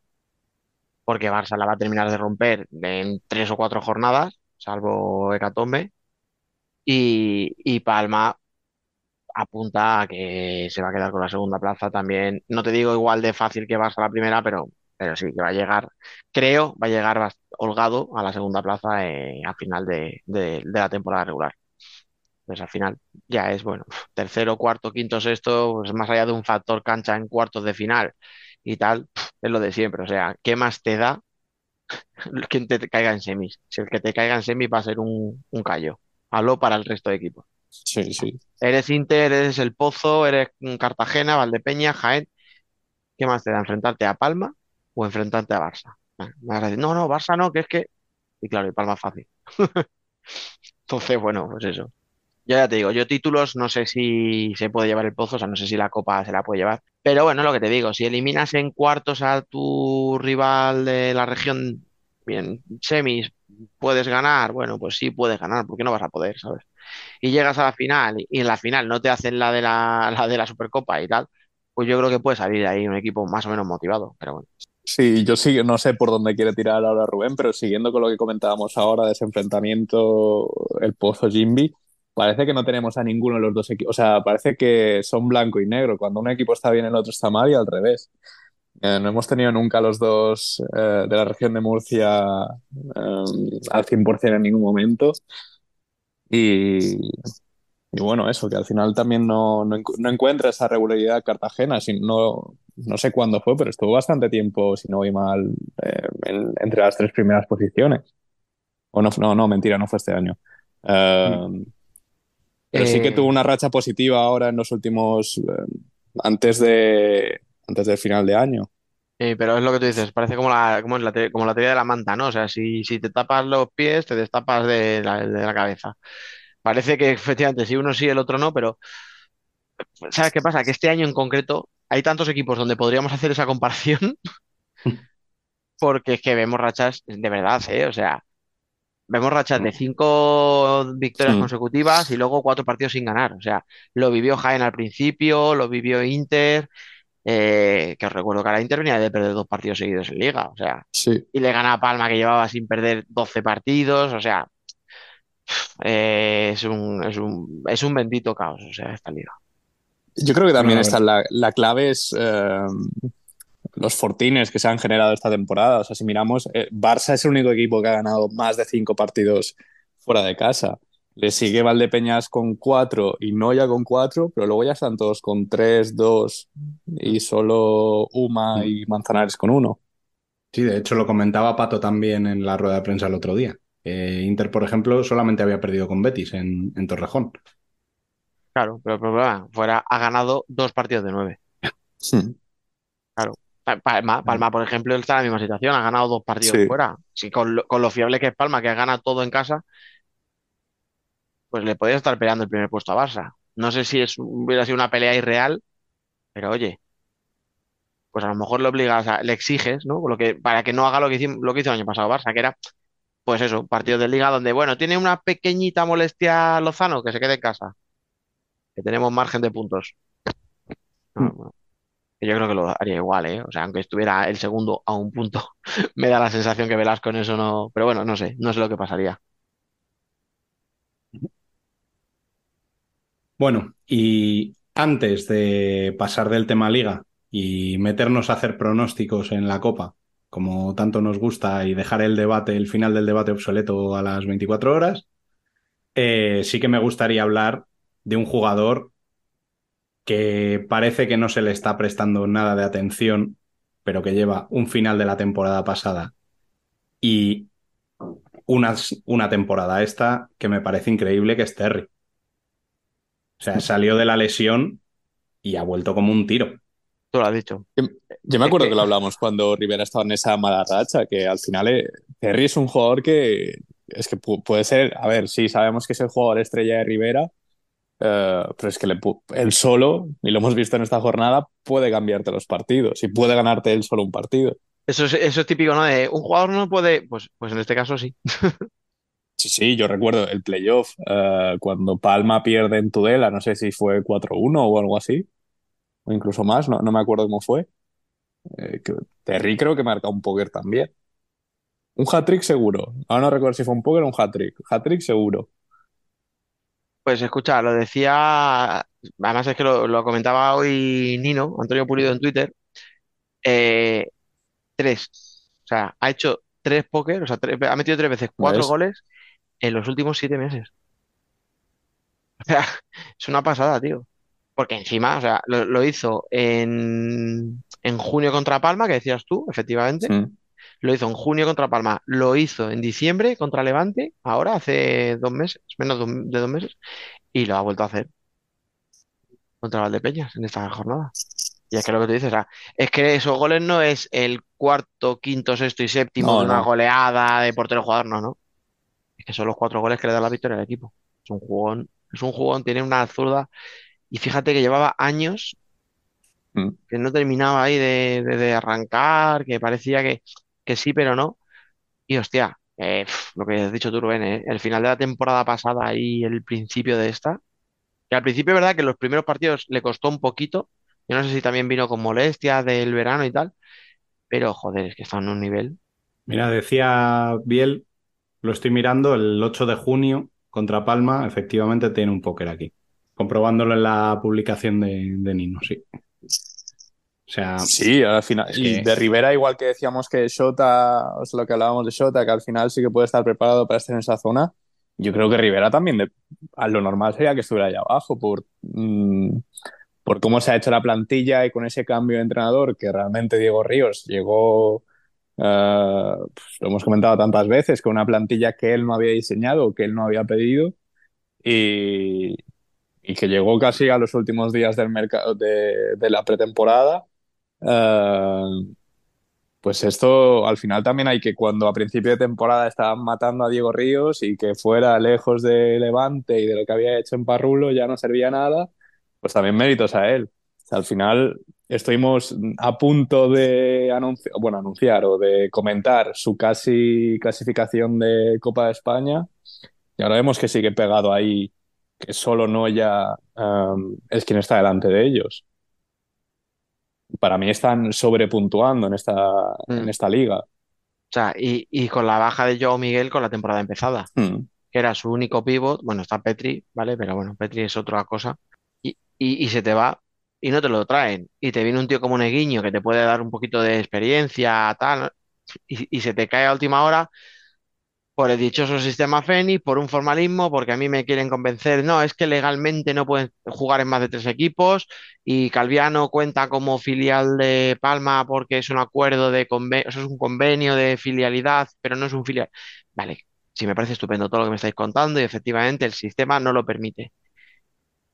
[SPEAKER 3] Porque Barça la va a terminar de romper en tres o cuatro jornadas, salvo Hecatombe, y, Palma apunta a que se va a quedar con la segunda plaza también. No te digo igual de fácil que vas a la primera, pero, pero sí que va a llegar, creo, va a llegar holgado a la segunda plaza eh, a final de, la temporada regular. Pues al final ya es, bueno, tercero, cuarto, quinto, sexto, pues más allá de un factor cancha en cuartos de final y tal, es lo de siempre. O sea, ¿qué más te da quien te caiga en semis? Si el que te caiga en semis va a ser un, un callo. Hablo para el resto de equipos.
[SPEAKER 6] Sí, sí.
[SPEAKER 3] Eres Inter, eres El Pozo, eres Cartagena, Valdepeña, Jaén. ¿Qué más te da? ¿Enfrentarte a Palma o enfrentarte a Barça? no, no, Barça no, que es que. Y claro, y Palma fácil. Entonces, bueno, pues eso. Yo ya te digo, yo títulos no sé si se puede llevar el Pozo, o sea, no sé si la Copa se la puede llevar. Pero bueno, lo que te digo, si eliminas en cuartos a tu rival de la región, bien, semis, puedes ganar, bueno, pues sí puedes ganar, porque no vas a poder, ¿sabes? Y llegas a la final y en la final no te hacen la de la, de la Supercopa y tal, pues yo creo que puede salir ahí un equipo más o menos motivado, pero bueno.
[SPEAKER 6] Sí, yo sí, no sé por dónde quiere tirar ahora Rubén, pero siguiendo con lo que comentábamos ahora de ese enfrentamiento, el Pozo Jimby, parece que no tenemos a ninguno de los dos equipos, o sea, parece que son blanco y negro, cuando un equipo está bien el otro está mal y al revés. Eh, no hemos tenido nunca los dos eh, de la región de Murcia eh, al 100% en ningún momento. Y, bueno, eso, que al final también no, encuentra esa regularidad Cartagena. no, no sé cuándo fue, pero estuvo bastante tiempo, si no voy mal, entre las tres primeras posiciones. O no, no, no, mentira, no fue este año. Mm. Pero sí que tuvo una racha positiva ahora en los últimos, antes de, antes del final de año.
[SPEAKER 3] pero es lo que tú dices, parece como la, como la, como la teoría de la manta, ¿no? O sea, si, si te tapas los pies, te destapas de la, de la cabeza. Parece que efectivamente si uno sí, el otro no, pero ¿sabes qué pasa? Que este año en concreto hay tantos equipos donde podríamos hacer esa comparación porque es que vemos rachas de verdad, ¿eh? O sea, vemos rachas de cinco victorias consecutivas y luego cuatro partidos sin ganar. O sea, lo vivió Jaén al principio, lo vivió Inter, eh, que os recuerdo que ahora Inter venía de perder dos partidos seguidos en Liga, o sea, y le gana a Palma que llevaba sin perder 12 partidos, o sea, eh, es, un, es, un, es un bendito caos, o sea, esta Liga.
[SPEAKER 6] Yo creo que también está la, la, clave es eh, los fortines que se han generado esta temporada. O sea, si miramos, Barça es el único equipo que ha ganado más de cinco partidos fuera de casa. Le sigue Valdepeñas con cuatro y Noya con cuatro, pero luego ya están todos con tres, dos y solo Uma y Manzanares con uno.
[SPEAKER 1] Sí, de hecho lo comentaba Pato también en la rueda de prensa el otro día. Eh, Inter, por ejemplo, solamente había perdido con Betis en, Torrejón.
[SPEAKER 3] Claro, pero el problema fuera, ha ganado dos partidos de nueve. Claro. Palma, por ejemplo, está en la misma situación, ha ganado dos partidos fuera. Sí, con, lo, con lo fiable que es Palma, que gana todo en casa, pues le podía estar peleando el primer puesto a Barça. No sé si es, hubiera sido una pelea irreal, pero oye, pues a lo mejor le obligas, le exiges, ¿no? Lo que, para que no haga lo que, hizo, lo que hizo el año pasado Barça, que era, pues eso, partido de liga donde, bueno, tiene una pequeñita molestia Lozano, que se quede en casa, que tenemos margen de puntos. Hmm. yo creo que lo haría igual, ¿eh? O sea, aunque estuviera el segundo a un punto, me da la sensación que Velasco en eso no, pero bueno, no sé, no sé lo que pasaría.
[SPEAKER 1] Bueno, y antes de pasar del tema liga y meternos a hacer pronósticos en la Copa, como tanto nos gusta, y dejar el debate, el final del debate obsoleto a las 24 horas, eh, sí que me gustaría hablar de un jugador que parece que no se le está prestando nada de atención, pero que lleva un final de la temporada pasada y una, una temporada esta que me parece increíble, que es Terry. O sea, salió de la lesión y ha vuelto como un tiro.
[SPEAKER 3] Tú lo has dicho.
[SPEAKER 6] Yo me acuerdo que lo hablamos cuando Rivera estaba en esa mala racha, que al final eh, Terry es un jugador que es que puede ser, a ver, sí sabemos que es el jugador estrella de Rivera, eh, pero es que le, él solo, y lo hemos visto en esta jornada, puede cambiarte los partidos y puede ganarte él solo un partido.
[SPEAKER 3] Eso es, eso es típico, ¿no? De un jugador no puede, pues, pues en este caso sí.
[SPEAKER 6] Sí, sí, yo recuerdo el playoff, eh, cuando Palma pierde en Tudela, no sé si fue 4-1 o algo así, o incluso más, no, no me acuerdo cómo fue. Eh, Terry creo que marca un póker también. Un hat-trick seguro. Ahora no recuerdo si fue un póker o un hat-trick. Hat-trick seguro.
[SPEAKER 3] Pues escucha, lo decía, además es que lo, comentaba hoy Nino, Antonio Pulido en Twitter, eh, tres. O sea, ha hecho tres póker, o sea, ha metido tres veces cuatro goles en los últimos siete meses. O sea, es una pasada, tío. Porque encima, o sea, lo, hizo en, en, junio contra Palma, que decías tú, efectivamente. Lo hizo en junio contra Palma. Lo hizo en diciembre contra Levante, ahora hace dos meses, menos de dos meses. Y lo ha vuelto a hacer contra Valdepeñas en esta jornada. Y es que lo que tú dices, o sea, es que esos goles no es el cuarto, quinto, sexto y séptimo de una goleada de portero jugador, no, no. Es que son los cuatro goles que le da la victoria al equipo. Es un jugón, es un jugón, tiene una zurda y fíjate que llevaba años mm. que no terminaba ahí de, arrancar, que parecía que, que, sí, pero no. Y hostia, eh, lo que has dicho tú, Rubén, eh, el final de la temporada pasada y el principio de esta. Que al principio es verdad que los primeros partidos le costó un poquito. Yo no sé si también vino con molestias del verano y tal. Pero joder, es que está en un nivel.
[SPEAKER 1] Mira, decía Biel, lo estoy mirando, el 8 de junio contra Palma, efectivamente tiene un póker aquí comprobándolo en la publicación de, Nino, sí.
[SPEAKER 6] O sea, sí, al final. Y de Rivera, igual que decíamos que Shota, o sea, lo que hablábamos de Shota, que al final sí que puede estar preparado para estar en esa zona. Yo creo que Rivera también, a lo normal sería que estuviera allá abajo por, mm, por cómo se ha hecho la plantilla y con ese cambio de entrenador que realmente Diego Ríos llegó, eh, pues, lo hemos comentado tantas veces, con una plantilla que él no había diseñado, que él no había pedido. Y, que llegó casi a los últimos días del mercado de, la pretemporada. Eh, pues esto al final también hay que cuando a principio de temporada estaban matando a Diego Ríos y que fuera lejos de Levante y de lo que había hecho en Parrulo ya no servía nada, pues también méritos a él. al final estuvimos a punto de anunciar, bueno, anunciar o de comentar su casi clasificación de Copa de España y ahora vemos que sigue pegado ahí que solo Noya um, es quien está delante de ellos. Para mí están sobrepuntuando en esta, en mm. esta liga. O
[SPEAKER 3] sea, y, con la baja de Joe Miguel con la temporada empezada, mm. que era su único pivot. Bueno, está Petri, ¿vale? Pero bueno, Petri es otra cosa. Y, y, se te va y no te lo traen. Y te viene un tío como Neguiño que te puede dar un poquito de experiencia, tal, y, se te cae a última hora por el dichoso sistema FENI, por un formalismo, porque a mí me quieren convencer, no, es que legalmente no pueden jugar en más de tres equipos y Calviano cuenta como filial de Palma porque es un acuerdo de convenio, es un convenio de filialidad, pero no es un filial. Vale, sí me parece estupendo todo lo que me estáis contando y efectivamente el sistema no lo permite.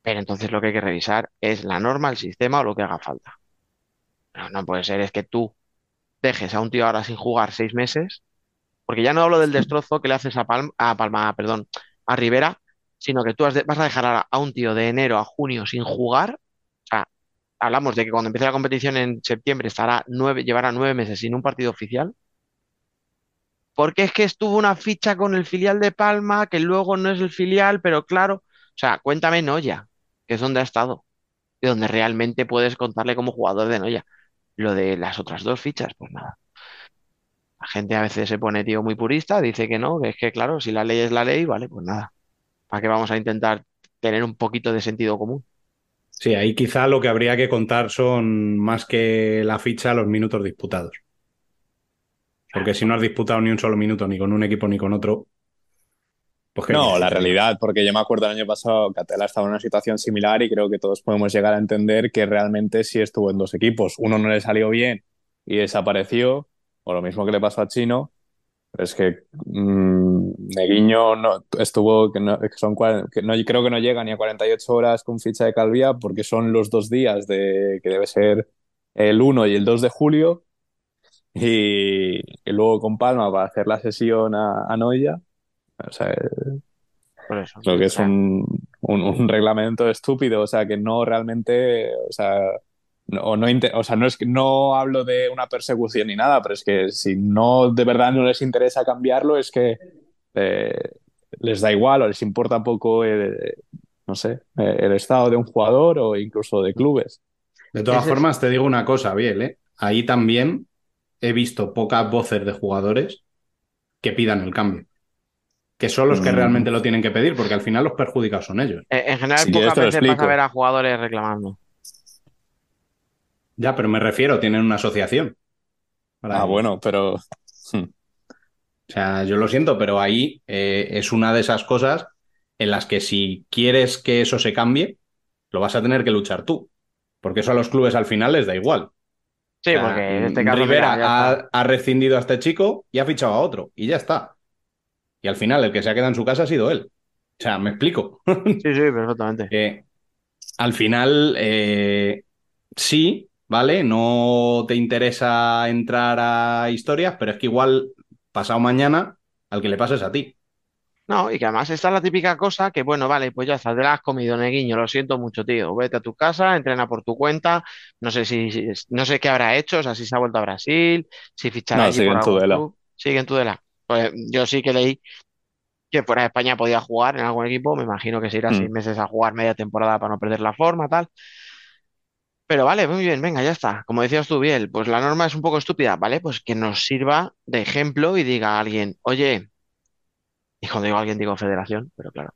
[SPEAKER 3] Pero entonces lo que hay que revisar es la norma, el sistema o lo que haga falta. No, no puede ser, es que tú dejes a un tío ahora sin jugar seis meses porque ya no hablo del destrozo que le haces a Palma, a Palma, perdón, a Rivera, sino que tú vas a dejar a, un tío de enero a junio sin jugar. O sea, hablamos de que cuando empiece la competición en septiembre estará nueve, llevará nueve meses sin un partido oficial. Porque es que estuvo una ficha con el filial de Palma, que luego no es el filial, pero claro, o sea, cuéntame Noya, que es donde ha estado, y donde realmente puedes contarle como jugador de Noya. Lo de las otras dos fichas, pues nada. La gente a veces se pone, tío, muy purista, dice que no, que es que, claro, si la ley es la ley, vale, pues nada. ¿Para qué vamos a intentar tener un poquito de sentido común?
[SPEAKER 1] Sí, ahí quizá lo que habría que contar son más que la ficha, los minutos disputados. Porque si no has disputado ni un solo minuto, ni con un equipo ni con otro,
[SPEAKER 6] No, la realidad, porque yo me acuerdo el año pasado que Atela estaba en una situación similar y creo que todos podemos llegar a entender que realmente sí estuvo en dos equipos. Uno no le salió bien y desapareció, o lo mismo que le pasó a Chino, es que mmm, Neguiño no, estuvo, que, no, son, que no, creo que no llega ni a 48 horas con ficha de Calvía porque son los dos días de que debe ser el 1 y el 2 de julio y, y luego con Palma para hacer la sesión a, a Noya o sea, Por eso, creo que es un, un, un, reglamento estúpido, o sea, que no realmente, o sea, no, no, o sea, no es que no hablo de una persecución ni nada, pero es que si no de verdad no les interesa cambiarlo, es que eh, les da igual o les importa poco, el, no sé, el estado de un jugador o incluso de clubes.
[SPEAKER 1] De todas es formas, te digo una cosa, Biel, ¿eh? ahí también he visto pocas voces de jugadores que pidan el cambio que son los que mm. realmente lo tienen que pedir, porque al final los perjudicados son ellos.
[SPEAKER 3] En general, si pocas veces vas a ver a jugadores reclamando.
[SPEAKER 1] Ya, pero me refiero, tienen una asociación.
[SPEAKER 6] Ah, bueno, pero.
[SPEAKER 1] Hmm. O sea, yo lo siento, pero ahí eh, es una de esas cosas en las que si quieres que eso se cambie, lo vas a tener que luchar tú. Porque eso a los clubes al final les da igual.
[SPEAKER 3] Sí, porque en este caso.
[SPEAKER 1] Rivera ha, ha rescindido a este chico y ha fichado a otro. Y ya está. Y al final el que se ha quedado en su casa ha sido él. O sea, me explico.
[SPEAKER 3] Sí, sí, perfectamente.
[SPEAKER 1] Eh, al final, eh, sí, ¿vale? No te interesa entrar a historias, pero es que igual pasado mañana al que le pases a ti.
[SPEAKER 3] No, y que además esta es la típica cosa que, bueno, vale, pues ya está, te la has comido, neguiño, lo siento mucho, tío. Vete a tu casa, entrena por tu cuenta, no sé si, no sé qué habrá hecho, o sea, si se ha vuelto a Brasil, si fichará
[SPEAKER 6] no, sigue en Tudela.
[SPEAKER 3] Sigue en Tudela. Pues yo sí que leí que fuera de España podía jugar en algún equipo, me imagino que se irá mm. seis meses a jugar media temporada para no perder la forma, tal. Pero vale, muy bien, venga, ya está. Como decías tú, Biel, pues la norma es un poco estúpida, ¿vale? Pues que nos sirva de ejemplo y diga a alguien, oye, y cuando digo alguien digo federación, pero claro.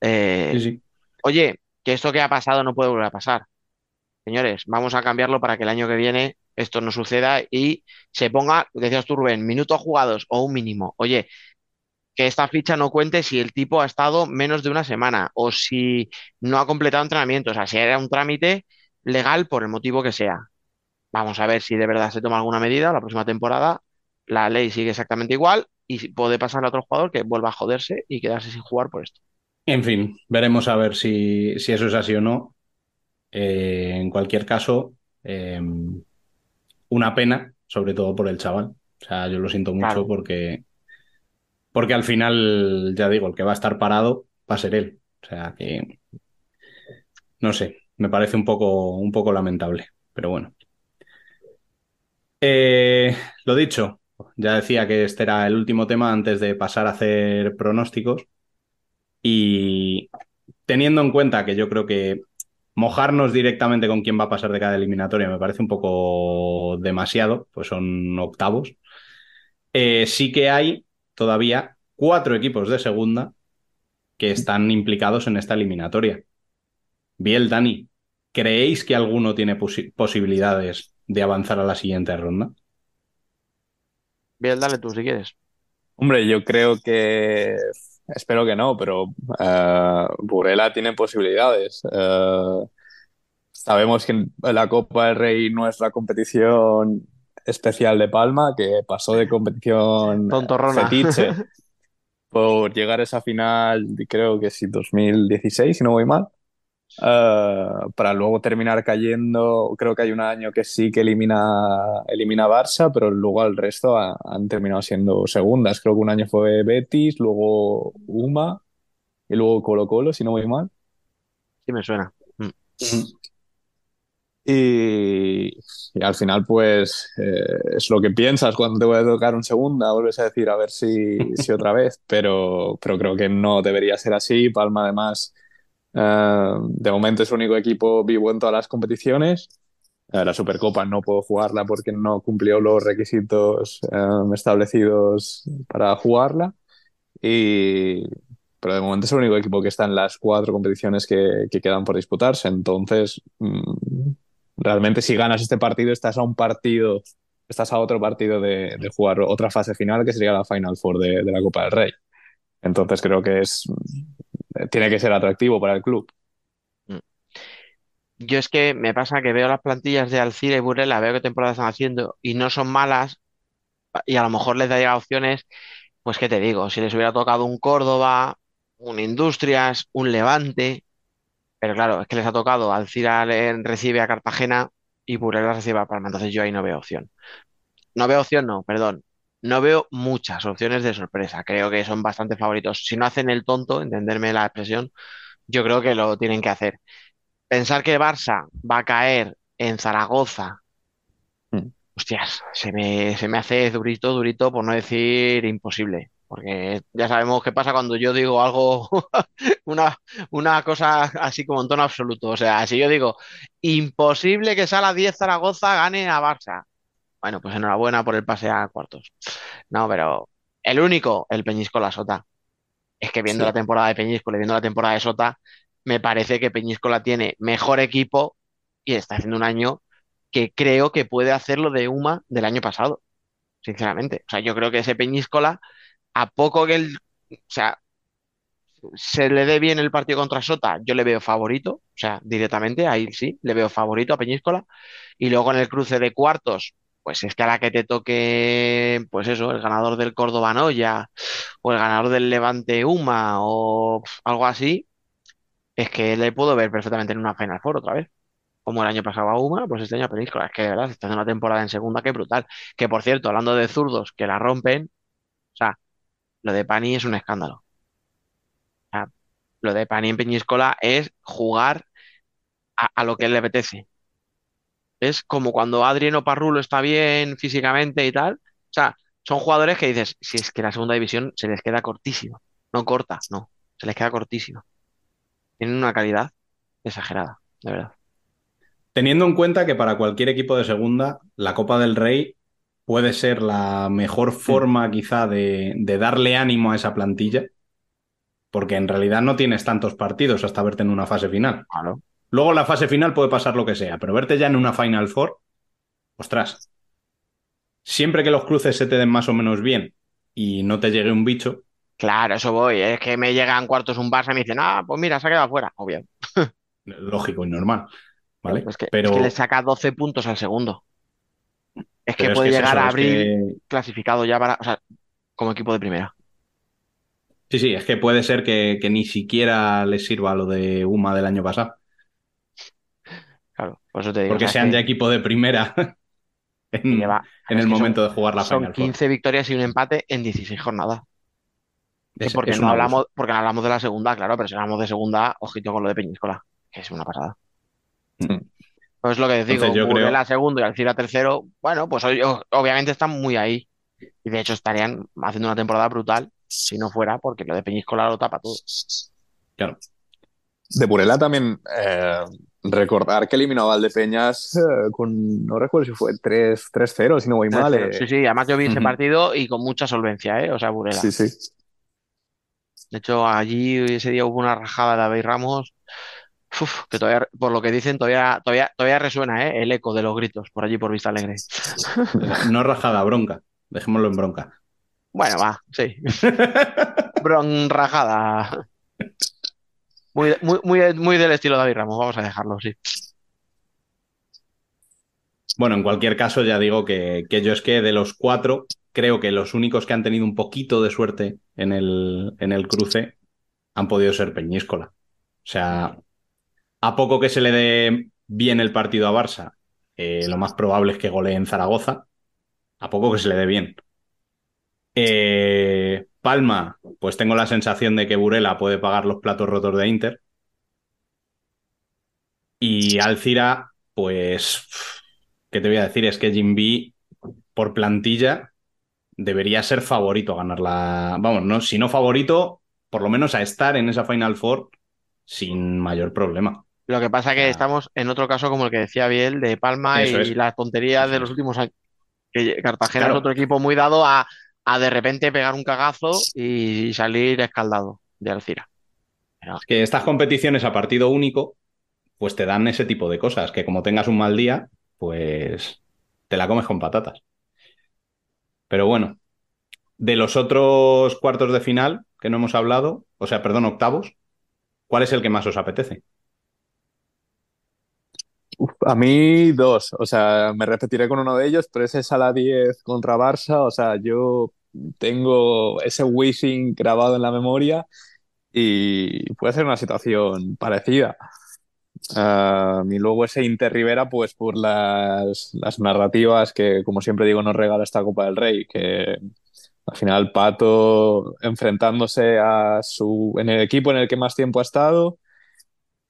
[SPEAKER 3] Eh, sí, sí. Oye, que esto que ha pasado no puede volver a pasar. Señores, vamos a cambiarlo para que el año que viene esto no suceda y se ponga, decías tú, Rubén, minutos jugados o un mínimo. Oye, que esta ficha no cuente si el tipo ha estado menos de una semana o si no ha completado entrenamiento, o sea, si era un trámite legal por el motivo que sea. Vamos a ver si de verdad se toma alguna medida la próxima temporada. La ley sigue exactamente igual y puede pasar a otro jugador que vuelva a joderse y quedarse sin jugar por esto.
[SPEAKER 1] En fin, veremos a ver si, si eso es así o no. Eh, en cualquier caso, eh, una pena, sobre todo por el chaval. O sea, yo lo siento mucho porque, porque al final, ya digo, el que va a estar parado va a ser él. O sea que, no sé, me parece un poco, un poco lamentable, pero bueno. Eh, lo dicho, ya decía que este era el último tema antes de pasar a hacer pronósticos. Y teniendo en cuenta que yo creo que mojarnos directamente con quién va a pasar de cada eliminatoria me parece un poco demasiado, pues son octavos. Eh, sí que hay todavía cuatro equipos de segunda que están implicados en esta eliminatoria. Biel, Dani, ¿creéis que alguno tiene posibilidades de avanzar a la siguiente ronda?
[SPEAKER 3] Biel, dale tú si quieres.
[SPEAKER 6] Hombre, yo creo que Espero que no, pero uh, Burela tiene posibilidades. Uh, sabemos que la Copa del Rey no es la competición especial de Palma, que pasó de competición fetiche por llegar a esa final, creo que sí, 2016, si no voy mal. Uh, para luego terminar cayendo, creo que hay un año que sí que elimina, elimina Barça, pero luego el resto han terminado siendo segundas. Creo que un año fue Betis, luego Uma y luego Colo Colo, si no voy mal.
[SPEAKER 3] Sí me suena. Mm.
[SPEAKER 6] Y, y, al final, pues, eh, es lo que piensas cuando te voy a tocar un segunda, vuelves a decir a ver si, si otra vez, pero, pero creo que no debería ser así. Palma, además, eh, de momento es el único equipo vivo en todas las competiciones. Eh, la Supercopa no puedo jugarla porque no cumplió los requisitos eh, establecidos para jugarla. Y... Pero de momento es el único equipo que está en las cuatro competiciones que, que quedan por disputarse. Entonces, mm, realmente si ganas este partido, estás a un partido, estás a otro partido de, jugar otra fase final que sería la Final Four de la Copa del Rey. Entonces creo que es tiene que ser atractivo para el club. Mm.
[SPEAKER 3] Yo es que me pasa que veo las plantillas de Alcira y Burela, veo qué temporada están haciendo y no son malas y a lo mejor les daría opciones, pues qué te digo, si les hubiera tocado un Córdoba, un Industrias, un Levante, pero claro, es que les ha tocado, Alcira recibe a Cartagena y Burela recibe a Palma, entonces yo ahí no veo opción. No veo opción, no, perdón. No veo muchas opciones de sorpresa. Creo que son bastante favoritos. Si no hacen el tonto, entenderme la expresión, yo creo que lo tienen que hacer. Pensar que Barça va a caer en Zaragoza, mm. hostias, se me, se me hace durito, durito, por no decir imposible. Porque ya sabemos qué pasa cuando yo digo algo, una, una cosa así como en tono absoluto. O sea, si yo digo, imposible que Sala 10 Zaragoza gane a Barça. Bueno, pues enhorabuena por el pase a cuartos. No, pero el único, el Peñíscola Sota. Es que viendo la temporada de Peñíscola y viendo la temporada de Sota, me parece que Peñíscola tiene mejor equipo y está haciendo un año que creo que puede hacer lo de Uma del año pasado, sinceramente. O sea, yo creo que ese Peñíscola a poco que él, o sea, se le dé bien el partido contra Sota, yo le veo favorito, o sea, directamente, ahí sí, le veo favorito a Peñíscola. Y luego en el cruce de cuartos, pues es que a la que te toque, pues eso, el ganador del Córdoba Noya, o el ganador del Levante Uma, o algo así, es que le puedo ver perfectamente en una Final Four otra vez. Como el año pasado a Uma, pues este año a Peñíscola. Es que de verdad, está en una temporada en segunda que brutal. Que por cierto, hablando de zurdos que la rompen, o sea, lo de Pani es un escándalo. lo de Pani en Peñíscola es jugar a, lo que él le apetece. Es como cuando Adriano Parrulo está bien físicamente y tal. O sea, son jugadores que dices, si es que la segunda división se les queda cortísimo. No corta, no. Se les queda cortísimo. Tienen una calidad exagerada, de verdad.
[SPEAKER 1] Teniendo en cuenta que para cualquier equipo de segunda, la Copa del Rey puede ser la mejor forma quizá de, darle ánimo a esa plantilla, porque en realidad no tienes tantos partidos hasta verte en una fase final. Luego en la fase final puede pasar lo que sea, pero verte ya en una Final Four, ostras, siempre que los cruces se te den más o menos bien y no te llegue un bicho.
[SPEAKER 3] Claro, eso voy. Es que me llegan cuartos un Barça y me dicen, ah, pues mira, se ha quedado fuera. Obvio.
[SPEAKER 1] Lógico y normal. ¿vale?
[SPEAKER 3] que, Pero... es que le saca 12 puntos al segundo. Es que puede llegar a abrir clasificado ya para, o sea, como equipo de primera.
[SPEAKER 1] Sí, sí, es que puede ser que, ni siquiera les sirva lo de UMA del año pasado.
[SPEAKER 3] Claro, por eso te digo.
[SPEAKER 1] Porque sean ya equipo de primera en, el momento de jugar la
[SPEAKER 3] son
[SPEAKER 1] Final.
[SPEAKER 3] Son 15 victorias y un empate en 16 jornadas. porque, no hablamos, porque hablamos de la segunda, claro, pero si hablamos de segunda, ojito con lo de Peñíscola, que es una pasada. Mm. Pues lo que digo, yo creo... la segunda y Alcira tercero, bueno, pues obviamente están muy ahí. Y de hecho estarían haciendo una temporada brutal si no fuera porque lo de Peñíscola lo tapa todo.
[SPEAKER 1] Claro.
[SPEAKER 6] De Burela también eh, recordar que eliminó a Valdepeñas eh, con, no recuerdo si fue 3-0, si no voy mal. Eh.
[SPEAKER 3] Sí, sí, además yo vi ese partido y con mucha solvencia, ¿eh? O sea, Burela.
[SPEAKER 6] Sí, sí.
[SPEAKER 3] De hecho, allí ese día hubo una rajada de David Ramos que todavía, por lo que dicen, todavía, todavía, todavía resuena ¿eh? el eco de los gritos por allí por Vista Alegre.
[SPEAKER 1] No rajada, bronca. Dejémoslo en bronca.
[SPEAKER 3] Bueno, va, sí. Bron rajada. Muy, muy, muy, del estilo David Ramos, vamos a dejarlo, sí.
[SPEAKER 1] Bueno, en cualquier caso, ya digo que, que, yo es que de los cuatro, creo que los únicos que han tenido un poquito de suerte en el, en el cruce han podido ser Peñíscola. O sea, a poco que se le dé bien el partido a Barça, eh, lo más probable es que golee en Zaragoza. A poco que se le dé bien. Eh, Palma, pues tengo la sensación de que Burela puede pagar los platos rotos de Inter. Y Alcira, pues, ¿qué te voy a decir? Es que Jimby, por plantilla, debería ser favorito a ganar la. Vamos, no, si no favorito, por lo menos a estar en esa Final Four sin mayor problema.
[SPEAKER 3] Lo que pasa es que estamos en otro caso como el que decía Biel de Palma y las tonterías de los últimos años. Que Cartagena es otro equipo muy dado a, de repente pegar un cagazo y salir escaldado de Alcira.
[SPEAKER 1] Es que estas competiciones a partido único, pues te dan ese tipo de cosas, que como tengas un mal día, pues te la comes con patatas. Pero bueno, de los otros cuartos de final, que no hemos hablado, o sea, perdón, octavos, ¿cuál es el que más os apetece?
[SPEAKER 6] A mí dos, o sea, me repetiré con uno de ellos, pero ese es a la 10 contra Barça, o sea, yo tengo ese wishing grabado en la memoria y puede ser una situación parecida. Uh, y luego ese Inter Rivera, pues por las, las, narrativas que, como siempre digo, nos regala esta Copa del Rey, que al final Pato enfrentándose a su, en el equipo en el que más tiempo ha estado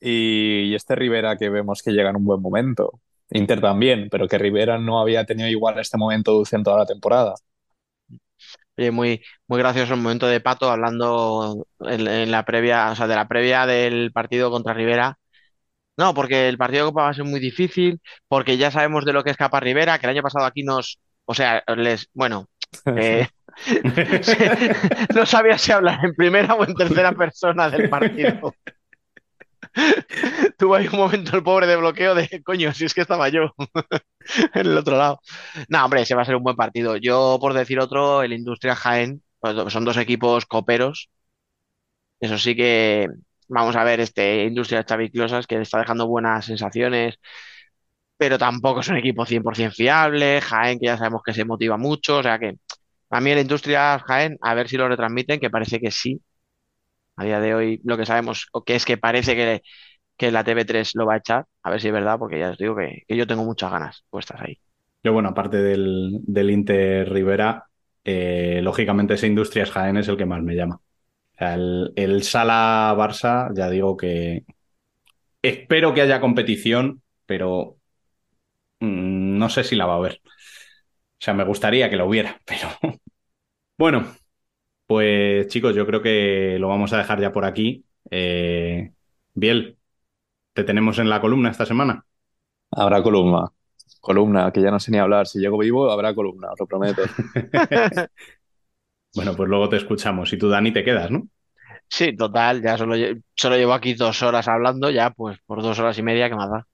[SPEAKER 6] y, este Rivera que vemos que llega en un buen momento. Inter también, pero que Rivera no había tenido igual este momento en toda la temporada.
[SPEAKER 3] Oye, muy, muy gracioso el momento de Pato hablando en, la previa, o sea, de la previa del partido contra Rivera. No, porque el partido de Copa va a ser muy difícil, porque ya sabemos de lo que es Capa Rivera, que el año pasado aquí nos, o sea, les, bueno, eh, no sabía si hablar en primera o en tercera persona del partido. Tuvo ahí un momento el pobre de bloqueo de coño, si es que estaba yo en el otro lado. No, hombre, ese va a ser un buen partido. Yo, por decir otro, el Industria Jaén, pues son dos equipos coperos. Eso sí que vamos a ver este Industria Xavi Closas que está dejando buenas sensaciones, pero tampoco es un equipo 100% fiable. Jaén, que ya sabemos que se motiva mucho, o sea que a mí la Industria Jaén, a ver si lo retransmiten, que parece que sí, a día de hoy lo que sabemos, o que es que parece que, que la TV3 lo va a echar, a ver si es verdad, porque ya os digo que, yo tengo muchas ganas puestas ahí.
[SPEAKER 1] Yo, bueno, aparte del, del Inter Rivera, eh, lógicamente ese Industrias Jaén es el que más me llama. El, el Sala Barça, ya digo que espero que haya competición, pero mm, no sé si la va a haber. O sea, me gustaría que la hubiera, pero bueno, pues chicos, yo creo que lo vamos a dejar ya por aquí. Eh, Biel, ¿te tenemos en la columna esta semana?
[SPEAKER 6] Habrá columna. Columna, que ya no sé ni hablar. Si llego vivo, habrá columna, os lo prometo.
[SPEAKER 1] bueno, pues luego te escuchamos. Y tú, Dani, te quedas, ¿no?
[SPEAKER 3] Sí, total, ya solo, solo llevo aquí dos horas hablando, ya pues por dos horas y media, ¿qué más da?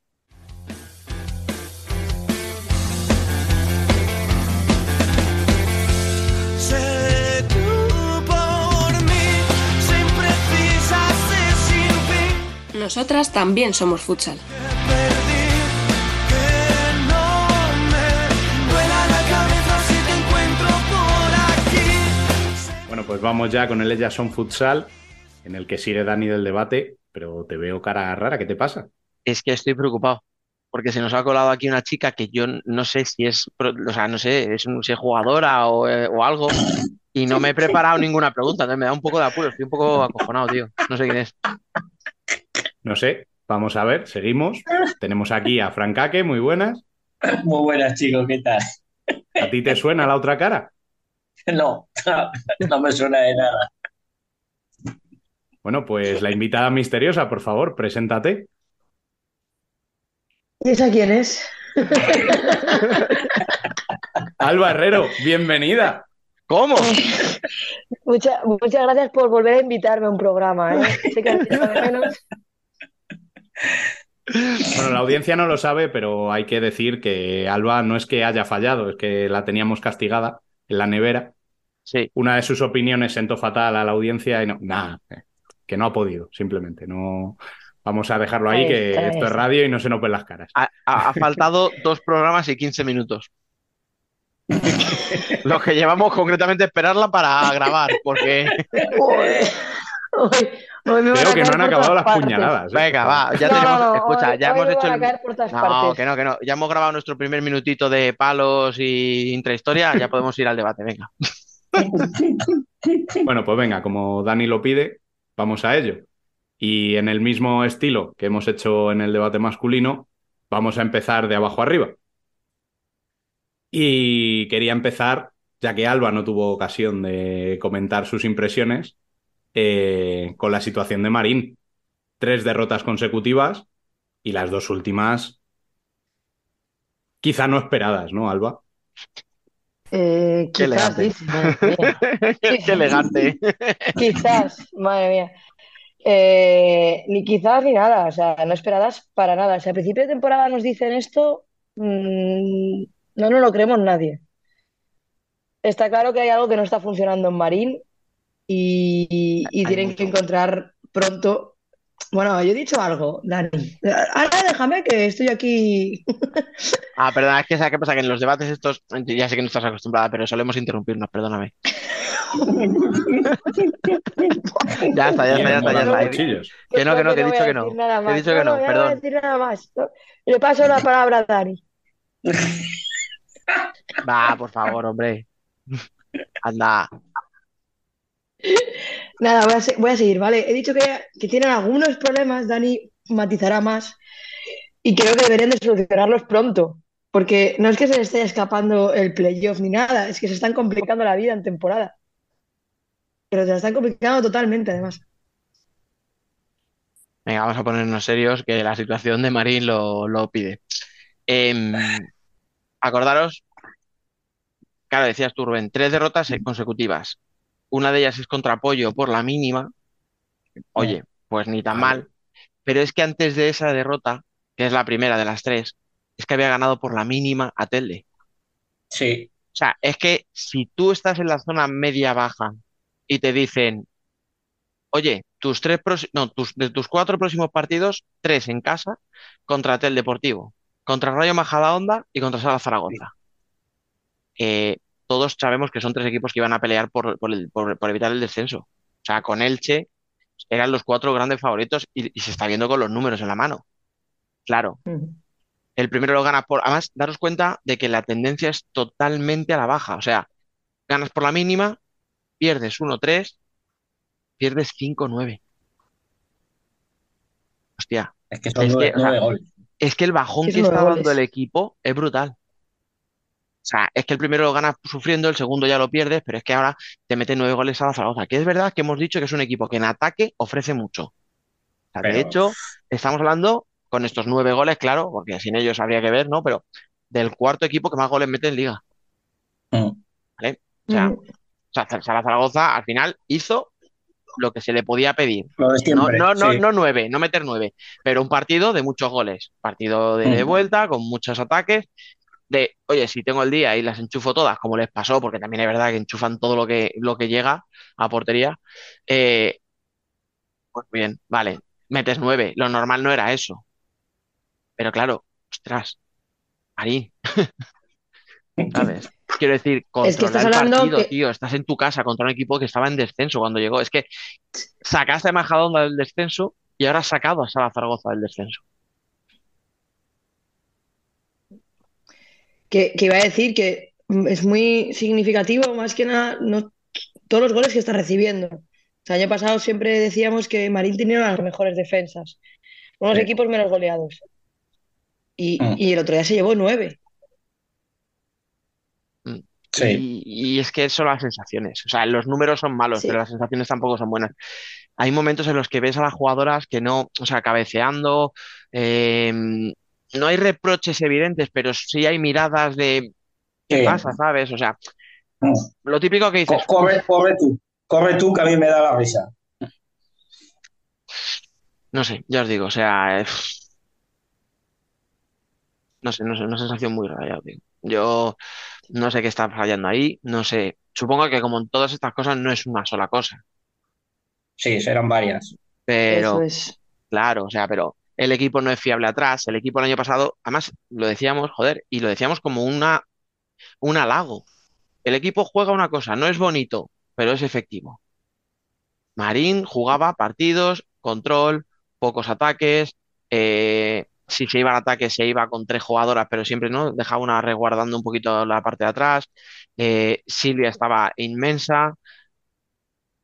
[SPEAKER 2] Nosotras también somos futsal.
[SPEAKER 1] Bueno, pues vamos ya con el Ellas son futsal, en el que sigue Dani del debate, pero te veo cara rara, ¿qué te pasa?
[SPEAKER 3] Es que estoy preocupado, porque se nos ha colado aquí una chica que yo no sé si es, o sea, no sé, es, si es jugadora o, eh, o algo, y no me he preparado ninguna pregunta, entonces me da un poco de apuro, estoy un poco acojonado, tío. No sé quién es.
[SPEAKER 1] No sé, vamos a ver, seguimos. Tenemos aquí a Francaque, muy buenas.
[SPEAKER 7] Muy buenas, chicos, ¿qué tal?
[SPEAKER 1] ¿A ti te suena la otra cara?
[SPEAKER 7] No, no, me suena de nada.
[SPEAKER 1] Bueno, pues la invitada misteriosa, por favor, preséntate.
[SPEAKER 8] ¿Y esa quién es?
[SPEAKER 1] Alba Herrero, bienvenida.
[SPEAKER 3] ¿Cómo?
[SPEAKER 8] muchas gracias por volver a invitarme a un programa. ¿eh? Sé que menos.
[SPEAKER 1] Bueno, la audiencia no lo sabe, pero hay que decir que Alba no es que haya fallado, es que la teníamos castigada en la nevera.
[SPEAKER 3] Sí.
[SPEAKER 1] Una de sus opiniones sentó fatal a la audiencia y no, nada, que no ha podido, simplemente. No, vamos a dejarlo ahí, que esto es radio y no se nos ven las caras.
[SPEAKER 3] Ha, faltado dos programas y 15 minutos. Los que llevamos concretamente esperarla para grabar, porque.
[SPEAKER 1] Creo que no han acabado las puñaladas.
[SPEAKER 3] ¿eh? Venga, va, ya tenemos, escucha, ya hemos hecho el... No, que no, que no, ya hemos grabado nuestro primer minutito de palos y intrahistoria, ya podemos ir al debate, venga.
[SPEAKER 1] bueno, pues venga, como Dani lo pide, vamos a ello. Y en el mismo estilo que hemos hecho en el debate masculino, vamos a empezar de abajo arriba. Y quería empezar, ya que Alba no tuvo ocasión de comentar sus impresiones, eh, con la situación de Marín. Tres derrotas consecutivas y las dos últimas quizá no esperadas, ¿no, Alba?
[SPEAKER 8] Eh,
[SPEAKER 3] Qué elegante. Qué elegante.
[SPEAKER 8] quizás, madre mía. Eh, ni quizás ni nada, o sea, no esperadas para nada. Si a principio de temporada nos dicen esto, mm, no nos lo creemos nadie. Está claro que hay algo que no está funcionando en Marín y, tienen que encontrar pronto. Bueno, yo he dicho algo, Dani. Ahora déjame que estoy aquí.
[SPEAKER 3] Ah, perdona, es que ¿sabes qué pasa? Que en los debates estos, ya sé que no estás acostumbrada, pero solemos interrumpirnos, perdóname. Ya está, ya está, ya está, ya está. Que no, que no, que he
[SPEAKER 8] voy
[SPEAKER 3] dicho que no. He dicho que no,
[SPEAKER 8] ya voy a
[SPEAKER 3] perdón.
[SPEAKER 8] decir nada más. ¿no? Le paso la palabra a Dani.
[SPEAKER 3] Va, por favor, hombre. Anda.
[SPEAKER 8] Nada, voy a, voy a seguir, ¿vale? He dicho que, que tienen algunos problemas, Dani matizará más, y creo que deberían de solucionarlos pronto, porque no es que se les esté escapando el playoff ni nada, es que se están complicando la vida en temporada. Pero se la están complicando totalmente, además.
[SPEAKER 3] Venga, vamos a ponernos serios, que la situación de Marín lo, lo pide. Em, acordaros, claro, decías tú, Rubén, tres derrotas consecutivas. Una de ellas es contra Apoyo por la mínima. Oye, pues ni tan mal. Pero es que antes de esa derrota, que es la primera de las tres, es que había ganado por la mínima a Telde.
[SPEAKER 7] Sí,
[SPEAKER 3] O sea, es que si tú estás en la zona media-baja y te dicen, oye, tus tres no, tus, de tus cuatro próximos partidos, tres en casa contra Tel Deportivo, contra Rayo Majadahonda y contra Sala Zaragoza. Eh, todos sabemos que son tres equipos que iban a pelear por, por el- por- por evitar el descenso. O sea, con Elche eran los cuatro grandes favoritos y, y se está viendo con los números en la mano. Claro, el primero lo ganas por. Además, daros cuenta de que la tendencia es totalmente a la baja. O sea, ganas por la mínima, pierdes 1-3, pierdes 5-9. Hostia,
[SPEAKER 7] es que son
[SPEAKER 3] Es
[SPEAKER 7] nueve,
[SPEAKER 3] que, o sea,
[SPEAKER 7] nueve goles.
[SPEAKER 3] es que el bajón que está dando el equipo es brutal. O sea, es que el primero lo ganas sufriendo, el segundo ya lo pierdes, pero es que ahora te mete nueve goles a la Zaragoza. Que es verdad que hemos dicho que es un equipo que en ataque ofrece mucho. O sea, de hecho, estamos hablando con estos nueve goles, claro, porque sin ellos habría que ver, ¿no? Pero del cuarto equipo que más goles mete en liga.
[SPEAKER 7] Mm.
[SPEAKER 3] ¿Vale? O sea,
[SPEAKER 8] Mm.
[SPEAKER 3] o sea, Sala Zaragoza al final hizo lo que se le podía pedir. No,
[SPEAKER 7] siempre.
[SPEAKER 3] no, no,
[SPEAKER 7] sí.
[SPEAKER 3] no nueve, no meter nueve, pero un partido de muchos goles, partido de
[SPEAKER 7] Mm.
[SPEAKER 3] vuelta con muchos ataques, de, oye, si tengo el día y las enchufo todas, como les pasó, porque también es verdad que enchufan todo lo que, lo que llega a portería, eh, pues bien, vale, metes nueve, lo normal no era eso, pero claro, ostras, Marín, ¿sabes? Quiero decir,
[SPEAKER 8] Es que
[SPEAKER 3] controla
[SPEAKER 8] estás
[SPEAKER 3] el
[SPEAKER 8] hablando
[SPEAKER 3] partido,
[SPEAKER 8] que-
[SPEAKER 3] tío, estás en tu casa contra un equipo que estaba en descenso cuando llegó, es que sacaste a Majadahonda del descenso y ahora has sacado a Sala Zaragoza del descenso.
[SPEAKER 8] Que, que iba a decir que mm, es muy significativo, más que nada, no, todos los goles que está recibiendo. O sea, el año pasado siempre decíamos que Marín tenía una de las mejores defensas, unos
[SPEAKER 7] Sí.
[SPEAKER 8] equipos menos goleados. Y,
[SPEAKER 7] Mm.
[SPEAKER 8] y el otro día se llevó nueve.
[SPEAKER 7] Sí.
[SPEAKER 3] Y, y es que son las sensaciones. O sea, los números son malos,
[SPEAKER 8] Sí.
[SPEAKER 3] pero las sensaciones tampoco son buenas. Hay momentos en los que ves a las jugadoras que no, o sea, cabeceando, eh, no hay reproches evidentes, pero sí hay miradas de ¿qué
[SPEAKER 7] Sí.
[SPEAKER 3] pasa? ¿Sabes? O sea,
[SPEAKER 7] Mm.
[SPEAKER 3] lo típico que dices,
[SPEAKER 7] Corre, corre tú. Corre tú, que a mí me da la risa.
[SPEAKER 3] no sé, ya os digo, o sea, eh, no sé, no sé, una sensación muy rara, ya os digo. Yo no sé qué está fallando ahí, no sé. Supongo que como en todas estas cosas no es una sola cosa,
[SPEAKER 7] Sí, serán varias.
[SPEAKER 3] pero
[SPEAKER 8] Eso es.
[SPEAKER 3] Claro, o sea, pero el equipo no es fiable atrás. El equipo el año pasado, además lo decíamos, joder, y lo decíamos como una, un halago. El equipo juega una cosa, no es bonito, pero es efectivo. Marín jugaba partidos, control, pocos ataques. eh, si se iba al ataque, se iba con tres jugadoras, pero siempre no dejaba una resguardando un poquito la parte de atrás. eh, Silvia estaba inmensa.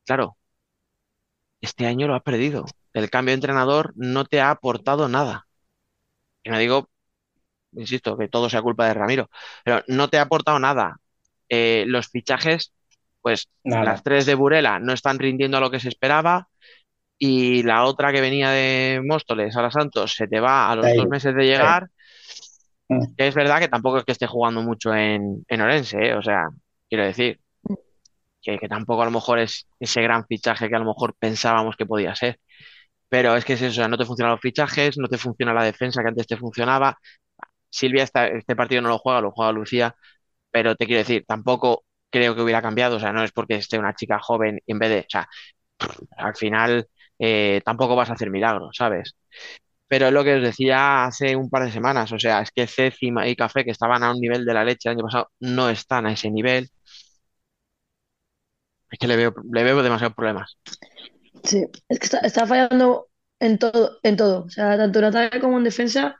[SPEAKER 3] Claro, este año lo has perdido. El cambio de entrenador no te ha aportado nada. Y no digo, insisto, que todo sea culpa de Ramiro, pero no te ha aportado nada. Eh, los fichajes, pues
[SPEAKER 7] Nada.
[SPEAKER 3] las tres de Burela no están rindiendo a lo que se esperaba y la otra que venía de Móstoles, Sara Santos, se te va a los
[SPEAKER 7] Ahí.
[SPEAKER 3] dos meses de llegar.
[SPEAKER 7] Mm.
[SPEAKER 3] Que es verdad que tampoco es que esté jugando mucho en, en Orense, ¿eh? O sea, quiero decir que, que tampoco a lo mejor es ese gran fichaje que a lo mejor pensábamos que podía ser. Pero es que es eso, no te funcionan los fichajes, no te funciona la defensa que antes te funcionaba. Silvia esta- este partido no lo juega, lo juega Lucía, pero te quiero decir, tampoco creo que hubiera cambiado. O sea, no es porque esté una chica joven y en vez de, o sea, al final eh, tampoco vas a hacer milagros, ¿sabes? Pero es lo que os decía hace un par de semanas, o sea, es que Cécima y Café, que estaban a un nivel de la leche el año pasado, no están a ese nivel. Es que le veo, le veo demasiados problemas.
[SPEAKER 8] Sí, es que está, está fallando en todo, en todo. O sea, tanto en ataque como en defensa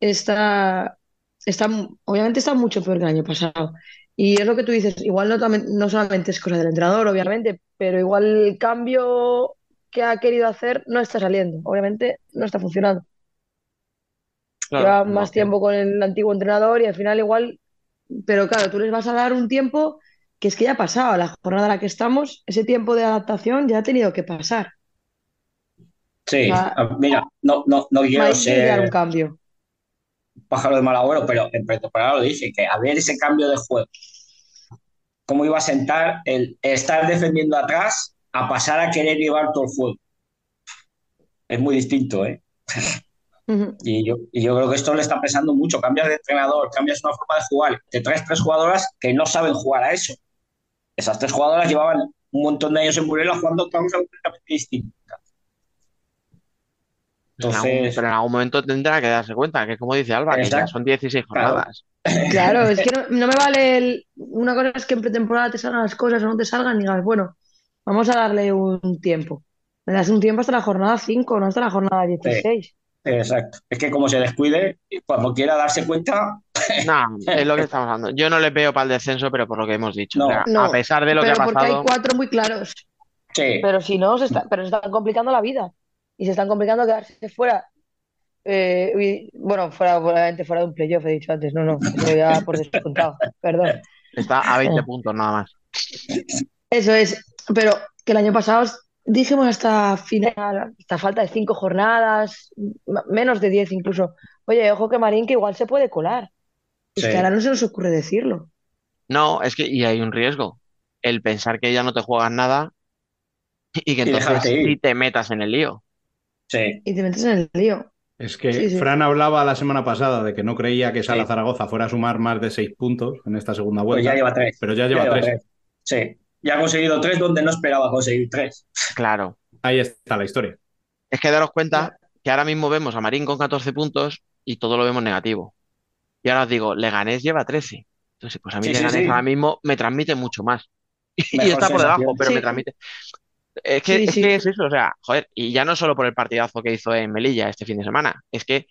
[SPEAKER 8] está, está, obviamente está mucho peor que el año pasado. Y es lo que tú dices, igual no, no solamente es cosa del entrenador, obviamente, pero igual el cambio que ha querido hacer no está saliendo. Obviamente no está funcionando.
[SPEAKER 3] Claro,
[SPEAKER 8] Lleva más tiempo con el antiguo entrenador y al final igual, pero claro, tú les vas a dar un tiempo que es que ya ha pasado, la jornada en la que estamos, ese tiempo de adaptación ya ha tenido que pasar.
[SPEAKER 7] Sí,
[SPEAKER 8] Ah.
[SPEAKER 7] mira, no, no, no quiero
[SPEAKER 8] dar un
[SPEAKER 7] ser
[SPEAKER 8] cambio.
[SPEAKER 7] pájaro de mal agüero, pero en pretemporada lo dije, que a ver ese cambio de juego, cómo iba a sentar el estar defendiendo atrás a pasar a querer llevar todo el juego. Es muy distinto, ¿eh? Y yo, y yo creo que esto le está pesando mucho. Cambias de entrenador, cambias una forma de jugar, te traes tres jugadoras que no saben jugar a eso. Esas tres jugadoras llevaban un montón de años en Burela jugando otra cosa completamente distinta.
[SPEAKER 3] en algún-
[SPEAKER 7] Entonces,
[SPEAKER 3] pero en algún momento tendrá que darse cuenta, que como dice Alba, que ya son 16
[SPEAKER 7] Claro.
[SPEAKER 3] jornadas.
[SPEAKER 8] Claro, es que no, no me vale el- una cosa es que en pretemporada te salgan las cosas o no te salgan y digas, bueno, vamos a darle un tiempo. Le das un tiempo hasta la jornada 5, no hasta la jornada 16.
[SPEAKER 7] exacto. Es que como se descuide, cuando quiera darse cuenta,
[SPEAKER 3] No, es lo que estamos hablando. Yo no les veo para el descenso, pero por lo que hemos dicho.
[SPEAKER 7] No.
[SPEAKER 3] O sea,
[SPEAKER 8] No,
[SPEAKER 3] a pesar de lo que
[SPEAKER 8] Pero
[SPEAKER 3] ha
[SPEAKER 8] porque hay cuatro muy claros.
[SPEAKER 7] sí,
[SPEAKER 8] Pero si no, se está, pero se están complicando la vida. Y se están complicando quedarse fuera. Eh, y- bueno, fuera, obviamente fuera de un playoff, he dicho antes. No, no, eso ya por descontado. Perdón.
[SPEAKER 3] está a 20
[SPEAKER 8] Oh.
[SPEAKER 3] puntos nada más.
[SPEAKER 8] Eso es, pero que el año pasado dijimos hasta final, hasta falta de cinco jornadas, menos de diez incluso. Oye, ojo que Marín que igual se puede colar. Es
[SPEAKER 7] Sí.
[SPEAKER 8] que ahora no se nos ocurre decirlo.
[SPEAKER 3] No, es que y hay un riesgo. El pensar que ya no te juegas nada y que
[SPEAKER 7] Y
[SPEAKER 3] entonces
[SPEAKER 7] ir.
[SPEAKER 3] sí te metas en el lío.
[SPEAKER 7] sí.
[SPEAKER 8] Y te metes en el lío.
[SPEAKER 1] Es que
[SPEAKER 8] Sí, sí.
[SPEAKER 1] Fran hablaba la semana pasada de que no creía que Sala Zaragoza fuera a sumar más de seis puntos en esta segunda
[SPEAKER 7] Pues
[SPEAKER 1] vuelta,
[SPEAKER 7] ya lleva tres.
[SPEAKER 1] pero ya lleva
[SPEAKER 7] Ya
[SPEAKER 1] tres.
[SPEAKER 7] tres. Sí. Ya ha conseguido tres donde no esperaba conseguir tres.
[SPEAKER 3] Claro.
[SPEAKER 1] Ahí está la historia.
[SPEAKER 3] Es que daros cuenta que ahora mismo vemos a Marín con 14 puntos y todo lo vemos negativo. Y ahora os digo, Leganés lleva 13. Entonces, pues a mí
[SPEAKER 7] Sí,
[SPEAKER 3] Leganés
[SPEAKER 7] sí.
[SPEAKER 3] ahora mismo me transmite mucho más. Y está por debajo, pero me transmite. Es que, es que es eso, o sea, joder, y ya no solo por el partidazo que hizo en Melilla este fin de semana, es que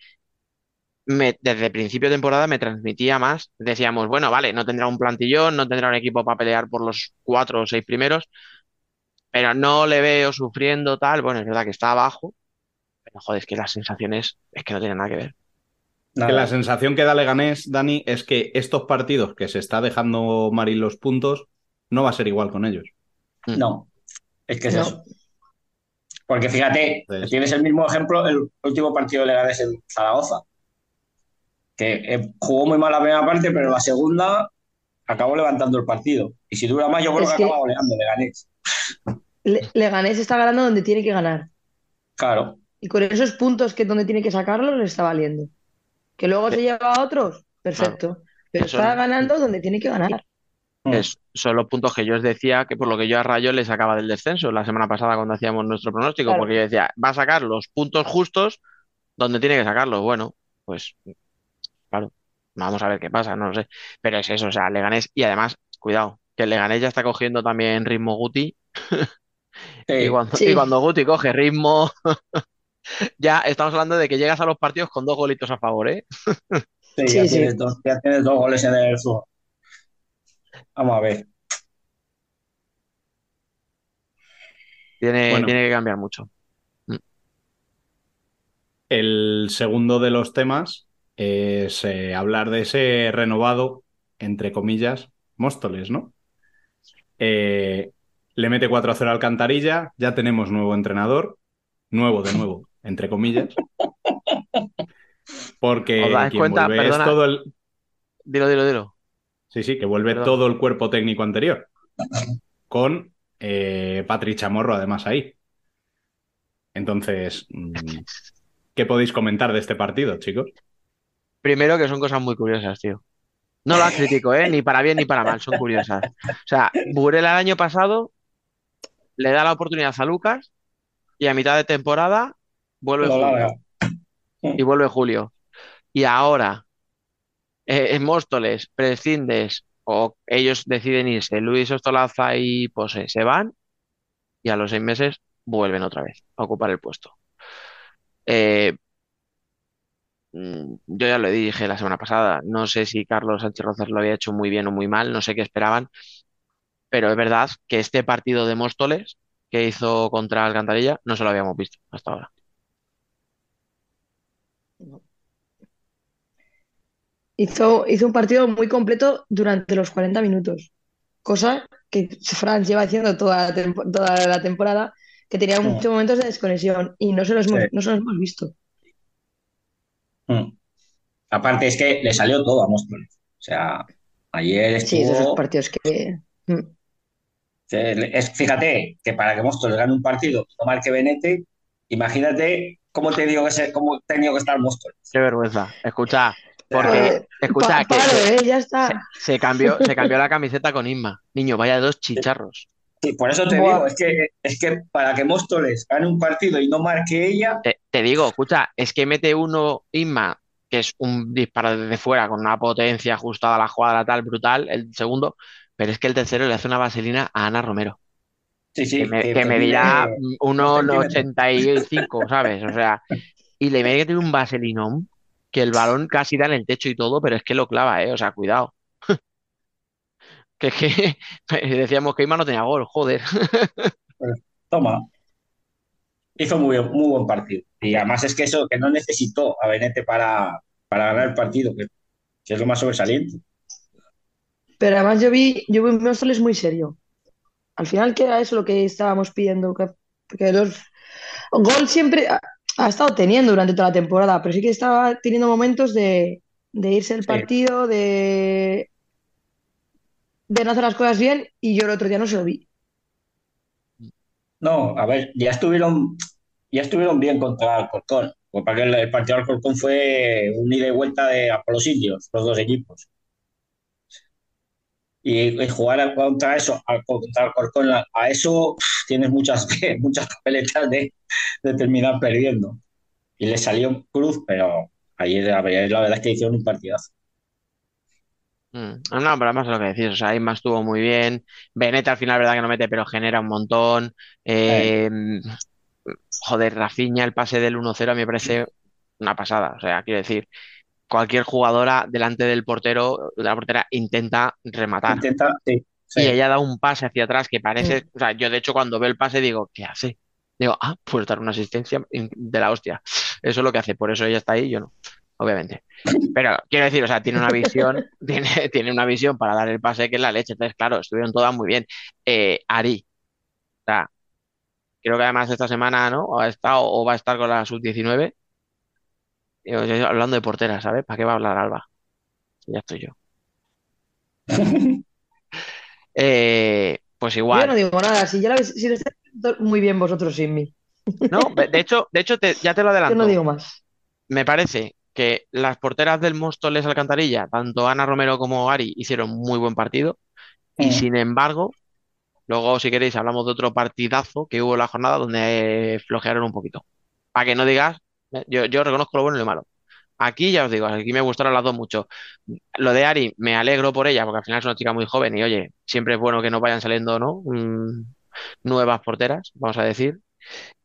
[SPEAKER 3] me, desde principio de temporada me transmitía más. Decíamos, bueno, vale, no tendrá un plantillón, no tendrá un equipo para pelear por los cuatro o seis primeros, pero no le veo sufriendo tal. Bueno, es verdad que está abajo, pero joder, es que las sensaciones es que no tienen nada que ver.
[SPEAKER 7] Nada.
[SPEAKER 1] Que la sensación que da Leganés, Dani, es que estos partidos que se está dejando Marín los puntos, no va a ser igual con ellos.
[SPEAKER 7] No, es que es
[SPEAKER 8] No.
[SPEAKER 7] eso. Porque fíjate,
[SPEAKER 1] Entonces-
[SPEAKER 7] tienes el mismo ejemplo, el último partido de Leganés en Zaragoza, que eh, jugó muy mal la primera parte, pero la segunda acabó levantando el partido. Y si dura más, yo creo
[SPEAKER 8] Es
[SPEAKER 7] que,
[SPEAKER 8] que-
[SPEAKER 7] acaba goleando Leganés.
[SPEAKER 8] Le- Leganés está ganando donde tiene que ganar.
[SPEAKER 7] Claro,
[SPEAKER 8] Y con esos puntos que donde tiene que sacarlos le está valiendo. Que luego se lleva a otros, perfecto. Pero
[SPEAKER 3] Eso
[SPEAKER 8] está
[SPEAKER 3] no.
[SPEAKER 8] ganando donde tiene que ganar.
[SPEAKER 7] Mm.
[SPEAKER 3] Es, son los puntos que yo os decía que por lo que yo a Rayo le sacaba del descenso la semana pasada cuando hacíamos nuestro pronóstico,
[SPEAKER 8] Claro.
[SPEAKER 3] porque yo decía, va a sacar los puntos justos donde tiene que sacarlos. Bueno, pues claro, vamos a ver qué pasa, no lo sé. Pero es eso, o sea, Leganés, y además, cuidado, que Leganés ya está cogiendo también ritmo Guti,
[SPEAKER 7] Sí,
[SPEAKER 3] y cuando,
[SPEAKER 8] Sí.
[SPEAKER 3] y cuando Guti coge ritmo, ya estamos hablando de que llegas a los partidos con dos golitos a favor, ¿eh?
[SPEAKER 7] sí,
[SPEAKER 8] Sí,
[SPEAKER 7] ya,
[SPEAKER 8] sí.
[SPEAKER 7] Tienes dos, ya tienes dos goles en el fútbol. Vamos a ver.
[SPEAKER 3] Tiene,
[SPEAKER 1] Bueno.
[SPEAKER 3] tiene que cambiar mucho.
[SPEAKER 1] El segundo de los temas es eh, hablar de ese renovado, entre comillas, Móstoles, ¿no? Eh, le mete 4-0 al Alcantarilla, ya tenemos nuevo entrenador, nuevo de nuevo, entre comillas. Porque
[SPEAKER 3] ¿Os dais
[SPEAKER 1] quien
[SPEAKER 3] cuenta?
[SPEAKER 1] vuelve es todo el.
[SPEAKER 3] Dilo, dilo, dilo.
[SPEAKER 1] Sí, sí, que vuelve todo el cuerpo técnico anterior. Con eh, Patri Chamorro, además, ahí. Entonces, mm, ¿qué podéis comentar de este partido, chicos?
[SPEAKER 3] Primero que son cosas muy curiosas, tío. No las critico, ¿eh? Ni para bien ni para mal, son curiosas. O sea, Burela el año pasado le da la oportunidad a Lucas y a mitad de temporada vuelve Julio. Y vuelve Julio. Y ahora, eh, en Móstoles, prescindes o ellos deciden irse, Luis Ostolaza y Pose se van y a los seis meses vuelven otra vez a ocupar el puesto. Eh, mm, yo ya lo dije la semana pasada, no sé si Carlos Sánchez Rozas lo había hecho muy bien o muy mal, no sé qué esperaban, pero es verdad que este partido de Móstoles que hizo contra Alcantarilla no se lo habíamos visto hasta ahora.
[SPEAKER 8] Hizo, hizo un partido muy completo durante los 40 minutos, cosa que Franz lleva haciendo toda la, toda la temporada, que tenía muchos momentos de desconexión y no se los, hemos, no se los hemos visto.
[SPEAKER 7] Mm. Aparte es que le salió todo a Móstoles. O sea, ayer estuvo... Sí, esos
[SPEAKER 8] partidos que... Mm.
[SPEAKER 7] Es, fíjate que para que Móstoles gane un partido y no marque Benete, imagínate cómo te digo que se, cómo que estar Móstoles.
[SPEAKER 3] Qué vergüenza. Escucha, porque,
[SPEAKER 8] Eh,
[SPEAKER 3] escucha,
[SPEAKER 8] pa-
[SPEAKER 3] que se,
[SPEAKER 8] eh, ya está.
[SPEAKER 3] se- se cambió, se cambió la camiseta con Inma. Niño, vaya dos chicharros.
[SPEAKER 7] Sí, por eso te digo, es que, es que para que Móstoles gane un partido y no marque ella,
[SPEAKER 3] Te, te digo, escucha, es que mete uno Inma, que es un disparo desde fuera con una potencia ajustada a la jugada tal, brutal, el segundo, pero es que el tercero le hace una vaselina a Ana Romero,
[SPEAKER 7] sí, sí,
[SPEAKER 3] que, me,
[SPEAKER 7] que
[SPEAKER 3] que medirá
[SPEAKER 7] tiene
[SPEAKER 3] uno
[SPEAKER 7] dos centímetros.
[SPEAKER 3] 1,85, ¿sabes? O sea, y le mete un vaselinón que el balón casi da en el techo y todo, pero es que lo clava, ¿eh? O sea, cuidado. Que es que decíamos que Inma no tenía gol, joder.
[SPEAKER 7] Toma. Hizo muy, muy buen partido. Y además es que eso, que no necesitó a Benete para, para ganar el partido, que, que es lo más sobresaliente.
[SPEAKER 8] Pero además yo vi, yo vi un Móstoles muy serio. Al final, que era eso lo que estábamos pidiendo? Que, que los gol siempre ha, estado teniendo durante toda la temporada, pero sí que estaba teniendo momentos de, de irse
[SPEAKER 7] Sí.
[SPEAKER 8] partido, de, de no hacer las cosas bien, y yo el otro día no se lo vi.
[SPEAKER 7] No, a ver, ya estuvieron, ya estuvieron bien contra Alcorcón. Porque el, el partido de Alcorcón fue un ida y vuelta de, a por los indios, los dos equipos. Y, jugar contra eso, contra Alcorcón, a, eso tienes muchas, muchas papeletas de, terminar perdiendo. Y le salió cruz, pero ayer, la verdad es que hicieron un partidazo.
[SPEAKER 3] Mm, No, pero además lo que decís, o sea, Inma estuvo muy bien, Benet al final, verdad que no mete, pero genera un montón. Eh, joder, Rafinha, el pase del 1-0 a mí me parece una pasada, o sea, quiero decir, cualquier jugadora delante del portero, de la portera, intenta rematar.
[SPEAKER 7] Intenta, sí,
[SPEAKER 3] Y ella da un pase hacia atrás que parece, o sea, yo de hecho cuando veo el pase digo, ¿qué hace? Digo, ah, pues dar una asistencia de la hostia. Eso es lo que hace, por eso ella está ahí, yo no, obviamente. Pero quiero decir, o sea, tiene una visión, tiene, tiene una visión para dar el pase que es la leche. Entonces, claro, estuvieron todas muy bien. Eh, Ari, o sea, creo que además esta semana, ¿no? Ha estado o va a estar con la sub-19. Yo hablando de portera, ¿sabes? ¿Para qué va a hablar Alba? Ya estoy yo. Eh, pues
[SPEAKER 8] Yo
[SPEAKER 3] igual.
[SPEAKER 8] no digo nada, si ya lo si lo estáis muy bien vosotros sin mí.
[SPEAKER 3] No, de hecho, de hecho te- ya te lo
[SPEAKER 8] Yo
[SPEAKER 3] adelanto.
[SPEAKER 8] no digo más.
[SPEAKER 3] Me parece que las porteras del Móstoles Alcantarilla, tanto Ana Romero como Ari, hicieron muy buen partido. Y
[SPEAKER 7] Mm.
[SPEAKER 3] sin embargo, luego si queréis hablamos de otro partidazo que hubo en la jornada donde flojearon un poquito. Para que no digas, eh, yo, yo reconozco lo bueno y lo malo. Aquí ya os digo, aquí me gustaron las dos mucho. Lo de Ari, me alegro por ella, porque al final es una chica muy joven y oye, siempre es bueno que nos vayan saliendo, ¿no? Mm, nuevas porteras, vamos a decir.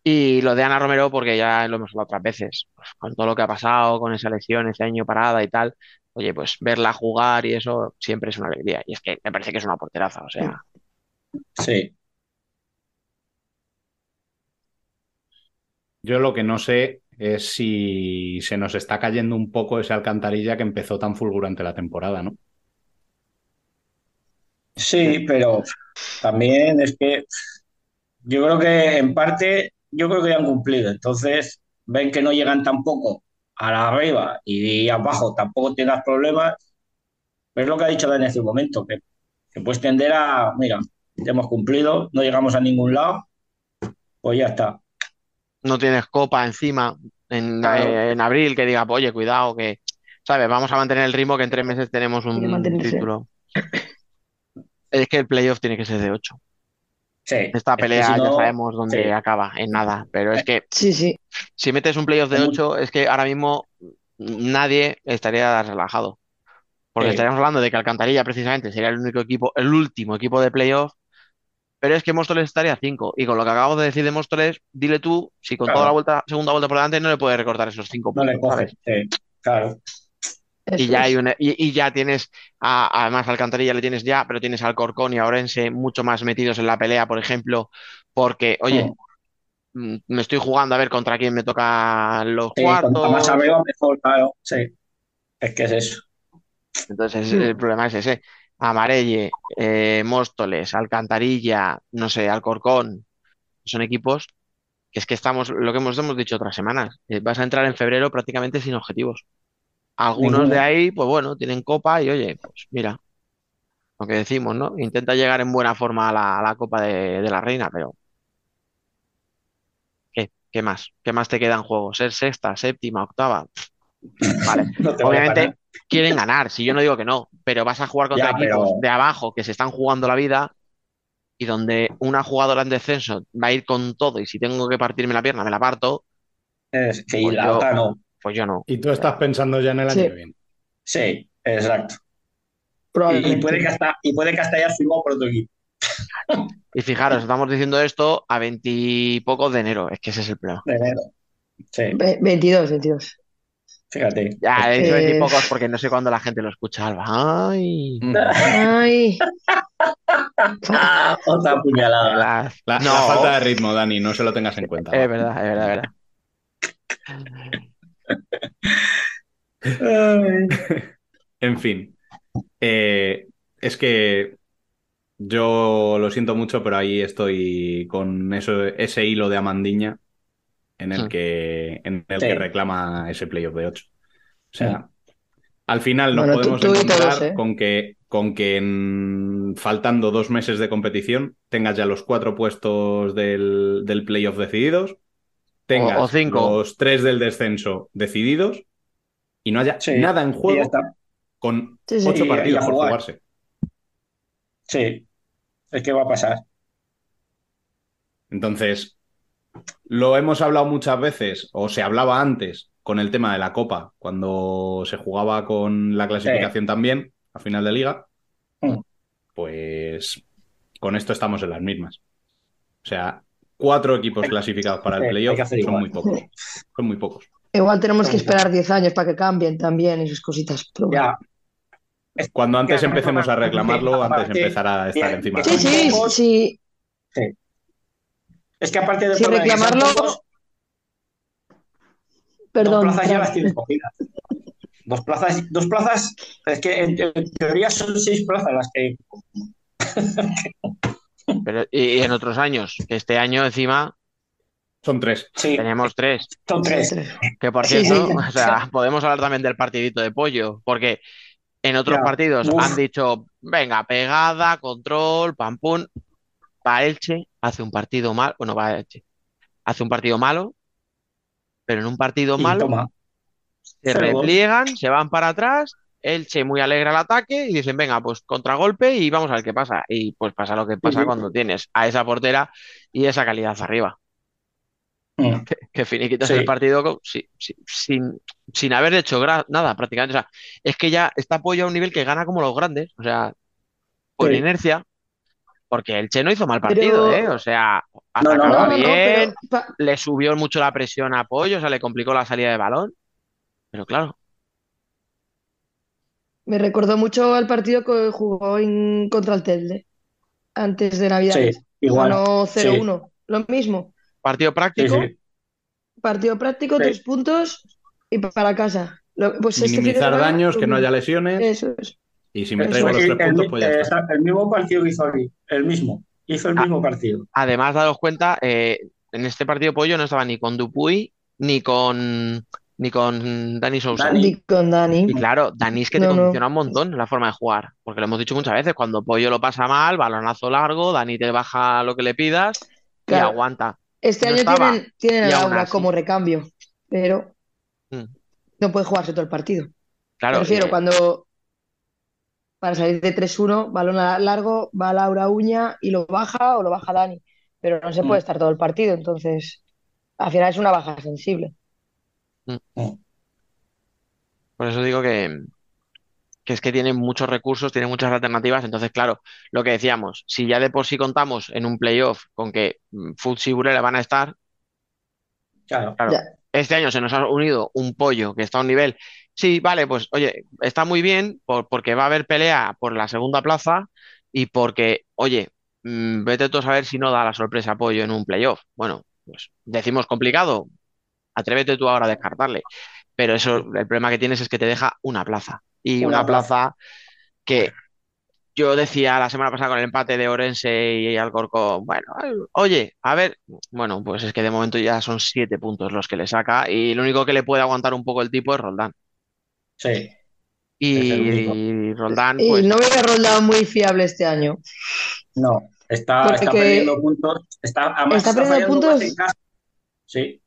[SPEAKER 3] Y lo de Ana Romero, porque ya lo hemos hablado otras veces, pues, con todo lo que ha pasado, con esa lesión, ese año parada y tal, oye, pues verla jugar y eso siempre es una alegría. Y es que me parece que es una porteraza, o sea,
[SPEAKER 7] Sí.
[SPEAKER 1] Yo lo que no sé es si se nos está cayendo un poco esa alcantarilla que empezó tan fulgurante la temporada, ¿no?
[SPEAKER 7] Sí, pero también es que yo creo que en parte, yo creo que ya han cumplido. Entonces, ven que no llegan tampoco a la arriba y abajo tampoco tengas problemas. Es lo que ha dicho hace un momento, que, que puedes tender a, mira, hemos cumplido, no llegamos a ningún lado, pues ya está.
[SPEAKER 3] No tienes copa encima en,
[SPEAKER 7] Claro.
[SPEAKER 3] eh, en abril que diga, oye, cuidado, que ¿sabes? Vamos a mantener el ritmo que en tres meses tenemos un título. Es que el playoff tiene que ser de 8.
[SPEAKER 7] Sí.
[SPEAKER 3] Esta
[SPEAKER 7] Es que
[SPEAKER 3] pelea
[SPEAKER 7] si
[SPEAKER 3] ya
[SPEAKER 7] no-
[SPEAKER 3] sabemos dónde
[SPEAKER 7] sí.
[SPEAKER 3] acaba, en nada. Pero es que
[SPEAKER 8] Sí, sí.
[SPEAKER 3] si metes un playoff de
[SPEAKER 7] Es muy-
[SPEAKER 3] 8, es que ahora mismo nadie estaría relajado. Porque estaríamos hablando de que Alcantarilla precisamente sería el único equipo, el último equipo de playoff. Pero es que Móstoles estaría a 5. Y con lo que acabo de decir de Móstoles, dile tú si con
[SPEAKER 7] Claro.
[SPEAKER 3] toda la vuelta, segunda vuelta por delante no le puedes recortar esos 5
[SPEAKER 7] No
[SPEAKER 3] puntos.
[SPEAKER 7] le coge.
[SPEAKER 3] ¿sabes?
[SPEAKER 7] Sí, claro.
[SPEAKER 3] Y
[SPEAKER 8] Eso
[SPEAKER 3] ya
[SPEAKER 8] es.
[SPEAKER 3] hay una, y, y ya tienes, a- además a Alcantarilla le tienes ya, pero tienes al Corcón y a Orense mucho más metidos en la pelea, por ejemplo, porque, oye, mm, me estoy jugando a ver contra quién me toca los
[SPEAKER 7] Sí, cuanto más
[SPEAKER 3] cuartos.
[SPEAKER 7] arriba, mejor, claro. Sí. Es que es eso.
[SPEAKER 3] Entonces,
[SPEAKER 8] Mm.
[SPEAKER 3] el problema es ese. Amarelle, eh, Móstoles, Alcantarilla, no sé, Alcorcón, son equipos que es que estamos, lo que hemos, hemos dicho otras semanas, eh, vas a entrar en febrero prácticamente sin objetivos. Algunos de ahí, pues bueno, tienen copa y oye, pues mira, lo que decimos, ¿no? Intenta llegar en buena forma a la, a la Copa de, de la Reina, pero ¿qué? ¿Qué más? ¿Qué más te queda en juego? ¿Ser sexta, séptima, octava? Vale.
[SPEAKER 7] No
[SPEAKER 3] Obviamente. Quieren ganar, si yo no digo que no, pero vas a jugar contra
[SPEAKER 7] Ya,
[SPEAKER 3] equipos
[SPEAKER 7] pero-
[SPEAKER 3] de abajo que se están jugando la vida y donde una jugadora en descenso va a ir con todo y si tengo que partirme la pierna me la parto,
[SPEAKER 7] Es que y
[SPEAKER 3] Pues
[SPEAKER 7] la
[SPEAKER 3] yo-
[SPEAKER 7] otra no.
[SPEAKER 3] pues yo no.
[SPEAKER 1] Y tú estás pensando ya en el
[SPEAKER 8] Sí.
[SPEAKER 1] año que viene.
[SPEAKER 7] Sí, exacto. Y, puede que hasta, y puede que hasta hayas firmado por otro equipo.
[SPEAKER 3] Y fijaros, estamos diciendo esto a veintipocos de enero, es que ese es el problema.
[SPEAKER 7] de enero. Sí,
[SPEAKER 8] Ve- 22, 22.
[SPEAKER 7] Fíjate.
[SPEAKER 3] Ya he dicho
[SPEAKER 8] Eh,
[SPEAKER 3] veintipocos porque no sé cuándo la gente lo escucha, Alba. Ay,
[SPEAKER 1] Mm.
[SPEAKER 8] Ay,
[SPEAKER 7] Ah, otra puñalada.
[SPEAKER 3] la-
[SPEAKER 1] La,
[SPEAKER 3] no,
[SPEAKER 1] la falta de ritmo, Dani, no se lo tengas en cuenta.
[SPEAKER 3] es verdad, es verdad, es verdad.
[SPEAKER 1] En fin, eh, es que yo lo siento mucho, pero ahí estoy con eso, ese hilo de Amandiña en el
[SPEAKER 3] Sí.
[SPEAKER 1] que, en el
[SPEAKER 7] Sí.
[SPEAKER 1] que reclama ese playoff de 8. O sea, al final nos
[SPEAKER 8] Bueno,
[SPEAKER 1] podemos
[SPEAKER 8] tú
[SPEAKER 1] encontrar
[SPEAKER 8] todos, ¿eh?
[SPEAKER 1] con que, con que en- faltando dos meses de competición tengas ya los cuatro puestos del, del playoff decididos, tengas
[SPEAKER 3] o cinco.
[SPEAKER 1] los tres del descenso decididos y no haya
[SPEAKER 7] Sí,
[SPEAKER 1] nada en juego con
[SPEAKER 8] Sí, sí.
[SPEAKER 1] ocho partidos por
[SPEAKER 7] jugar.
[SPEAKER 1] jugarse.
[SPEAKER 7] Sí, es que va a pasar.
[SPEAKER 1] Entonces, lo hemos hablado muchas veces, o se hablaba antes, con el tema de la Copa, cuando se jugaba con la clasificación también, a final de liga.
[SPEAKER 7] Mm.
[SPEAKER 1] Pues con esto estamos en las mismas. O sea, cuatro equipos clasificados para el
[SPEAKER 7] Sí, hay
[SPEAKER 1] playoff son
[SPEAKER 7] igual.
[SPEAKER 1] muy pocos. Son muy pocos.
[SPEAKER 8] igual tenemos que esperar 10 años para que cambien también esas cositas. pero.
[SPEAKER 7] Ya.
[SPEAKER 1] Cuando antes empecemos a reclamarlo, antes empezará a estar encima.
[SPEAKER 8] Sí,
[SPEAKER 1] de la
[SPEAKER 8] sí, sí.
[SPEAKER 7] Es que aparte de
[SPEAKER 8] Sin reclamarlo, Perdón.
[SPEAKER 7] dos plazas ya las tienes cogidas. Dos plazas, dos plazas, es que en, en teoría son seis plazas las que
[SPEAKER 3] Pero, y, y en otros años, que este año encima
[SPEAKER 1] Son tres.
[SPEAKER 7] sí,
[SPEAKER 3] tenemos tres.
[SPEAKER 7] son tres.
[SPEAKER 3] Que por
[SPEAKER 8] Sí,
[SPEAKER 3] cierto,
[SPEAKER 8] sí.
[SPEAKER 3] o sea, podemos hablar también del partidito de pollo, porque en otros
[SPEAKER 7] Ya.
[SPEAKER 3] partidos
[SPEAKER 7] Uf.
[SPEAKER 3] han dicho, venga, pegada, control, pam pum. Pa Elche hace un partido mal, bueno, va Elche, hace un partido malo, pero en un partido
[SPEAKER 7] Y
[SPEAKER 3] malo
[SPEAKER 7] toma,
[SPEAKER 3] se
[SPEAKER 7] cero
[SPEAKER 3] repliegan, se van para atrás, Elche muy alegre al ataque y dicen, venga, pues contragolpe y vamos a ver qué pasa. Y pues pasa lo que pasa
[SPEAKER 7] sí.
[SPEAKER 3] cuando tienes a esa portera y esa calidad arriba
[SPEAKER 7] Mm.
[SPEAKER 3] que finiquitas
[SPEAKER 7] Sí.
[SPEAKER 3] el partido con- si- si- sin, sin haber hecho nada prácticamente. O sea, es que ya está apoyo a un nivel que gana como los grandes, o sea, por inercia, porque el Che no hizo mal partido,
[SPEAKER 8] Pero-
[SPEAKER 3] ¿eh? O sea, atacaba
[SPEAKER 8] No, no, no,
[SPEAKER 3] bien,
[SPEAKER 8] pero
[SPEAKER 3] le subió mucho la presión a apoyo, o sea, le complicó la salida de balón, pero claro,
[SPEAKER 8] me recordó mucho al partido que jugó en, contra el Telde antes de Navidad.
[SPEAKER 7] Sí, igual.
[SPEAKER 8] Ganó
[SPEAKER 7] Sí.
[SPEAKER 8] 0-1. Lo mismo.
[SPEAKER 3] partido práctico,
[SPEAKER 7] sí.
[SPEAKER 8] Partido práctico,
[SPEAKER 7] Sí.
[SPEAKER 8] tres puntos y pa- para casa. Lo- pues este
[SPEAKER 1] Minimizar
[SPEAKER 8] semana,
[SPEAKER 1] daños, que no haya lesiones.
[SPEAKER 8] Eso es.
[SPEAKER 1] Y si me
[SPEAKER 8] Eso
[SPEAKER 1] traigo los
[SPEAKER 7] El,
[SPEAKER 1] tres
[SPEAKER 7] el-
[SPEAKER 1] puntos, pues ya está.
[SPEAKER 7] el mismo partido que hizo hoy, el mismo. Hizo el
[SPEAKER 3] Ah.
[SPEAKER 7] mismo partido.
[SPEAKER 3] además, daros cuenta, eh, en este partido Pollo no estaba ni con Dupuy ni con, ni con Dani Sousa.
[SPEAKER 7] Dani.
[SPEAKER 8] Con Dani.
[SPEAKER 3] Y claro, Dani es que te
[SPEAKER 8] No, no.
[SPEAKER 3] condiciona un montón la forma de jugar, porque lo hemos dicho muchas veces, cuando Pollo lo pasa mal, balonazo largo, Dani te baja lo que le pidas y aguanta.
[SPEAKER 8] Este
[SPEAKER 3] no
[SPEAKER 8] año
[SPEAKER 3] estaba.
[SPEAKER 8] tienen, tienen a Laura como recambio, pero
[SPEAKER 3] Mm.
[SPEAKER 8] no puede jugarse todo el partido.
[SPEAKER 3] Claro,
[SPEAKER 8] Prefiero
[SPEAKER 3] eh,
[SPEAKER 8] cuando para salir de 3-1, balón largo, va Laura Uña y lo baja o lo baja Dani. Pero no se puede
[SPEAKER 5] Mm,
[SPEAKER 8] estar todo el partido, entonces al final es una baja sensible.
[SPEAKER 5] mm.
[SPEAKER 3] por eso digo que, que es que tiene muchos recursos, tiene muchas alternativas. Entonces, claro, lo que decíamos, si ya de por sí contamos en un playoff con que mm, Futs y Burela van a estar,
[SPEAKER 5] Claro.
[SPEAKER 3] claro, este año se nos ha unido un pollo que está a un nivel. Sí, vale, pues oye, está muy bien por- porque va a haber pelea por la segunda plaza y porque, oye, mm, vete tú a saber si no da la sorpresa pollo en un playoff. Bueno, pues decimos complicado, atrévete tú ahora a descartarle. Pero eso, el problema que tienes es que te deja una plaza. Y
[SPEAKER 5] Una
[SPEAKER 3] una plaza que yo decía la semana pasada con el empate de Orense y Alcorcón, bueno, oye, a ver, bueno, pues es que de momento ya son siete puntos los que le saca y lo único que le puede aguantar un poco el tipo es Roldán.
[SPEAKER 5] Sí.
[SPEAKER 3] Y Roldán,
[SPEAKER 8] Y
[SPEAKER 3] pues,
[SPEAKER 8] no veo a Roldán muy fiable este año.
[SPEAKER 5] No, está, está perdiendo puntos. Está, además
[SPEAKER 8] está
[SPEAKER 5] está
[SPEAKER 8] perdiendo puntos.
[SPEAKER 5] en casa. Sí,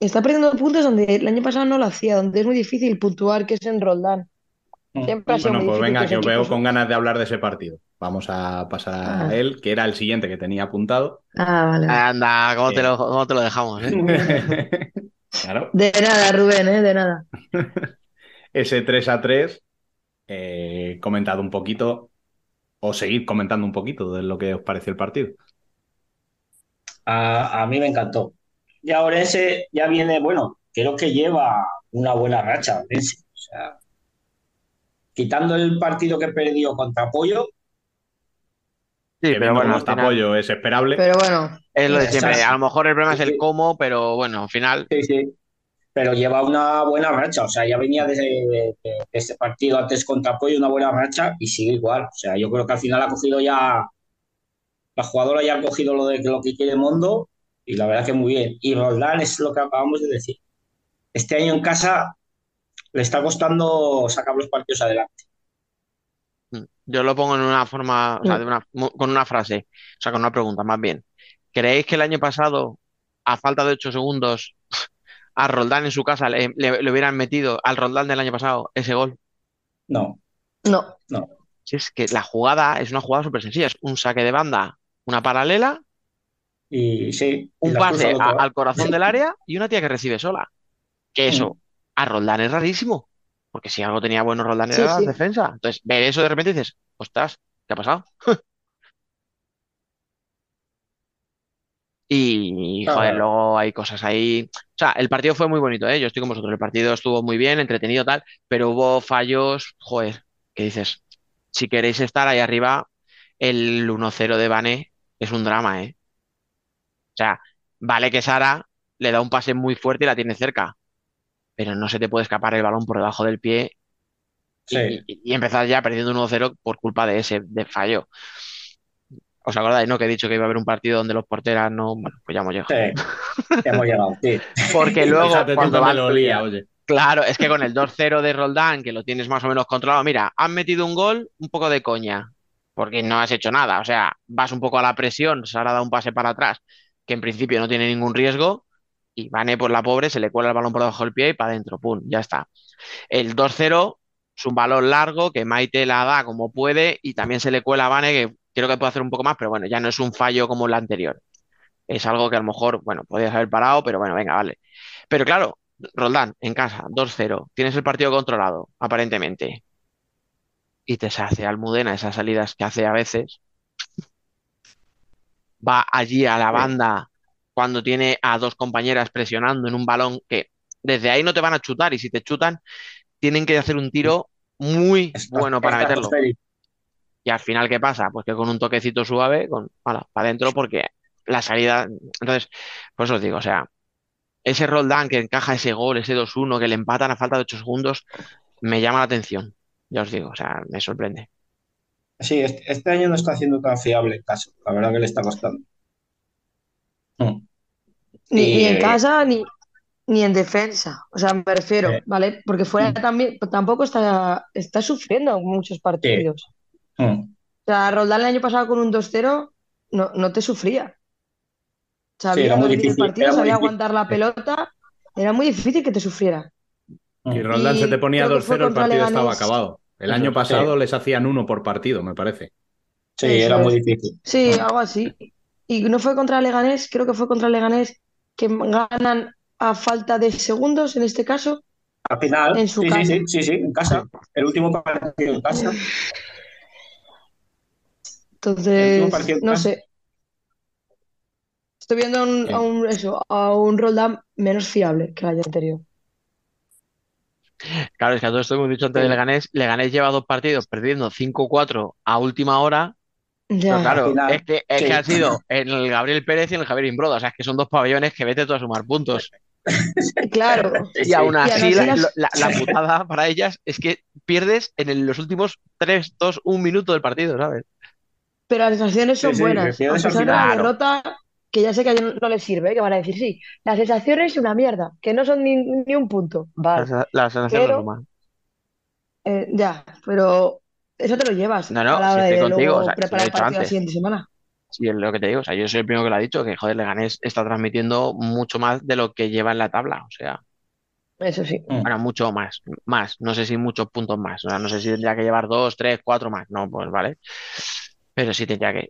[SPEAKER 8] Está perdiendo puntos donde el año pasado no lo hacía, donde es muy difícil puntuar, que es en Roldán.
[SPEAKER 5] Mm.
[SPEAKER 8] Siempre
[SPEAKER 1] Bueno, pues venga,
[SPEAKER 8] que
[SPEAKER 1] os veo con ganas de hablar de ese partido. Vamos a pasar a
[SPEAKER 8] Ah.
[SPEAKER 1] él, que era el siguiente que tenía apuntado.
[SPEAKER 8] Ah, vale.
[SPEAKER 3] anda, ¿cómo te
[SPEAKER 1] Eh.
[SPEAKER 3] lo, cómo te lo dejamos, eh?
[SPEAKER 1] claro.
[SPEAKER 8] De nada, Rubén, ¿eh? De nada.
[SPEAKER 1] Ese 3 a 3, eh, comentado un poquito, o seguid comentando un poquito de lo que os pareció el partido.
[SPEAKER 7] A, a mí me encantó. Ya Orense ya viene, bueno, creo que lleva una buena racha Orense. O sea, quitando el partido que perdió contra Pollo,
[SPEAKER 3] Sí,
[SPEAKER 1] que
[SPEAKER 3] pero bueno, final
[SPEAKER 1] apoyo es esperable.
[SPEAKER 8] Pero bueno,
[SPEAKER 3] es lo de siempre. A lo mejor el problema es el cómo, pero bueno, al final,
[SPEAKER 7] sí, sí, pero lleva una buena racha. O sea, ya venía de, de- ese partido antes contra Pollo, una buena racha y sigue igual. O sea, yo creo que al final ha cogido ya, la jugadora ya ha cogido lo de lo que quiere Mondo y la verdad que muy bien. Y Roldán es lo que acabamos de decir. Este año en casa le está costando sacar los partidos adelante.
[SPEAKER 3] Mm. Yo lo pongo en una forma, o sea, de una- con una frase, o sea, con una pregunta más bien. ¿Creéis que el año pasado, a falta de 8 segundos, a Roldán en su casa le, le- le hubieran metido al Roldán del año pasado ese gol?
[SPEAKER 7] No,
[SPEAKER 8] no.
[SPEAKER 7] no.
[SPEAKER 3] Si es que la jugada es una jugada súper sencilla, es un saque de banda, una paralela,
[SPEAKER 7] Y sí,
[SPEAKER 3] un pase
[SPEAKER 7] al
[SPEAKER 3] a-
[SPEAKER 7] otro
[SPEAKER 3] al corazón del área y una tía que recibe sola. Que eso,
[SPEAKER 7] Mm.
[SPEAKER 3] a Roldán es rarísimo, porque si algo tenía bueno Roldán
[SPEAKER 8] Sí,
[SPEAKER 3] era la
[SPEAKER 8] sí.
[SPEAKER 3] defensa. Entonces, ver eso de repente dices, ostras, ¿qué ha pasado? Y, joder, luego hay cosas ahí. O sea, el partido fue muy bonito, ¿eh? Yo estoy con vosotros. El partido estuvo muy bien, entretenido, tal, pero hubo fallos, joder, que dices, si queréis estar ahí arriba, el 1-0 de Bane es un drama, ¿eh? O sea, vale que Sara le da un pase muy fuerte y la tiene cerca, pero no se te puede escapar el balón por debajo del pie y,
[SPEAKER 7] Sí.
[SPEAKER 3] y- y empezar ya perdiendo 1-0 por culpa de ese de fallo. ¿Os acordáis, no? Que he dicho que iba a haber un partido donde los porteras no. Bueno, pues ya hemos llegado.
[SPEAKER 7] Sí, ya hemos llegado, sí.
[SPEAKER 3] Porque luego, cuando van-
[SPEAKER 1] lo olía, oye.
[SPEAKER 3] Claro, es que con el 2-0 de Roldán, que lo tienes más o menos controlado, mira, han metido un gol, un poco de coña, porque no has hecho nada. O sea, vas un poco a la presión, Sara da un pase para atrás, que en principio no tiene ningún riesgo, y Vane, por la pobre, se le cuela el balón por debajo del pie y para adentro, pum, ya está. El 2-0 es un balón largo que Maite la da como puede y también se le cuela a Vane, que creo que puede hacer un poco más, pero bueno, ya no es un fallo como el anterior. Es algo que a lo mejor, bueno, podías haber parado, pero bueno, venga, vale. Pero claro, Roldán, en casa, 2-0, tienes el partido controlado, aparentemente, y te se hace Almudena esas salidas que hace a veces, va allí a la banda cuando tiene a dos compañeras presionando en un balón que desde ahí no te van a chutar y si te chutan tienen que hacer un tiro muy bueno para meterlo. Y al final, ¿qué pasa? Pues que con un toquecito suave, con, para adentro, porque la salida. Entonces, pues os digo, o sea, ese Roldán que encaja ese gol, ese 2-1, que le empatan a falta de 8 segundos, me llama la atención. Ya os digo, o sea, me sorprende.
[SPEAKER 7] Sí, este, este año no está haciendo tan fiable el caso. La verdad que le está costando. Mm.
[SPEAKER 8] Ni,
[SPEAKER 7] Y,
[SPEAKER 8] ni en
[SPEAKER 7] eh,
[SPEAKER 8] casa ni, ni en defensa. O sea, me refiero,
[SPEAKER 7] Eh.
[SPEAKER 8] ¿vale? Porque fuera
[SPEAKER 7] Mm.
[SPEAKER 8] también, tampoco está, está sufriendo muchos partidos.
[SPEAKER 7] Mm.
[SPEAKER 8] O sea, Roldán el año pasado con un 2-0 no, no te sufría. Sabía
[SPEAKER 7] era muy difícil,
[SPEAKER 8] partido,
[SPEAKER 7] era muy
[SPEAKER 8] sabía
[SPEAKER 7] difícil.
[SPEAKER 8] aguantar la pelota. Era muy difícil que te sufriera.
[SPEAKER 1] Y Roldán se te ponía 2-0, el partido estaba acabado. El año pasado les hacían uno por partido, me parece.
[SPEAKER 7] Sí, era muy difícil.
[SPEAKER 8] Sí, algo así. Y no fue contra Leganés, creo que fue contra Leganés que ganan a falta de segundos en este caso.
[SPEAKER 7] Al final,
[SPEAKER 8] en su
[SPEAKER 7] sí,
[SPEAKER 8] casa.
[SPEAKER 7] sí, sí, sí, en casa. El último partido en casa.
[SPEAKER 8] Entonces, no sé. Estoy viendo a un, a un- eso, a un Roldán menos fiable que el año anterior.
[SPEAKER 3] Claro, es que a todo esto hemos dicho antes de Leganés, Leganés lleva dos partidos perdiendo 5-4 a última hora.
[SPEAKER 8] Ya.
[SPEAKER 3] Pero claro,
[SPEAKER 7] final,
[SPEAKER 3] es que, es
[SPEAKER 7] sí.
[SPEAKER 3] que ha sido en el Gabriel Pérez y en el Javier Imbroda. O sea, es que son dos pabellones que vete tú a sumar puntos.
[SPEAKER 8] Claro.
[SPEAKER 3] Y aún así, la,
[SPEAKER 8] las-
[SPEAKER 3] la- la putada para ellas es que pierdes en el- los últimos 3, 2, 1 minuto del partido, ¿sabes?
[SPEAKER 8] Pero las sensaciones son
[SPEAKER 7] Sí, sí,
[SPEAKER 8] buenas. A pesar de la derrota, que ya sé que a ellos no les sirve, que van a decir, sí, las sensaciones es una mierda, que no son ni, ni un punto. Vale,
[SPEAKER 3] La, la sensación
[SPEAKER 8] Pero- eh, ya, pero eso te lo llevas
[SPEAKER 3] No, no,
[SPEAKER 8] a la
[SPEAKER 3] si estoy
[SPEAKER 8] de
[SPEAKER 3] contigo,
[SPEAKER 8] luego
[SPEAKER 3] o sea,
[SPEAKER 8] preparar el partido la siguiente semana.
[SPEAKER 3] Sí, es lo que te digo. O sea, yo soy el primero que lo ha dicho, que joder, Leganés está transmitiendo mucho más de lo que lleva en la tabla. O sea,
[SPEAKER 8] Eso sí.
[SPEAKER 3] bueno, mucho más, más. No sé si muchos puntos más. O sea, no sé si tendría que llevar dos, tres, cuatro más. No, pues vale. Pero sí tendría que.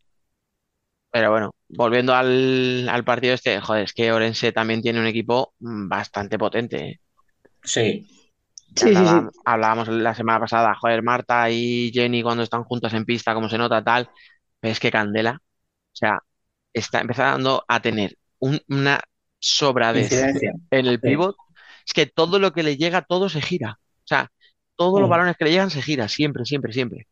[SPEAKER 3] Pero bueno, volviendo al, al partido este, joder, es que Orense también tiene un equipo mm, bastante potente. ¿eh?
[SPEAKER 7] Sí,
[SPEAKER 3] Que
[SPEAKER 8] Sí, sí,
[SPEAKER 3] hablaba-
[SPEAKER 8] sí.
[SPEAKER 3] Hablábamos la semana pasada, joder, Marta y Jenny cuando están juntas en pista, como se nota tal, pero es que Candela, o sea, está empezando a tener un- una sobradez
[SPEAKER 7] incidencia.
[SPEAKER 3] en el
[SPEAKER 7] Sí.
[SPEAKER 3] pivot, es que todo lo que le llega, todo se gira. O sea, todos los
[SPEAKER 7] Mm.
[SPEAKER 3] balones que le llegan se gira, siempre, siempre, siempre.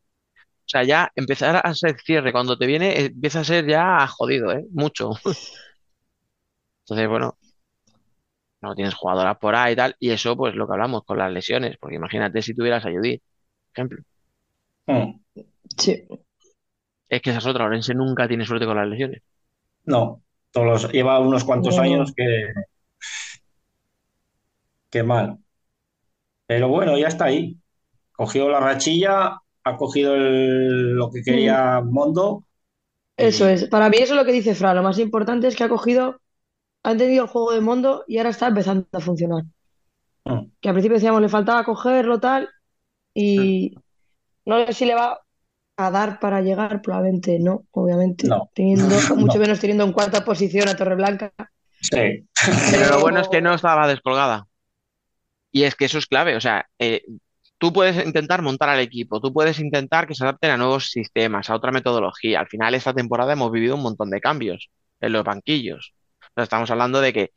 [SPEAKER 3] O sea, ya empezar a ser cierre cuando te viene, eh, empieza a ser ya jodido, ¿eh? Mucho. Entonces, bueno, no tienes jugadoras por ahí y tal, y eso, pues lo que hablamos con las lesiones, porque imagínate si tuvieras a Judith, por ejemplo.
[SPEAKER 7] Mm.
[SPEAKER 8] Sí.
[SPEAKER 3] Es que esa es otra, Orense nunca tiene suerte con las lesiones.
[SPEAKER 7] No, todos los- lleva unos cuantos
[SPEAKER 8] No.
[SPEAKER 7] años que, que mal. Pero bueno, ya está ahí. Cogió la rachilla, ha cogido el- lo que quería Mondo.
[SPEAKER 8] Eso es. Para mí eso es lo que dice Fran. Lo más importante es que ha cogido, ha entendido el juego de mundo y ahora está empezando a funcionar.
[SPEAKER 7] Mm.
[SPEAKER 8] Que al principio decíamos le faltaba cogerlo tal y no sé si le va a dar para llegar, probablemente no, obviamente.
[SPEAKER 7] No.
[SPEAKER 8] Teniendo,
[SPEAKER 7] No.
[SPEAKER 8] mucho menos teniendo en cuarta posición a Torreblanca.
[SPEAKER 7] Sí,
[SPEAKER 3] Pero lo bueno es que no estaba descolgada. Y es que eso es clave. O sea, eh, tú puedes intentar montar al equipo, tú puedes intentar que se adapten a nuevos sistemas, a otra metodología. Al final, esta temporada hemos vivido un montón de cambios en los banquillos. Estamos hablando de que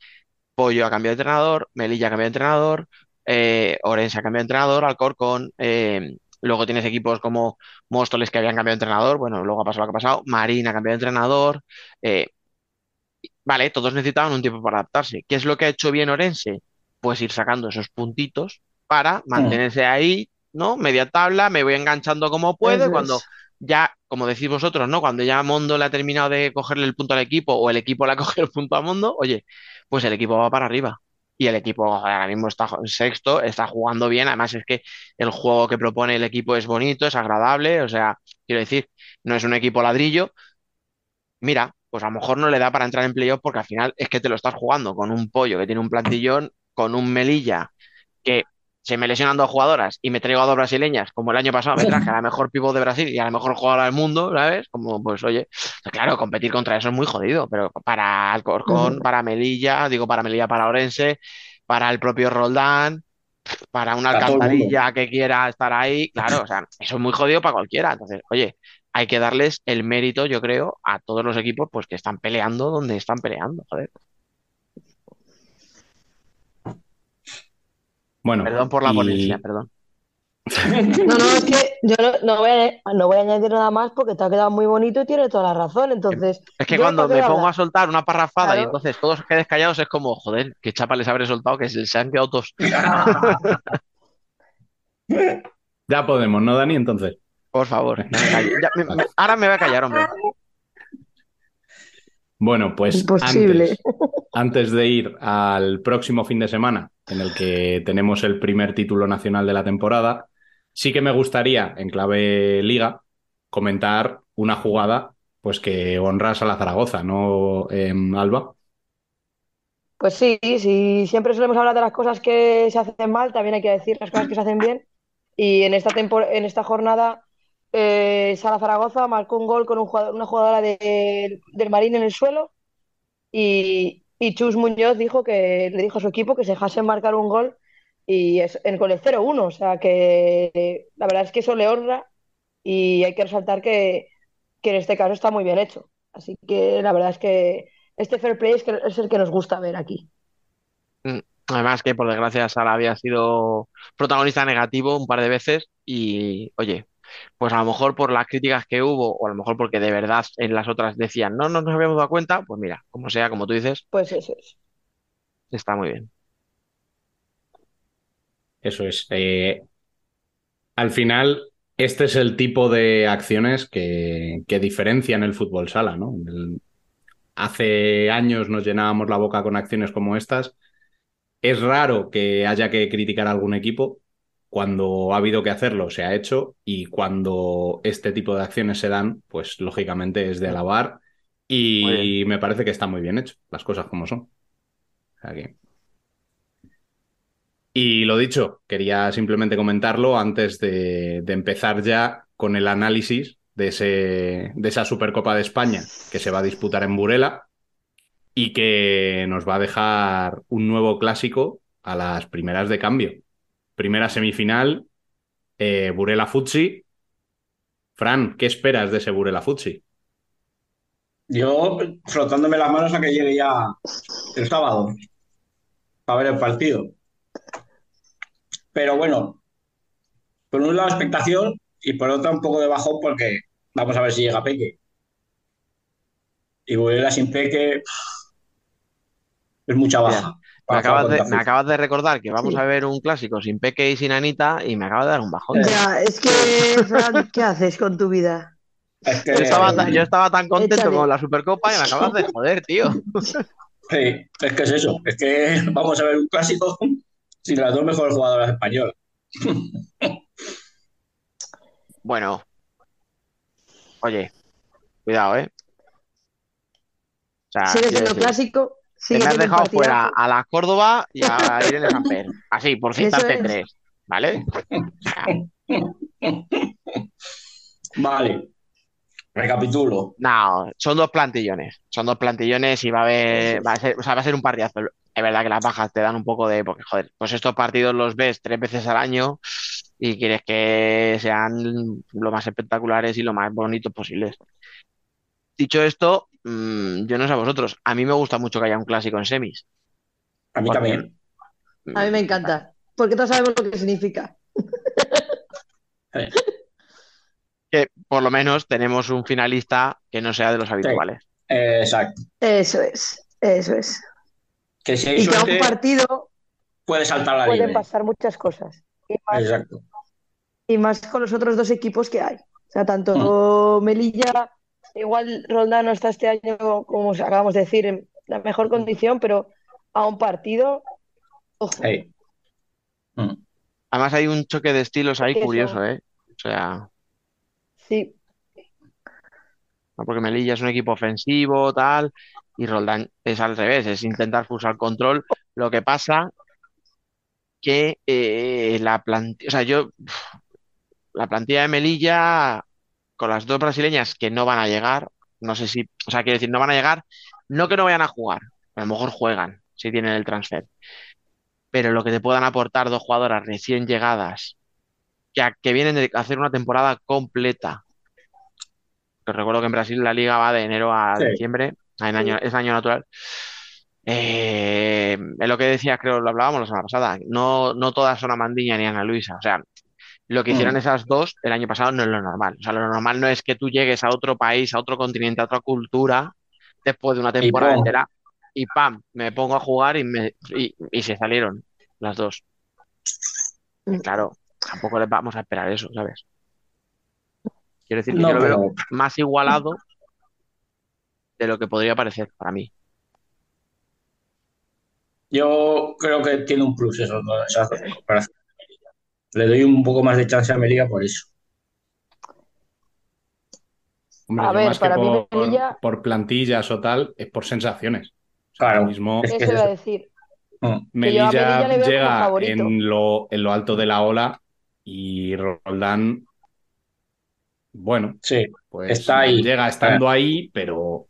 [SPEAKER 3] Pollo ha cambiado de entrenador, Melilla ha cambiado de entrenador, eh, Orense ha cambiado de entrenador, Alcorcón, eh, luego tienes equipos como Móstoles que habían cambiado de entrenador, bueno, luego ha pasado lo que ha pasado, Marín ha cambiado de entrenador, eh, vale, todos necesitaban un tiempo para adaptarse. ¿Qué es lo que ha hecho bien Orense? Pues ir sacando esos puntitos para mantenerse ahí, ¿no? Media tabla, me voy enganchando como puedo, cuando ya, como decís vosotros, ¿no? Cuando ya Mondo le ha terminado de cogerle el punto al equipo o el equipo le ha cogido el punto a Mondo, oye, pues el equipo va para arriba. Y el equipo ahora mismo está en sexto, está jugando bien. Además, es que el juego que propone el equipo es bonito, es agradable. O sea, quiero decir, no es un equipo ladrillo. Mira, pues a lo mejor no le da para entrar en playoff porque al final es que te lo estás jugando con un pollo que tiene un plantillón, con un Melilla que se me lesionan dos jugadoras y me traigo a dos brasileñas, como el año pasado me traje a la mejor pivot de Brasil y a la mejor jugadora del mundo, ¿sabes? Como, pues oye, pues claro, competir contra eso es muy jodido, pero para Alcorcón, para Melilla, digo para Melilla, para Orense, para el propio Roldán, para una
[SPEAKER 7] Para
[SPEAKER 3] alcantarilla que quiera estar ahí, claro, o sea, eso es muy jodido para cualquiera. Entonces, oye, hay que darles el mérito, yo creo, a todos los equipos pues que están peleando donde están peleando, joder.
[SPEAKER 1] Bueno,
[SPEAKER 3] Perdón por la
[SPEAKER 1] y-
[SPEAKER 3] ponencia, perdón.
[SPEAKER 8] No, no, es que yo no, no voy a, no voy a añadir nada más porque te ha quedado muy bonito y tiene toda la razón. Entonces,
[SPEAKER 3] Es que cuando me pongo a soltar una parrafada y entonces todos quedes callados es como, joder, qué chapa les habré soltado que se se han quedado todos.
[SPEAKER 1] ya podemos, ¿no, Dani? Entonces.
[SPEAKER 3] Por favor, ya me callo. Ya me- me- ahora me voy a callar, hombre.
[SPEAKER 1] Bueno, pues
[SPEAKER 8] Imposible.
[SPEAKER 1] antes, antes de ir al próximo fin de semana, en el que tenemos el primer título nacional de la temporada, sí que me gustaría, en clave liga, comentar una jugada pues que honras a la Zaragoza, ¿no, Em, Alba?
[SPEAKER 8] Pues sí, sí, siempre solemos hablar de las cosas que se hacen mal, también hay que decir las cosas que se hacen bien. Y en esta, en esta jornada, eh, Zaragoza marcó un gol con un una jugadora del Marín en el suelo. Y, y, Chus Muñoz dijo que le dijo a su equipo que se dejase marcar un gol y es, en, con el 0-1. O sea que la verdad es que eso le honra y hay que resaltar que, que en este caso está muy bien hecho. Así que la verdad es que este fair play es, es el que nos gusta ver aquí.
[SPEAKER 3] Mm, además que por desgracia Sara había sido protagonista negativo un par de veces y oye, pues a lo mejor por las críticas que hubo o a lo mejor porque de verdad en las otras decían no, no nos habíamos dado cuenta, pues mira, como sea, como tú dices.
[SPEAKER 8] Pues eso es.
[SPEAKER 3] Está muy bien.
[SPEAKER 1] Eso es. Eh, al final, este es el tipo de acciones que, que diferencian el fútbol sala, ¿no? hace años nos llenábamos la boca con acciones como estas. Es raro que haya que criticar a algún equipo. Cuando ha habido que hacerlo, se ha hecho. Y cuando este tipo de acciones se dan, pues lógicamente es de alabar. Y me parece que está muy bien hecho, las cosas como son. Y lo dicho, quería simplemente comentarlo antes de, de empezar ya con el análisis de, ese, de esa Supercopa de España que se va a disputar en Burela y que nos va a dejar un nuevo clásico a las primeras de cambio. Primera semifinal, eh, Burela Futsi. Fran, ¿qué esperas de ese Burela Futsi?
[SPEAKER 7] Yo frotándome las manos a que llegue ya el sábado para ver el partido. Pero bueno, por un lado expectación y por otra un poco de bajón porque vamos a ver si llega Peque. Y Burela sin Peque es mucha baja.
[SPEAKER 3] Me acabas, de, recordar que vamos a ver un clásico sin Peque y sin Anita y me acaba de dar un bajón.
[SPEAKER 8] Ya, es que, ¿qué haces con tu vida?
[SPEAKER 3] yo, estaba tan, contento con la Supercopa y me acabas de joder, tío.
[SPEAKER 7] Sí, es que es eso. Es que vamos a ver un clásico sin las dos mejores jugadoras españolas.
[SPEAKER 3] Bueno, oye, cuidado, ¿eh?
[SPEAKER 8] O sigue siendo clásico.
[SPEAKER 3] Te me has dejado fuera a la Córdoba y a Irene Samper. Así, por citarte tres, ¿vale?
[SPEAKER 7] Vale. Recapitulo.
[SPEAKER 3] No, son dos plantillones. Son dos plantillones y va a haber. Va a ser, o sea, va a ser un partidazo. Es verdad que las bajas te dan un poco de. Porque, joder, pues estos partidos los ves tres veces al año y quieres que sean lo más espectaculares y lo más bonitos posibles. Dicho esto, mm, yo no sé a vosotros, a mí me gusta mucho que haya un clásico en semis.
[SPEAKER 7] A mí también.
[SPEAKER 8] A mí me encanta, porque todos sabemos lo que significa.
[SPEAKER 3] Que por lo menos tenemos un finalista que no sea de los habituales.
[SPEAKER 7] exacto.
[SPEAKER 8] Eso es, eso es.
[SPEAKER 7] Que si
[SPEAKER 8] y que a un partido
[SPEAKER 7] puede saltar la
[SPEAKER 8] Pueden pasar muchas cosas.
[SPEAKER 7] Exacto
[SPEAKER 8] y más con los otros dos equipos que hay. O sea, tanto mm. Melilla, igual Roldán no está este año, como acabamos de decir, en la mejor condición, pero a un partido.
[SPEAKER 3] Mm. Además hay un choque de estilos ahí curioso, ¿eh? O sea...
[SPEAKER 8] Sí.
[SPEAKER 3] Porque Melilla es un equipo ofensivo, tal, y Roldán es al revés, es intentar pulsar control. Lo que pasa que eh, la plantilla, o sea, yo la plantilla de Melilla, con las dos brasileñas que no van a llegar, no sé si, o sea, quiero decir, no van a llegar, no que no vayan a jugar, a lo mejor juegan si tienen el transfer, pero lo que te puedan aportar dos jugadoras recién llegadas, que, que vienen de hacer una temporada completa. Que recuerdo que en Brasil la liga va de enero a diciembre, en año, es año natural. Eh, es lo que decía, creo, lo hablábamos la semana pasada. No, no todas son Amandiña ni Ana Luisa. O sea, lo que hicieron mm. esas dos el año pasado no es lo normal. O sea, lo normal no es que tú llegues a otro país, a otro continente, a otra cultura, después de una temporada entera, y ¡pam! Me pongo a jugar y, me, y, se salieron las dos. Mm. claro, tampoco les vamos a esperar eso, ¿sabes? Quiero decir que yo lo veo más igualado de lo que podría parecer para mí.
[SPEAKER 7] Yo creo que tiene un plus eso, esas le doy un poco más de chance a Melilla por eso.
[SPEAKER 1] a ver, para por, mí por, plantillas o tal, es por sensaciones.
[SPEAKER 7] Claro.
[SPEAKER 1] mismo
[SPEAKER 8] Eso iba a decir.
[SPEAKER 7] Mm.
[SPEAKER 1] Melilla,
[SPEAKER 8] Melilla
[SPEAKER 1] llega en lo, en lo alto de la ola y Roldán, bueno,
[SPEAKER 7] Sí,
[SPEAKER 1] pues
[SPEAKER 7] Está ahí.
[SPEAKER 1] llega estando ahí, pero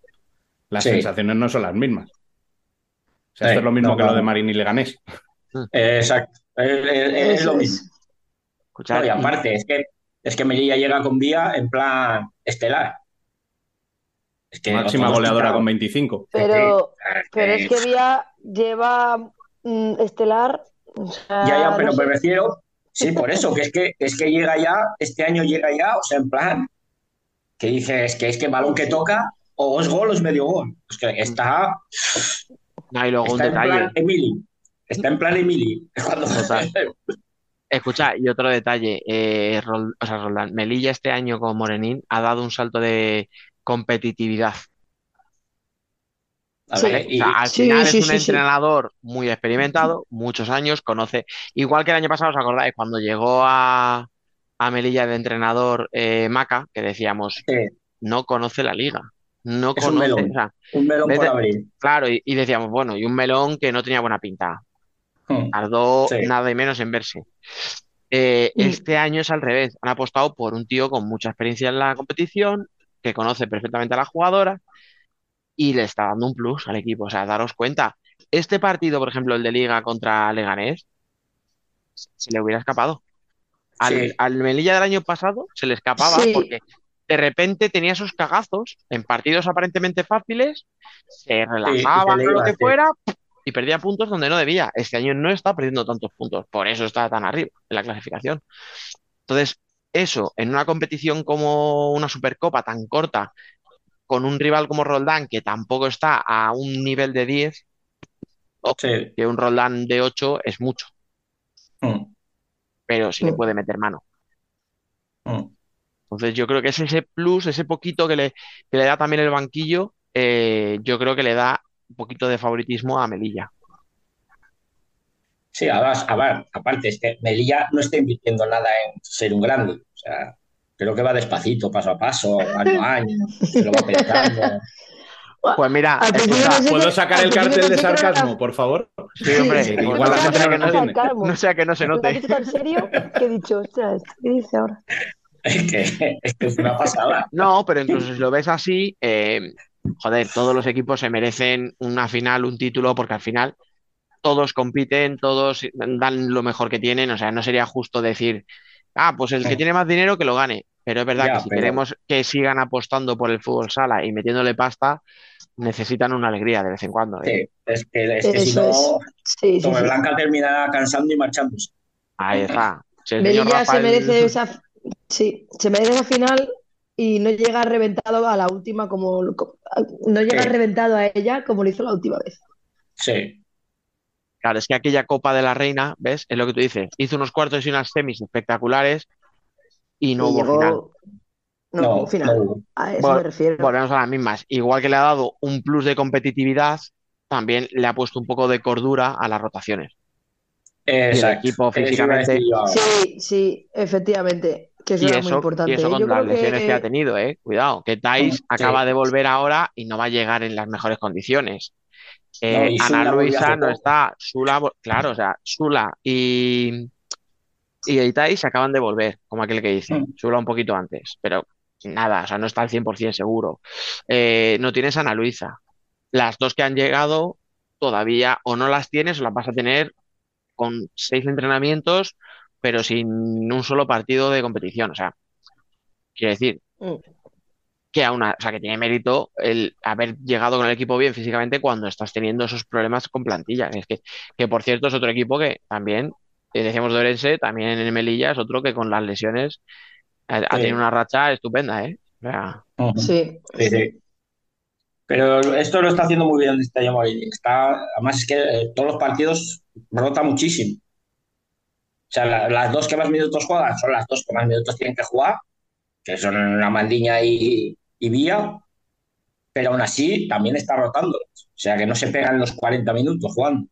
[SPEAKER 1] las
[SPEAKER 7] Sí.
[SPEAKER 1] sensaciones no son las mismas. O sea,
[SPEAKER 7] Sí,
[SPEAKER 1] esto es lo mismo
[SPEAKER 7] no,
[SPEAKER 1] que lo de Marín y Leganés.
[SPEAKER 7] eh, exacto. Es, es- es lo
[SPEAKER 8] es.
[SPEAKER 7] mismo. No, y
[SPEAKER 3] y-
[SPEAKER 7] aparte, es que, es que Melilla llega con vía en plan estelar. Es que
[SPEAKER 1] Máxima goleadora con 25.
[SPEAKER 8] Pero,
[SPEAKER 7] Es
[SPEAKER 8] pero
[SPEAKER 7] que-
[SPEAKER 8] es que Vía lleva mm, estelar. o sea,
[SPEAKER 7] Ya, ya, pero
[SPEAKER 8] no
[SPEAKER 7] me
[SPEAKER 8] sé.
[SPEAKER 7] refiero, sí, por eso, que es que es que llega ya, este año llega ya, o sea, en plan, que dices que es que balón que toca, o es gol o es medio gol. Es que está,
[SPEAKER 3] No, y luego un
[SPEAKER 7] está en
[SPEAKER 3] detalle.
[SPEAKER 7] plan Emily. Está en plan Emily. Cuando...
[SPEAKER 3] Escucha, y otro detalle, eh, Rol- o sea, Roldán, Melilla este año con Morenín ha dado un salto de competitividad.
[SPEAKER 8] Sí.
[SPEAKER 7] ver,
[SPEAKER 3] O
[SPEAKER 7] y-
[SPEAKER 3] sea, al
[SPEAKER 8] Sí,
[SPEAKER 3] final
[SPEAKER 8] sí,
[SPEAKER 3] es un
[SPEAKER 8] sí, sí.
[SPEAKER 3] entrenador muy experimentado, muchos años, conoce, igual que el año pasado, ¿os acordáis? Cuando llegó a, a Melilla de entrenador eh, Maca, que decíamos,
[SPEAKER 7] sí,
[SPEAKER 3] no conoce la liga, no
[SPEAKER 7] Es un
[SPEAKER 3] conoce,
[SPEAKER 7] melón.
[SPEAKER 3] o sea,
[SPEAKER 7] un melón por abrir.
[SPEAKER 3] claro, y, y decíamos, bueno, y un melón que no tenía buena pinta. Tardó
[SPEAKER 7] Sí.
[SPEAKER 3] nada y menos en verse. Eh,
[SPEAKER 8] Mm.
[SPEAKER 3] este año es al revés. Han apostado por un tío con mucha experiencia en la competición, que conoce perfectamente a la jugadora y le está dando un plus al equipo. O sea, daros cuenta, este partido, por ejemplo, el de Liga contra Leganés, se le hubiera escapado. Al,
[SPEAKER 7] Sí.
[SPEAKER 3] al Melilla del año pasado se le escapaba
[SPEAKER 8] Sí.
[SPEAKER 3] porque de repente tenía esos cagazos en partidos aparentemente fáciles, se relajaba o lo que
[SPEAKER 7] sí.
[SPEAKER 3] fuera y perdía puntos donde no debía. Este año no está perdiendo tantos puntos, por eso está tan arriba en la clasificación. Entonces, eso en una competición como una Supercopa tan corta, con un rival como Roldán que tampoco está a un nivel de 10,
[SPEAKER 7] Sí.
[SPEAKER 3] que un Roldán de 8 es mucho,
[SPEAKER 7] Hmm.
[SPEAKER 3] pero sí le
[SPEAKER 8] Mm.
[SPEAKER 3] puede meter mano.
[SPEAKER 7] Hmm.
[SPEAKER 3] Entonces yo creo que es ese plus, ese poquito que le, que le da también el banquillo, eh, yo creo que le da un poquito de favoritismo a Melilla.
[SPEAKER 7] Sí, además, a ver, aparte, es que Melilla no está invirtiendo nada en ser un grande. O sea, creo que va despacito, paso a paso, año a año, se lo va pensando.
[SPEAKER 3] Pues mira,
[SPEAKER 1] ¿Puedo sacar el cartel de
[SPEAKER 8] era-
[SPEAKER 1] sarcasmo, por favor?
[SPEAKER 3] sí, hombre,
[SPEAKER 8] Sí,
[SPEAKER 1] igual
[SPEAKER 3] no
[SPEAKER 1] la
[SPEAKER 3] sea
[SPEAKER 1] gente no
[SPEAKER 3] no,
[SPEAKER 1] entiende.
[SPEAKER 8] sarcasmo.
[SPEAKER 3] no sea que no se note.
[SPEAKER 8] tan serio que he dicho, ostras, ¿qué dice ahora?
[SPEAKER 7] Es que, es que es una pasada.
[SPEAKER 3] No, pero incluso si lo ves así, eh, joder, todos los equipos se merecen una final, un título, porque al final todos compiten, todos dan lo mejor que tienen, o sea, no sería justo decir, ah, pues el que tiene más dinero que lo gane, pero es verdad
[SPEAKER 7] Ya,
[SPEAKER 3] que si
[SPEAKER 7] pero-
[SPEAKER 3] queremos que sigan apostando por el fútbol sala y metiéndole pasta, necesitan una alegría de vez en cuando. ¿eh?
[SPEAKER 7] Sí, es que, es que si
[SPEAKER 8] Eso
[SPEAKER 7] no,
[SPEAKER 8] es. Sí, sí,
[SPEAKER 7] Tome
[SPEAKER 8] sí.
[SPEAKER 7] Blanca terminará cansando y marchándose.
[SPEAKER 3] Ahí está. Si
[SPEAKER 8] se merece esa, sí, se merece esa final y no llega reventado a la última como no llega
[SPEAKER 7] Sí.
[SPEAKER 8] reventado a ella como lo hizo la última vez.
[SPEAKER 7] Sí,
[SPEAKER 3] Claro, es que aquella Copa de la Reina, ¿ves? Es lo que tú dices. Hizo unos cuartos y unas semis espectaculares y no
[SPEAKER 8] Y
[SPEAKER 3] hubo
[SPEAKER 8] llegó-
[SPEAKER 3] final.
[SPEAKER 8] No,
[SPEAKER 7] no,
[SPEAKER 8] hubo final.
[SPEAKER 7] no.
[SPEAKER 8] A eso
[SPEAKER 3] Vol-
[SPEAKER 8] me refiero.
[SPEAKER 3] Volvemos a las mismas. Igual que le ha dado un plus de competitividad, también le ha puesto un poco de cordura a las rotaciones.
[SPEAKER 7] Exacto.
[SPEAKER 3] equipo
[SPEAKER 7] iba a
[SPEAKER 3] físicamente-.
[SPEAKER 8] Sí, sí, efectivamente. Que eso
[SPEAKER 3] Y
[SPEAKER 8] era muy
[SPEAKER 3] eso,
[SPEAKER 8] importante.
[SPEAKER 3] y eso con
[SPEAKER 8] Yo
[SPEAKER 3] las
[SPEAKER 8] que-
[SPEAKER 3] lesiones que ha tenido, ¿eh? Cuidado, que Thais
[SPEAKER 7] Sí.
[SPEAKER 3] acaba de volver ahora y no va a llegar en las mejores condiciones. Eh,
[SPEAKER 7] No,
[SPEAKER 3] Ana Luisa no está, Sula, claro, o sea, Sula y, y Thais se acaban de volver, como aquel que dice.
[SPEAKER 7] Mm.
[SPEAKER 3] Sula un poquito antes, pero nada, o sea, no está al 100% seguro. Eh, no tienes a Ana Luisa. Las dos que han llegado todavía o no las tienes o las vas a tener con seis entrenamientos, pero sin un solo partido de competición. O sea, quiero decir
[SPEAKER 8] Mm.
[SPEAKER 3] que aún, a- o sea, que tiene mérito el haber llegado con el equipo bien físicamente cuando estás teniendo esos problemas con plantilla. Es que, que por cierto, es otro equipo que también, eh, decíamos de Orense, también en Melilla es otro que con las lesiones ha, tenido una racha estupenda, ¿eh? O sea.
[SPEAKER 8] Sí,
[SPEAKER 7] Sí, sí. Pero esto lo está haciendo muy bien este. Está, además es que eh, todos los partidos rota muchísimo. O sea, la- las dos que más minutos juegan son las dos que más minutos tienen que jugar, que son la Mandiña y, y Vía, pero aún así también está rotando. O sea, que no se pegan los 40 minutos jugando.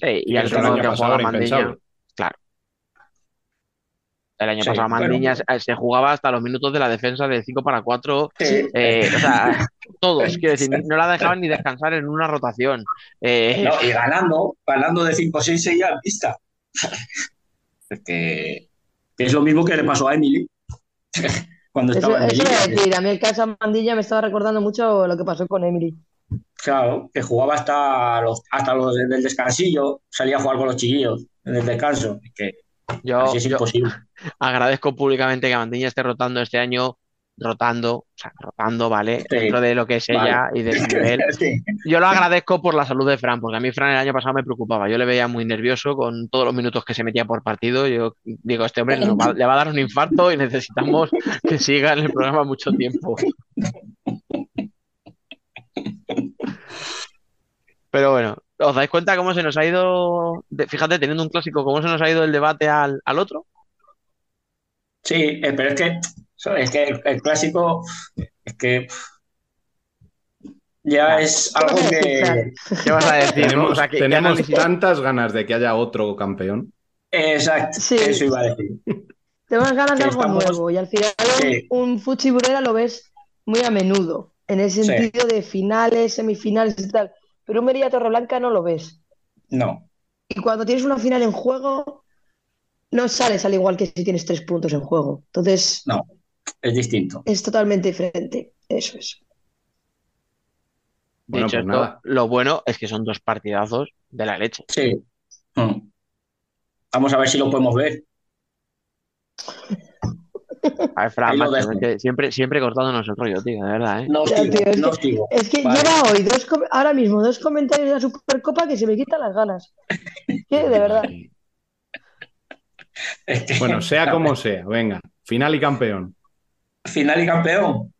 [SPEAKER 3] sí, y
[SPEAKER 1] Sí,
[SPEAKER 3] el
[SPEAKER 1] año
[SPEAKER 3] que
[SPEAKER 1] pasado
[SPEAKER 3] juega
[SPEAKER 1] era impensable.
[SPEAKER 3] claro. El año
[SPEAKER 7] Sí,
[SPEAKER 3] pasado Mandiña se, jugaba hasta los minutos de la defensa de 5 para 4. eh, o sea, todos, quiero decir, no la dejaban ni descansar en una rotación. Eh,
[SPEAKER 7] No, y ganando, ganando de 5-6 seguía en pista. Es que que es lo mismo que le pasó a Emily cuando
[SPEAKER 8] Eso,
[SPEAKER 7] estaba en
[SPEAKER 8] eso
[SPEAKER 7] el
[SPEAKER 8] iba a
[SPEAKER 7] Liga.
[SPEAKER 8] decir, a mí el caso de Mandilla me estaba recordando mucho lo que pasó con Emily.
[SPEAKER 7] Claro, que jugaba hasta los, hasta los del descansillo, salía a jugar con los chiquillos en el descanso. Es que
[SPEAKER 3] yo,
[SPEAKER 7] así es
[SPEAKER 3] yo
[SPEAKER 7] imposible.
[SPEAKER 3] agradezco públicamente que Mandiña esté rotando este año, rotando, o sea, rotando, ¿vale?
[SPEAKER 7] Sí,
[SPEAKER 3] Dentro de lo que es ella
[SPEAKER 7] vale.
[SPEAKER 3] y de su nivel.
[SPEAKER 7] Sí.
[SPEAKER 3] Yo lo agradezco por la salud de Fran, porque a mí Fran el año pasado me preocupaba. Yo le veía muy nervioso con todos los minutos que se metía por partido. Yo digo, este hombre va- le va a dar un infarto y necesitamos que siga en el programa mucho tiempo. Pero bueno, ¿os dais cuenta cómo se nos ha ido, de- fíjate, teniendo un clásico, cómo se nos ha ido el debate al, al otro?
[SPEAKER 7] Sí, eh, pero es que, es que el, el clásico es que ya es algo que.
[SPEAKER 3] ¿Qué vas a decir?
[SPEAKER 1] Tenemos,
[SPEAKER 3] O sea, ¿qué- qué
[SPEAKER 1] tenemos tantas ganas de que haya otro campeón.
[SPEAKER 7] Exacto,
[SPEAKER 8] Sí.
[SPEAKER 7] eso iba a decir.
[SPEAKER 8] Unas ganas de algo
[SPEAKER 7] estamos-
[SPEAKER 8] nuevo y al final
[SPEAKER 7] Sí.
[SPEAKER 8] un, un Fuchi Burela lo ves muy a menudo, en el
[SPEAKER 7] Sí.
[SPEAKER 8] sentido de finales, semifinales y tal. Pero un Merilla Torreblanca no lo ves.
[SPEAKER 7] No,
[SPEAKER 8] Y cuando tienes una final en juego, no sales al igual que si tienes tres puntos en juego. Entonces,
[SPEAKER 7] no, es distinto.
[SPEAKER 8] es totalmente diferente. Eso es.
[SPEAKER 3] De
[SPEAKER 1] Bueno,
[SPEAKER 3] hecho,
[SPEAKER 1] pues
[SPEAKER 3] esto,
[SPEAKER 1] nada.
[SPEAKER 3] lo bueno es que son dos partidazos de la leche.
[SPEAKER 7] Sí. Mm. Vamos a ver si lo podemos ver.
[SPEAKER 3] A ver, Fran, macho, que siempre, siempre cortándonos el rollo, tío, de verdad, ¿eh?
[SPEAKER 7] No os digo,
[SPEAKER 8] es
[SPEAKER 7] no
[SPEAKER 8] que-
[SPEAKER 7] os digo.
[SPEAKER 8] Es que
[SPEAKER 7] Vale.
[SPEAKER 8] lleva hoy dos, ahora mismo dos comentarios de la Supercopa que se me quitan las ganas. Que de verdad.
[SPEAKER 7] Que-
[SPEAKER 1] Bueno, sea como sea, venga. Final y campeón.
[SPEAKER 7] Final y campeón.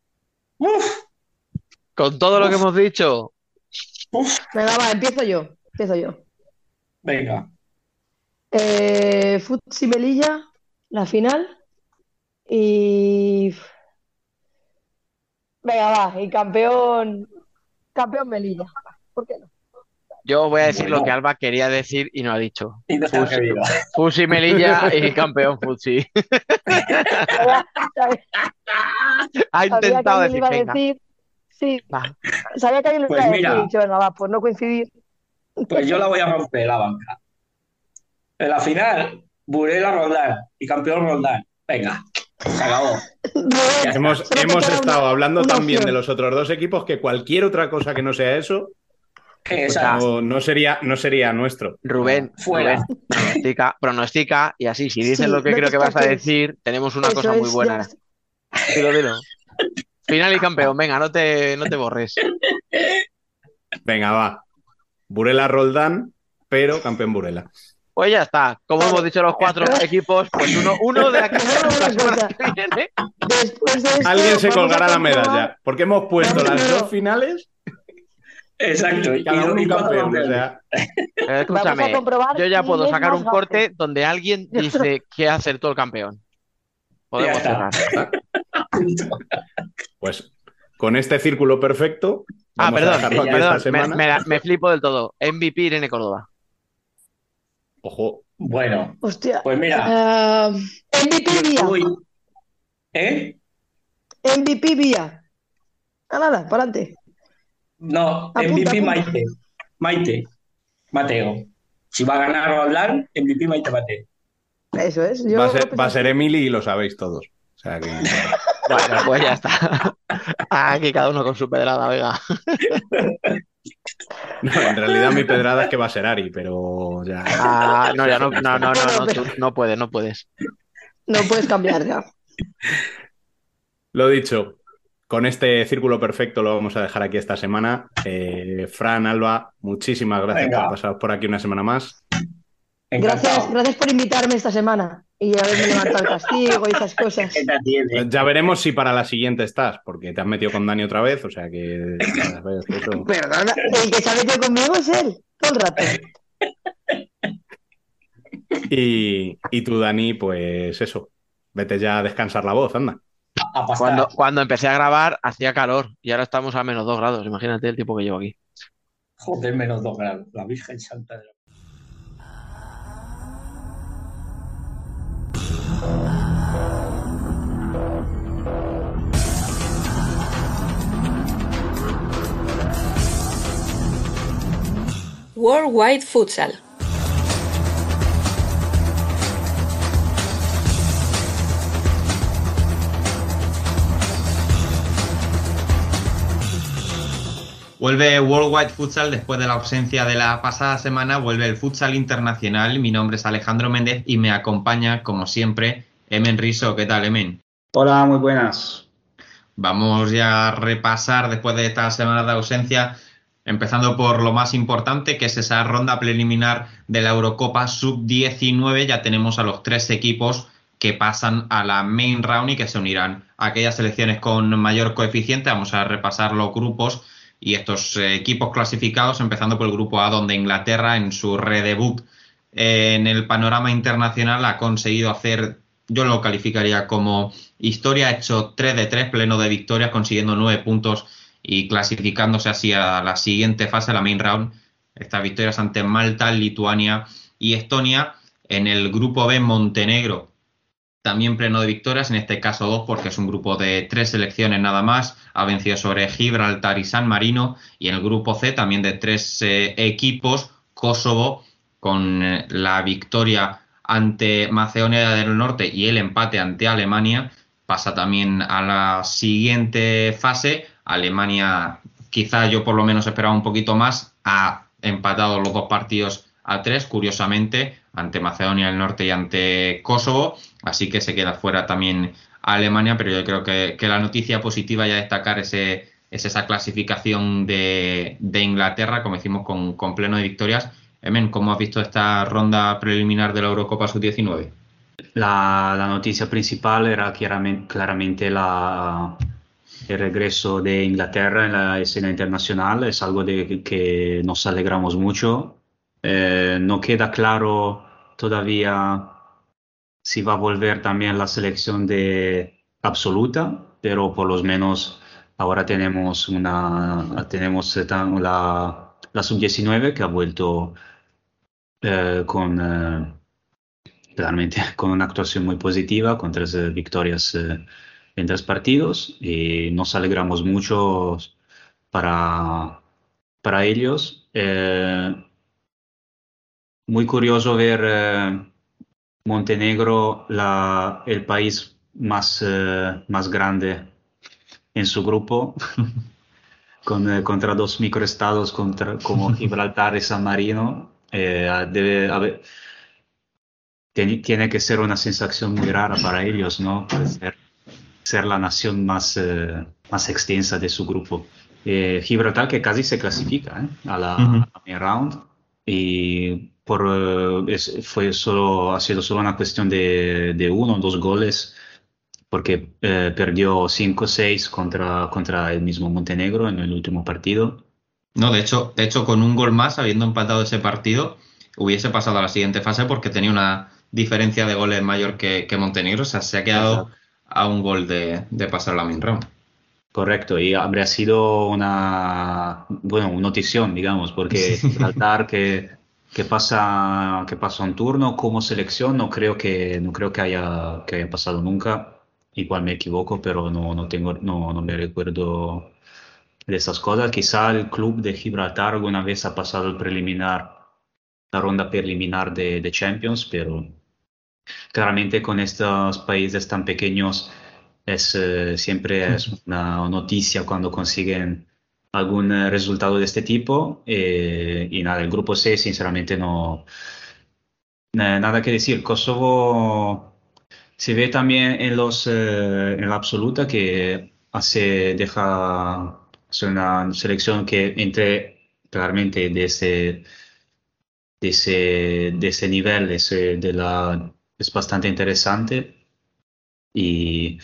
[SPEAKER 7] Uf,
[SPEAKER 3] Con todo lo que hemos dicho,
[SPEAKER 7] uf.
[SPEAKER 8] Venga, va, empiezo yo. Empiezo yo.
[SPEAKER 7] Venga.
[SPEAKER 8] Eh, Futsi Melilla, la final. Y. Venga, va, y campeón. Campeón Melilla. ¿Por qué no?
[SPEAKER 3] Yo voy a decir
[SPEAKER 7] Bueno.
[SPEAKER 3] lo que Alba quería decir y no ha dicho.
[SPEAKER 7] Y no
[SPEAKER 3] Fusi, Melilla y campeón Fusi. Ha
[SPEAKER 8] sabía que
[SPEAKER 3] intentado
[SPEAKER 8] alguien
[SPEAKER 3] decir,
[SPEAKER 8] iba a
[SPEAKER 3] venga,
[SPEAKER 8] decir. Sí,
[SPEAKER 3] va.
[SPEAKER 8] sabía que alguien lo
[SPEAKER 7] Pues
[SPEAKER 8] iba a decir.
[SPEAKER 7] mira.
[SPEAKER 8] y he dicho, venga, va, por no coincidir.
[SPEAKER 7] Pues yo la voy a romper la banca. En la final, Burela Roldán y campeón Roldán. Venga, se acabó.
[SPEAKER 1] Hemos, hemos estado
[SPEAKER 8] una-
[SPEAKER 1] hablando
[SPEAKER 8] una
[SPEAKER 1] también
[SPEAKER 8] opción.
[SPEAKER 1] de los otros dos equipos que cualquier otra cosa que no sea eso
[SPEAKER 7] Exacto.
[SPEAKER 1] no, no sería, no sería nuestro.
[SPEAKER 3] Rubén,
[SPEAKER 7] Fuera.
[SPEAKER 3] Rubén, pronostica, pronostica y así, si dices
[SPEAKER 8] Sí,
[SPEAKER 3] lo que
[SPEAKER 8] no
[SPEAKER 3] creo que vas a decir, tenemos una
[SPEAKER 8] Eso
[SPEAKER 3] cosa muy buena. Dilo, dilo. Final y campeón, venga, no te, no te borres.
[SPEAKER 1] Venga, va. Burela Roldán, pero campeón Burela.
[SPEAKER 3] Pues ya está. Como hemos dicho los cuatro equipos, pues uno, uno de aquí la semana que viene.
[SPEAKER 8] Después de esto,
[SPEAKER 1] Alguien se colgará la medalla. Porque hemos puesto las dos finales
[SPEAKER 7] Exacto.
[SPEAKER 1] y cada uno campeón. O sea,
[SPEAKER 3] Eh, escúchame, yo ya puedo sacar un corte donde alguien dice que acertó el campeón. Podemos cerrar.
[SPEAKER 1] pues con este círculo perfecto.
[SPEAKER 3] Ah, perdón, perdón, me, flipo del todo. MVP Irene Córdoba.
[SPEAKER 1] Ojo,
[SPEAKER 7] Bueno,
[SPEAKER 8] Hostia.
[SPEAKER 7] pues mira.
[SPEAKER 8] Ah, MVP vía.
[SPEAKER 7] Uy. ¿Eh?
[SPEAKER 8] MVP vía. Ah, nada, para adelante.
[SPEAKER 7] No,
[SPEAKER 8] Apunta,
[SPEAKER 7] MVP
[SPEAKER 8] apunta.
[SPEAKER 7] Maite. Maite. Mateo. Si va a ganar Roldán, MVP Maite Mateo.
[SPEAKER 8] Eso es. Yo
[SPEAKER 1] va a ser,
[SPEAKER 8] pensaba
[SPEAKER 1] va a
[SPEAKER 8] así.
[SPEAKER 1] ser Emily y lo sabéis todos. O sea que.
[SPEAKER 3] Bueno, pues ya está. Aquí cada uno con su pedrada, venga.
[SPEAKER 1] No, en realidad mi pedrada es que va a ser Ari, pero ya.
[SPEAKER 3] Ah, no, ya no, no, no, no, no, tú no puedes, no puedes.
[SPEAKER 8] No puedes cambiar ya.
[SPEAKER 1] Lo dicho, con este círculo perfecto lo vamos a dejar aquí esta semana. Eh, Fran, Alba, muchísimas gracias
[SPEAKER 7] Venga.
[SPEAKER 1] por pasaros por aquí una semana más.
[SPEAKER 8] Gracias,
[SPEAKER 7] Encantado.
[SPEAKER 8] gracias por invitarme esta semana y haberme levantado el castigo y esas cosas.
[SPEAKER 7] ¿Qué te atiende?
[SPEAKER 1] Ya veremos si para la siguiente estás, porque te has metido con Dani otra vez, o sea que.
[SPEAKER 8] Perdona, el que se ha metido conmigo es él, todo el rato.
[SPEAKER 1] Y, y tú, Dani, pues eso. Vete ya a descansar la voz, anda.
[SPEAKER 3] Cuando, cuando empecé a grabar hacía calor y ahora estamos a menos 2 grados. Imagínate el tiempo que llevo aquí.
[SPEAKER 7] Joder, menos 2 grados. La Virgen Santa de la...
[SPEAKER 2] Worldwide Futsal.
[SPEAKER 9] Vuelve Worldwide Futsal después de la ausencia de la pasada semana, vuelve el futsal internacional. Mi nombre es Alejandro Méndez y me acompaña, como siempre, Emen Riso. ¿Qué tal, Emen?
[SPEAKER 10] Hola, muy buenas.
[SPEAKER 9] Vamos ya a repasar después de esta semana de ausencia, empezando por lo más importante, que es esa ronda preliminar de la Eurocopa Sub-19. Ya tenemos a los tres equipos que pasan a la main round y que se unirán a aquellas selecciones con mayor coeficiente. Vamos a repasar los grupos y estos eh, equipos clasificados, empezando por el grupo A, donde Inglaterra en su redebut eh, en el panorama internacional ha conseguido hacer, yo lo calificaría como historia, ha hecho 3 de 3, pleno de victorias, consiguiendo 9 puntos y clasificándose así a la siguiente fase, la main round. Estas victorias ante Malta, Lituania y Estonia. En el grupo B, Montenegro también pleno de victorias, en este caso dos, porque es un grupo de tres selecciones nada más. Ha vencido sobre Gibraltar y San Marino. Y en el grupo C también de tres eh, equipos, Kosovo con eh, la victoria ante Macedonia del Norte y el empate ante Alemania. Pasa también a la siguiente fase. Alemania, quizá yo por lo menos esperaba un poquito más, ha empatado los dos partidos a tres, curiosamente, ante Macedonia del Norte y ante Kosovo, así que se queda fuera también Alemania, pero yo creo que, la noticia positiva ya destacar ese, es esa clasificación de, Inglaterra, como decimos, con, pleno de victorias. Emen, ¿cómo has visto esta ronda preliminar de la Eurocopa Sub-19?
[SPEAKER 10] La, noticia principal era claramente, claramente la, el regreso de Inglaterra en la escena internacional, es algo de que nos alegramos mucho eh, no queda claro todavía si va a volver también la selección de absoluta, pero por lo menos ahora tenemos una tenemos la, la sub-19 que ha vuelto eh, con eh, claramente con una actuación muy positiva, con tres victorias en tres partidos y nos alegramos mucho para, para ellos muy curioso ver eh, Montenegro, la, el país más, eh, más grande en su grupo, con, eh, contra dos microestados contra, como Gibraltar y San Marino. debe tiene que ser una sensación muy rara para ellos, ¿no? Ser, ser, la nación más, más extensa de su grupo. Gibraltar que casi se clasifica a la, uh round y por, eh, fue solo, ha sido solo una cuestión de, de uno o dos goles, porque eh, perdió 5-6 contra, contra el mismo Montenegro en el último partido.
[SPEAKER 9] No, de hecho, de hecho, con un gol más, habiendo empatado ese partido, hubiese pasado a la siguiente fase porque tenía una diferencia de goles mayor que, Montenegro. O sea, se ha quedado a un gol de, de pasar la main round.
[SPEAKER 10] Correcto, y habría sido una, bueno, una notición, digamos, porque tratar que que pasa, que pasa un turno como selección, no creo que, no creo que haya, que haya pasado nunca. Igual me equivoco, pero no, no, tengo, no, no me recuerdo de esas cosas. Quizá el club de Gibraltar alguna vez ha pasado el preliminar, la ronda preliminar de, de Champions, pero claramente con estos países tan pequeños es, eh, siempre es una noticia cuando consiguen algún eh, resultado de este tipo. Eh, y nada, el grupo C, sinceramente, no. Nada que decir. Kosovo se ve también en, los, eh, en la absoluta que hace, deja es una selección que entre claramente de ese, de ese, de ese nivel, ese, de la, es bastante interesante. Y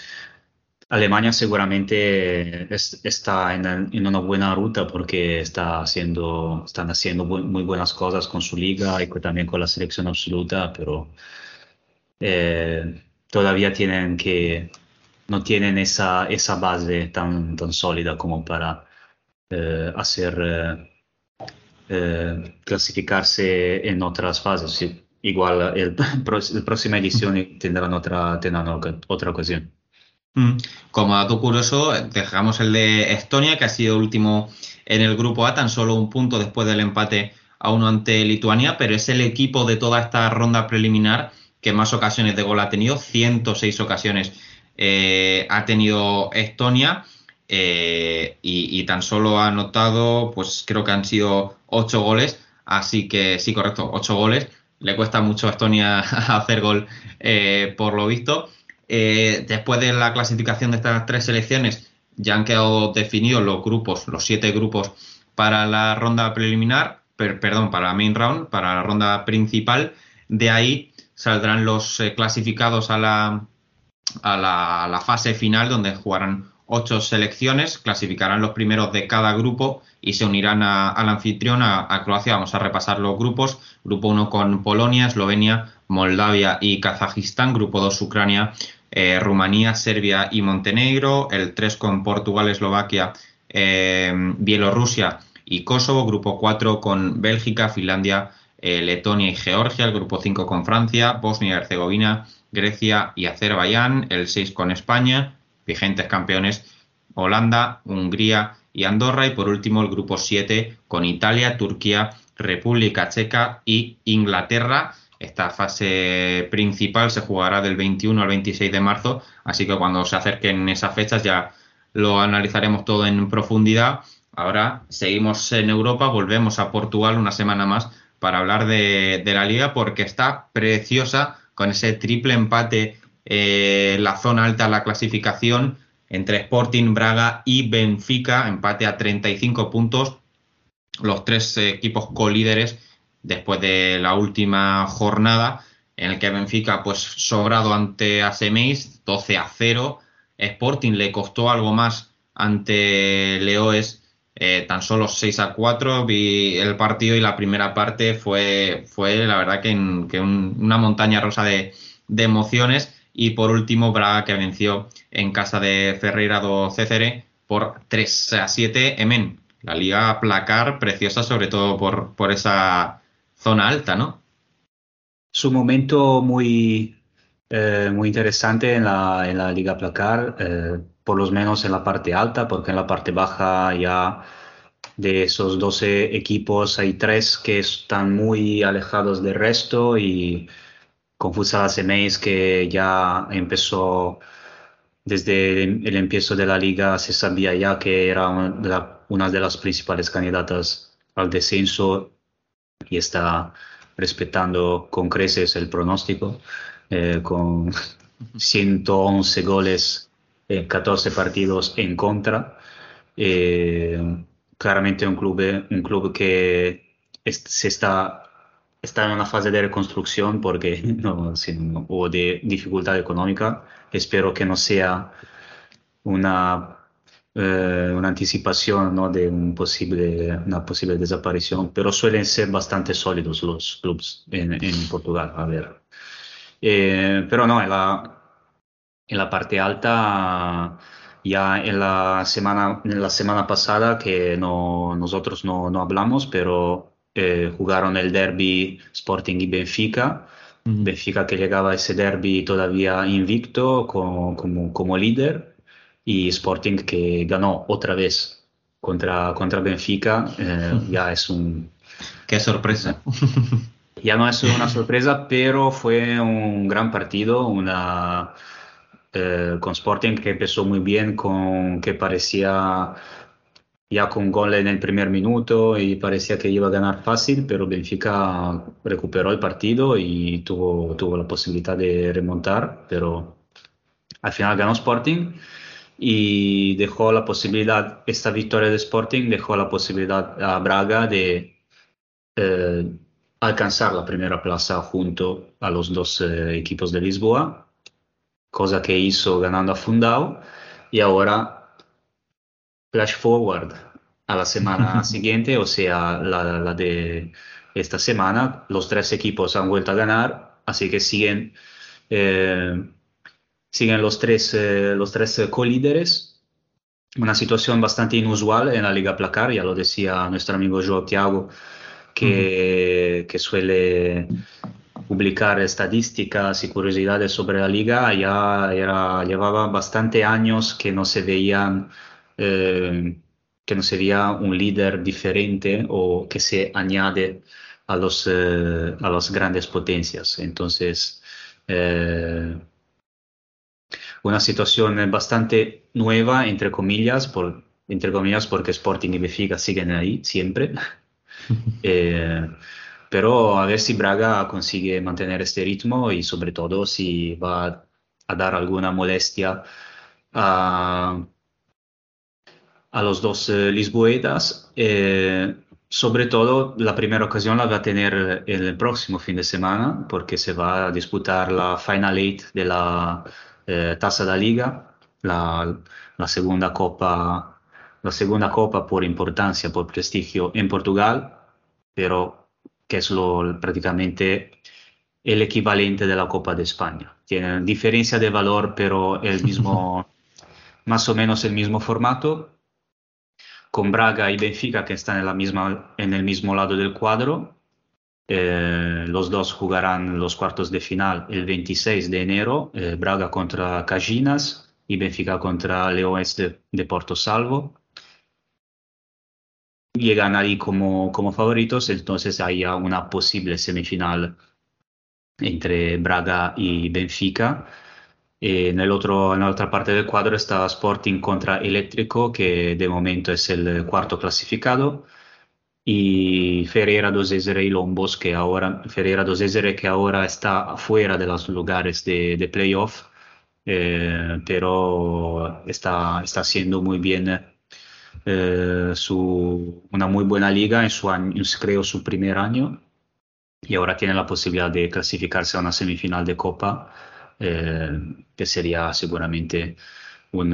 [SPEAKER 10] Alemania seguramente está en, una buena ruta porque está haciendo, están haciendo muy, buenas cosas con su liga y también con la selección absoluta, pero eh, todavía tienen que, no tienen esa, esa base tan, tan sólida como para eh, hacer eh, clasificarse en otras fases. Igual el, la próxima edición tendrán otra, tendrán otra ocasión.
[SPEAKER 9] Mm. Como dato curioso, dejamos el de Estonia, que ha sido último en el grupo A, tan solo un punto después del empate a uno ante Lituania, pero es el equipo de toda esta ronda preliminar que más ocasiones de gol ha tenido, 106 ocasiones eh, ha tenido Estonia eh, y, tan solo ha anotado, pues creo que han sido 8 goles, así que sí, correcto, 8 goles. Le cuesta mucho a Estonia hacer gol eh, por lo visto. Después de la clasificación de estas tres selecciones, ya han quedado definidos los grupos, los siete grupos para la ronda preliminar, perdón, para la main round, para la ronda principal. De ahí saldrán los clasificados a la, a la, fase final donde jugarán ocho selecciones, clasificarán los primeros de cada grupo y se unirán al anfitrión, a, Croacia. Vamos a repasar los grupos. Grupo 1 con Polonia, Eslovenia, Moldavia y Kazajistán. Grupo 2 Ucrania, eh, Rumanía, Serbia y Montenegro. El 3 con Portugal, Eslovaquia, eh, Bielorrusia y Kosovo. Grupo 4 con Bélgica, Finlandia, eh, Letonia y Georgia. El grupo 5 con Francia, Bosnia y Herzegovina, Grecia y Azerbaiyán, el 6 con España, vigentes campeones Holanda, Hungría y Andorra y por último el grupo 7 con Italia, Turquía, República Checa y Inglaterra. Esta fase principal se jugará del 21 al 26 de marzo, así que cuando se acerquen esas fechas ya lo analizaremos todo en profundidad. Ahora seguimos en Europa, volvemos a Portugal una semana más para hablar de, la liga porque está preciosa con ese triple empate eh, la zona alta de la clasificación entre Sporting, Braga y Benfica, empate a 35 puntos, los tres equipos colíderes después de la última jornada, en el que Benfica, pues sobrado ante Aseméis, 12 a 0. Sporting le costó algo más ante Leoes, eh, tan solo 6 a 4. Vi el partido y la primera parte fue, fue la verdad que, una montaña rosa de, emociones. Y por último, Braga que venció en casa de Ferreira do Cécere por 3 a 7. Emen, la liga placar preciosa, sobre todo por, por esa zona alta, ¿no?
[SPEAKER 10] Su momento muy, eh, muy interesante en la, en la liga placar. Eh, por lo menos en la parte alta, porque en la parte baja ya de esos 12 equipos hay tres que están muy alejados del resto y con Futsal Semeis que ya empezó desde el, empiezo de la liga se sabía ya que era una de, las principales candidatas al descenso y está respetando con creces el pronóstico eh, con 111 goles en 14 partidos en contra. Eh, claramente un club, un club que se está, está en una fase de reconstrucción porque no, hubo de dificultad económica. Espero que no sea una, eh, una anticipación ¿no? de un posible, una posible desaparición, pero suelen ser bastante sólidos los clubes en, en Portugal. A ver. Eh, pero no, la, en la parte alta ya en la semana, en la semana pasada que no, nosotros no, no hablamos, pero eh, jugaron el derby Sporting y Benfica. Benfica que llegaba a ese derby todavía invicto como, como, como, líder y Sporting que ganó otra vez contra, contra Benfica. Eh, ya es un...
[SPEAKER 9] Qué sorpresa.
[SPEAKER 10] ya no es una sorpresa, pero fue un gran partido, una eh, con Sporting que empezó muy bien, con que parecía ya con gol en el primer minuto y parecía que iba a ganar fácil, pero Benfica recuperó el partido y tuvo, tuvo la posibilidad de remontar, pero al final ganó Sporting y dejó la posibilidad, esta victoria de Sporting dejó la posibilidad a Braga de eh, alcanzar la primera plaza junto a los dos eh, equipos de Lisboa cosa que hizo ganando a Fundao y ahora flash forward a la semana siguiente, o sea, la, de esta semana, los tres equipos han vuelto a ganar, así que siguen, eh, siguen los tres, eh, los tres co-líderes. Una situación bastante inusual en la Liga Placar, ya lo decía nuestro amigo Joao Thiago, que, que suele publicar estadísticas y curiosidades sobre la liga, ya era, llevaba bastante años que no se veían eh, que no sería un líder diferente o que se añade a, los, eh, a las grandes potencias. Entonces, eh, una situación bastante nueva, entre comillas, por, entre comillas, porque Sporting y Benfica siguen ahí siempre. Eh, pero a ver si Braga consigue mantener este ritmo y sobre todo si va a dar alguna molestia a, a los dos eh, lisboetas. Eh, sobre todo, la primera ocasión la va a tener el próximo fin de semana, porque se va a disputar la Final Eight de la eh, Taza de la Liga, la, la, segunda copa, la segunda copa por importancia, por prestigio en Portugal, pero que es lo, prácticamente el equivalente de la Copa de España. Tiene diferencia de valor, pero el mismo, más o menos el mismo formato con Braga y Benfica que están en, la misma, en el mismo lado del cuadro. Eh, los dos jugarán los cuartos de final el 26 de enero, eh, Braga contra Cajinas y Benfica contra Leones de, Porto Salvo. Llegan ahí como, como favoritos, entonces hay una posible semifinal entre Braga y Benfica. Eh, en, en la otra parte del cuadro está Sporting contra Eléctrico, que de momento es el cuarto clasificado, y Ferreira do Zezere y Lombos, que ahora, Ferreira do Zezere, que ahora está fuera de los lugares de, de playoff, eh, pero está, está haciendo muy bien eh, su, una muy buena liga en su creo su primer año, y ahora tiene la posibilidad de clasificarse a una semifinal de Copa eh, que sería seguramente un,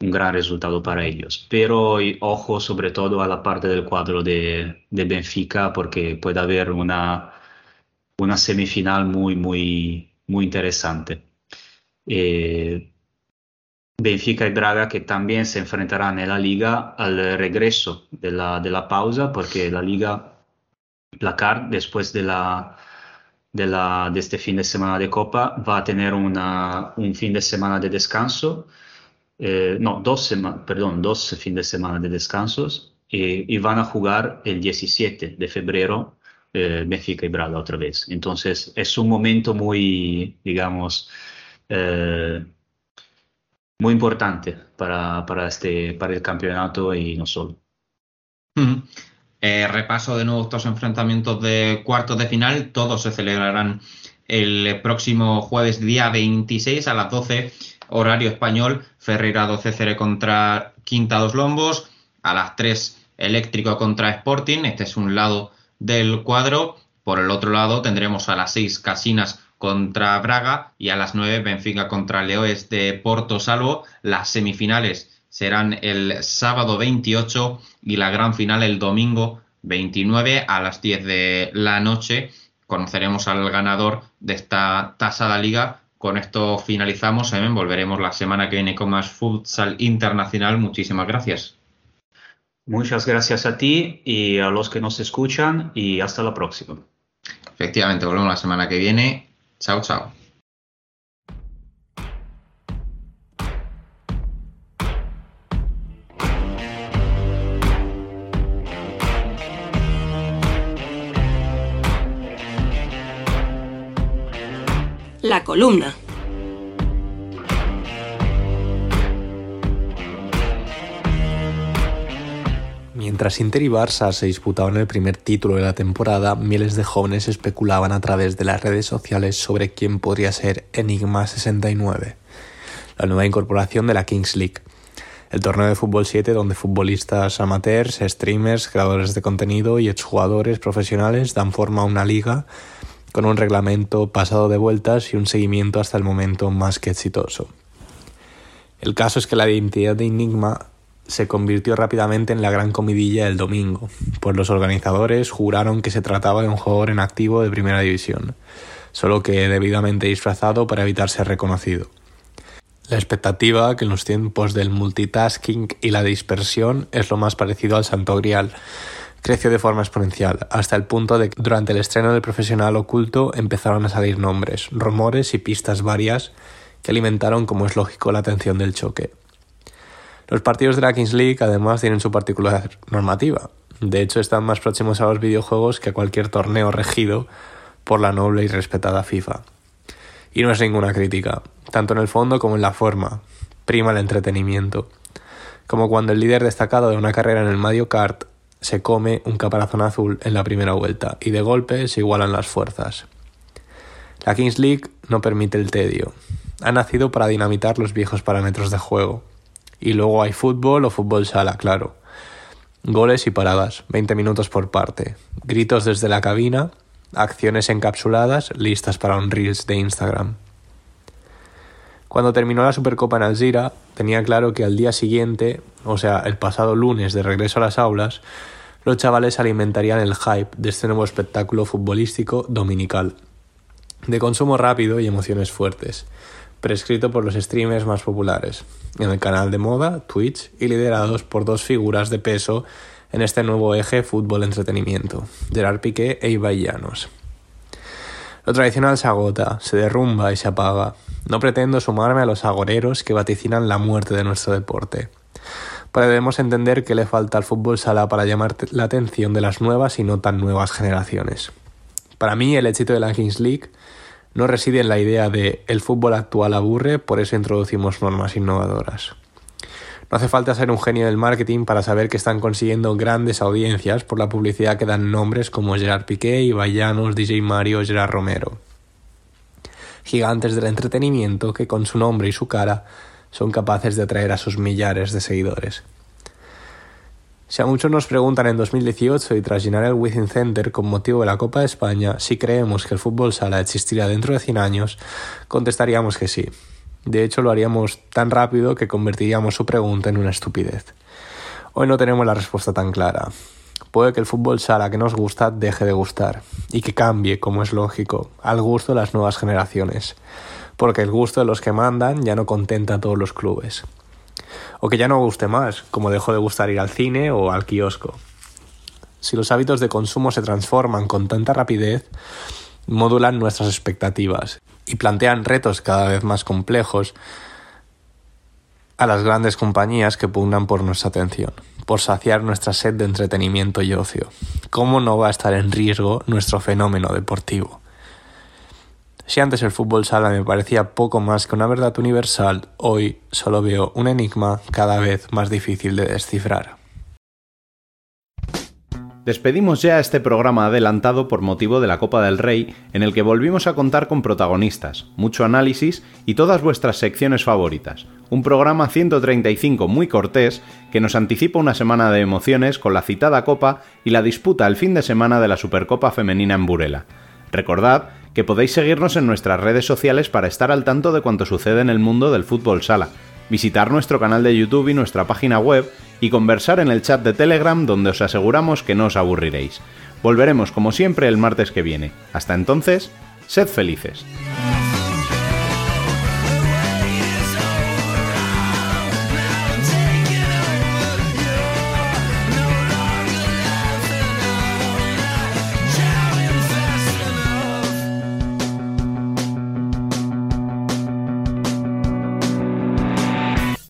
[SPEAKER 10] un, gran resultado para ellos. Pero ojo sobre todo a la parte del cuadro de, de Benfica porque puede haber una, una semifinal muy, muy, muy interesante. Eh, Benfica y Braga que también se enfrentarán en la liga al regreso de la, de la pausa porque la liga, placar después de la de, la, de, este fin de semana de Copa va a tener una, un fin de semana de descanso, eh, no, dos, sema, perdón, dos fines de semana de descansos y, van a jugar el 17 de febrero eh, Benfica y Braga otra vez. Entonces es un momento muy, digamos, eh, muy importante para, para, este, para el campeonato y no solo.
[SPEAKER 9] Mm. Repaso de nuevo estos enfrentamientos de cuartos de final. Todos se celebrarán el próximo jueves día 26 a las 12 horario español. Ferreira 12 Cere contra Quinta Dos Lombos. A las 3 Eléctrico contra Sporting. Este es un lado del cuadro. Por el otro lado tendremos a las 6 Casinas contra Braga y a las 9 Benfica contra Leoes de Porto Salvo. Las semifinales serán el sábado 28 y la gran final el domingo 29 a las 10 de la noche. Conoceremos al ganador de esta tasa de liga. Con esto finalizamos. Volveremos la semana que viene con más futsal internacional. Muchísimas gracias.
[SPEAKER 10] Muchas gracias a ti y a los que nos escuchan y hasta la próxima.
[SPEAKER 9] Efectivamente, volvemos la semana que viene. Chao, chao.
[SPEAKER 11] Columna.
[SPEAKER 12] Mientras Inter y Barça se disputaban el primer título de la temporada, miles de jóvenes especulaban a través de las redes sociales sobre quién podría ser Enigma 69, la nueva incorporación de la Kings League, el torneo de fútbol 7 donde futbolistas amateurs, streamers, creadores de contenido y exjugadores profesionales dan forma a una liga con un reglamento pasado de vueltas y un seguimiento hasta el momento más que exitoso. El caso es que la identidad de Enigma se convirtió rápidamente en la gran comidilla del domingo, pues los organizadores juraron que se trataba de un jugador en activo de primera división, solo que debidamente disfrazado para evitar ser reconocido. La expectativa, que en los tiempos del multitasking y la dispersión es lo más parecido al santo grial, creció de forma exponencial, hasta el punto de que durante el estreno del profesional oculto empezaron a salir nombres, rumores y pistas varias que alimentaron, como es lógico, la atención del choque. Los partidos de la Kings League además tienen su particular normativa. De hecho, están más próximos a los videojuegos que a cualquier torneo regido por la noble y respetada FIFA. Y no es ninguna crítica, tanto en el fondo como en la forma. Prima el entretenimiento. Como cuando el líder destacado de una carrera en el Mario Kart se come un caparazón azul en la primera vuelta y de golpe se igualan las fuerzas. La Kings League no permite el tedio. Ha nacido para dinamitar los viejos parámetros de juego. Y luego hay fútbol o fútbol sala, claro. Goles y paradas, 20 minutos por parte. Gritos desde la cabina, acciones encapsuladas listas para un Reels de Instagram. Cuando terminó la Supercopa en Alzira, tenía claro que al día siguiente, o sea, el pasado lunes de regreso a las aulas, los chavales alimentarían el hype de este nuevo espectáculo futbolístico dominical, de consumo rápido y emociones fuertes, prescrito por los streamers más populares, en el canal de moda, Twitch, y liderados por dos figuras de peso en este nuevo eje fútbol-entretenimiento, Gerard Piqué e Ibai. Lo tradicional se agota, se derrumba y se apaga. No pretendo sumarme a los agoreros que vaticinan la muerte de nuestro deporte. Pero debemos entender que le falta al fútbol sala para llamar la atención de las nuevas y no tan nuevas generaciones. Para mí el éxito de la Kings League no reside en la idea de el fútbol actual aburre, por eso introducimos normas innovadoras. No hace falta ser un genio del marketing para saber que están consiguiendo grandes audiencias por la publicidad que dan nombres como Gerard Piqué, Ibai Llanos, DJ Mario, Gerard Romero. Gigantes del entretenimiento que con su nombre y su cara son capaces de atraer a sus millares de seguidores. Si a muchos nos preguntan en 2018 y tras llenar el Within Center con motivo de la Copa de España si creemos que el fútbol sala existirá dentro de 100 años, contestaríamos que sí. De hecho, lo haríamos tan rápido que convertiríamos su pregunta en una estupidez. Hoy no tenemos la respuesta tan clara. Puede que el fútbol sala que nos gusta deje de gustar y que cambie, como es lógico, al gusto de las nuevas generaciones, porque el gusto de los que mandan ya no contenta a todos los clubes o que ya no guste más, como dejó de gustar ir al cine o al kiosco. Si los hábitos de consumo se transforman con tanta rapidez, modulan nuestras expectativas y plantean retos cada vez más complejos a las grandes compañías que pugnan por nuestra atención, por saciar nuestra sed de entretenimiento y ocio. ¿Cómo no va a estar en riesgo nuestro fenómeno deportivo? Si antes el fútbol sala me parecía poco más que una verdad universal, hoy solo veo un enigma cada vez más difícil de descifrar.
[SPEAKER 1] Despedimos ya este programa adelantado por motivo de la Copa del Rey, en el que volvimos a contar con protagonistas, mucho análisis y todas vuestras secciones favoritas. Un programa 135 muy cortés que nos anticipa una semana de emociones con la citada Copa y la disputa el fin de semana de la Supercopa Femenina en Burela. Recordad que podéis seguirnos en nuestras redes sociales para estar al tanto de cuanto sucede en el mundo del fútbol sala, visitar nuestro canal de YouTube y nuestra página web y conversar en el chat de Telegram donde os aseguramos que no os aburriréis. Volveremos como siempre el martes que viene. Hasta entonces, sed felices.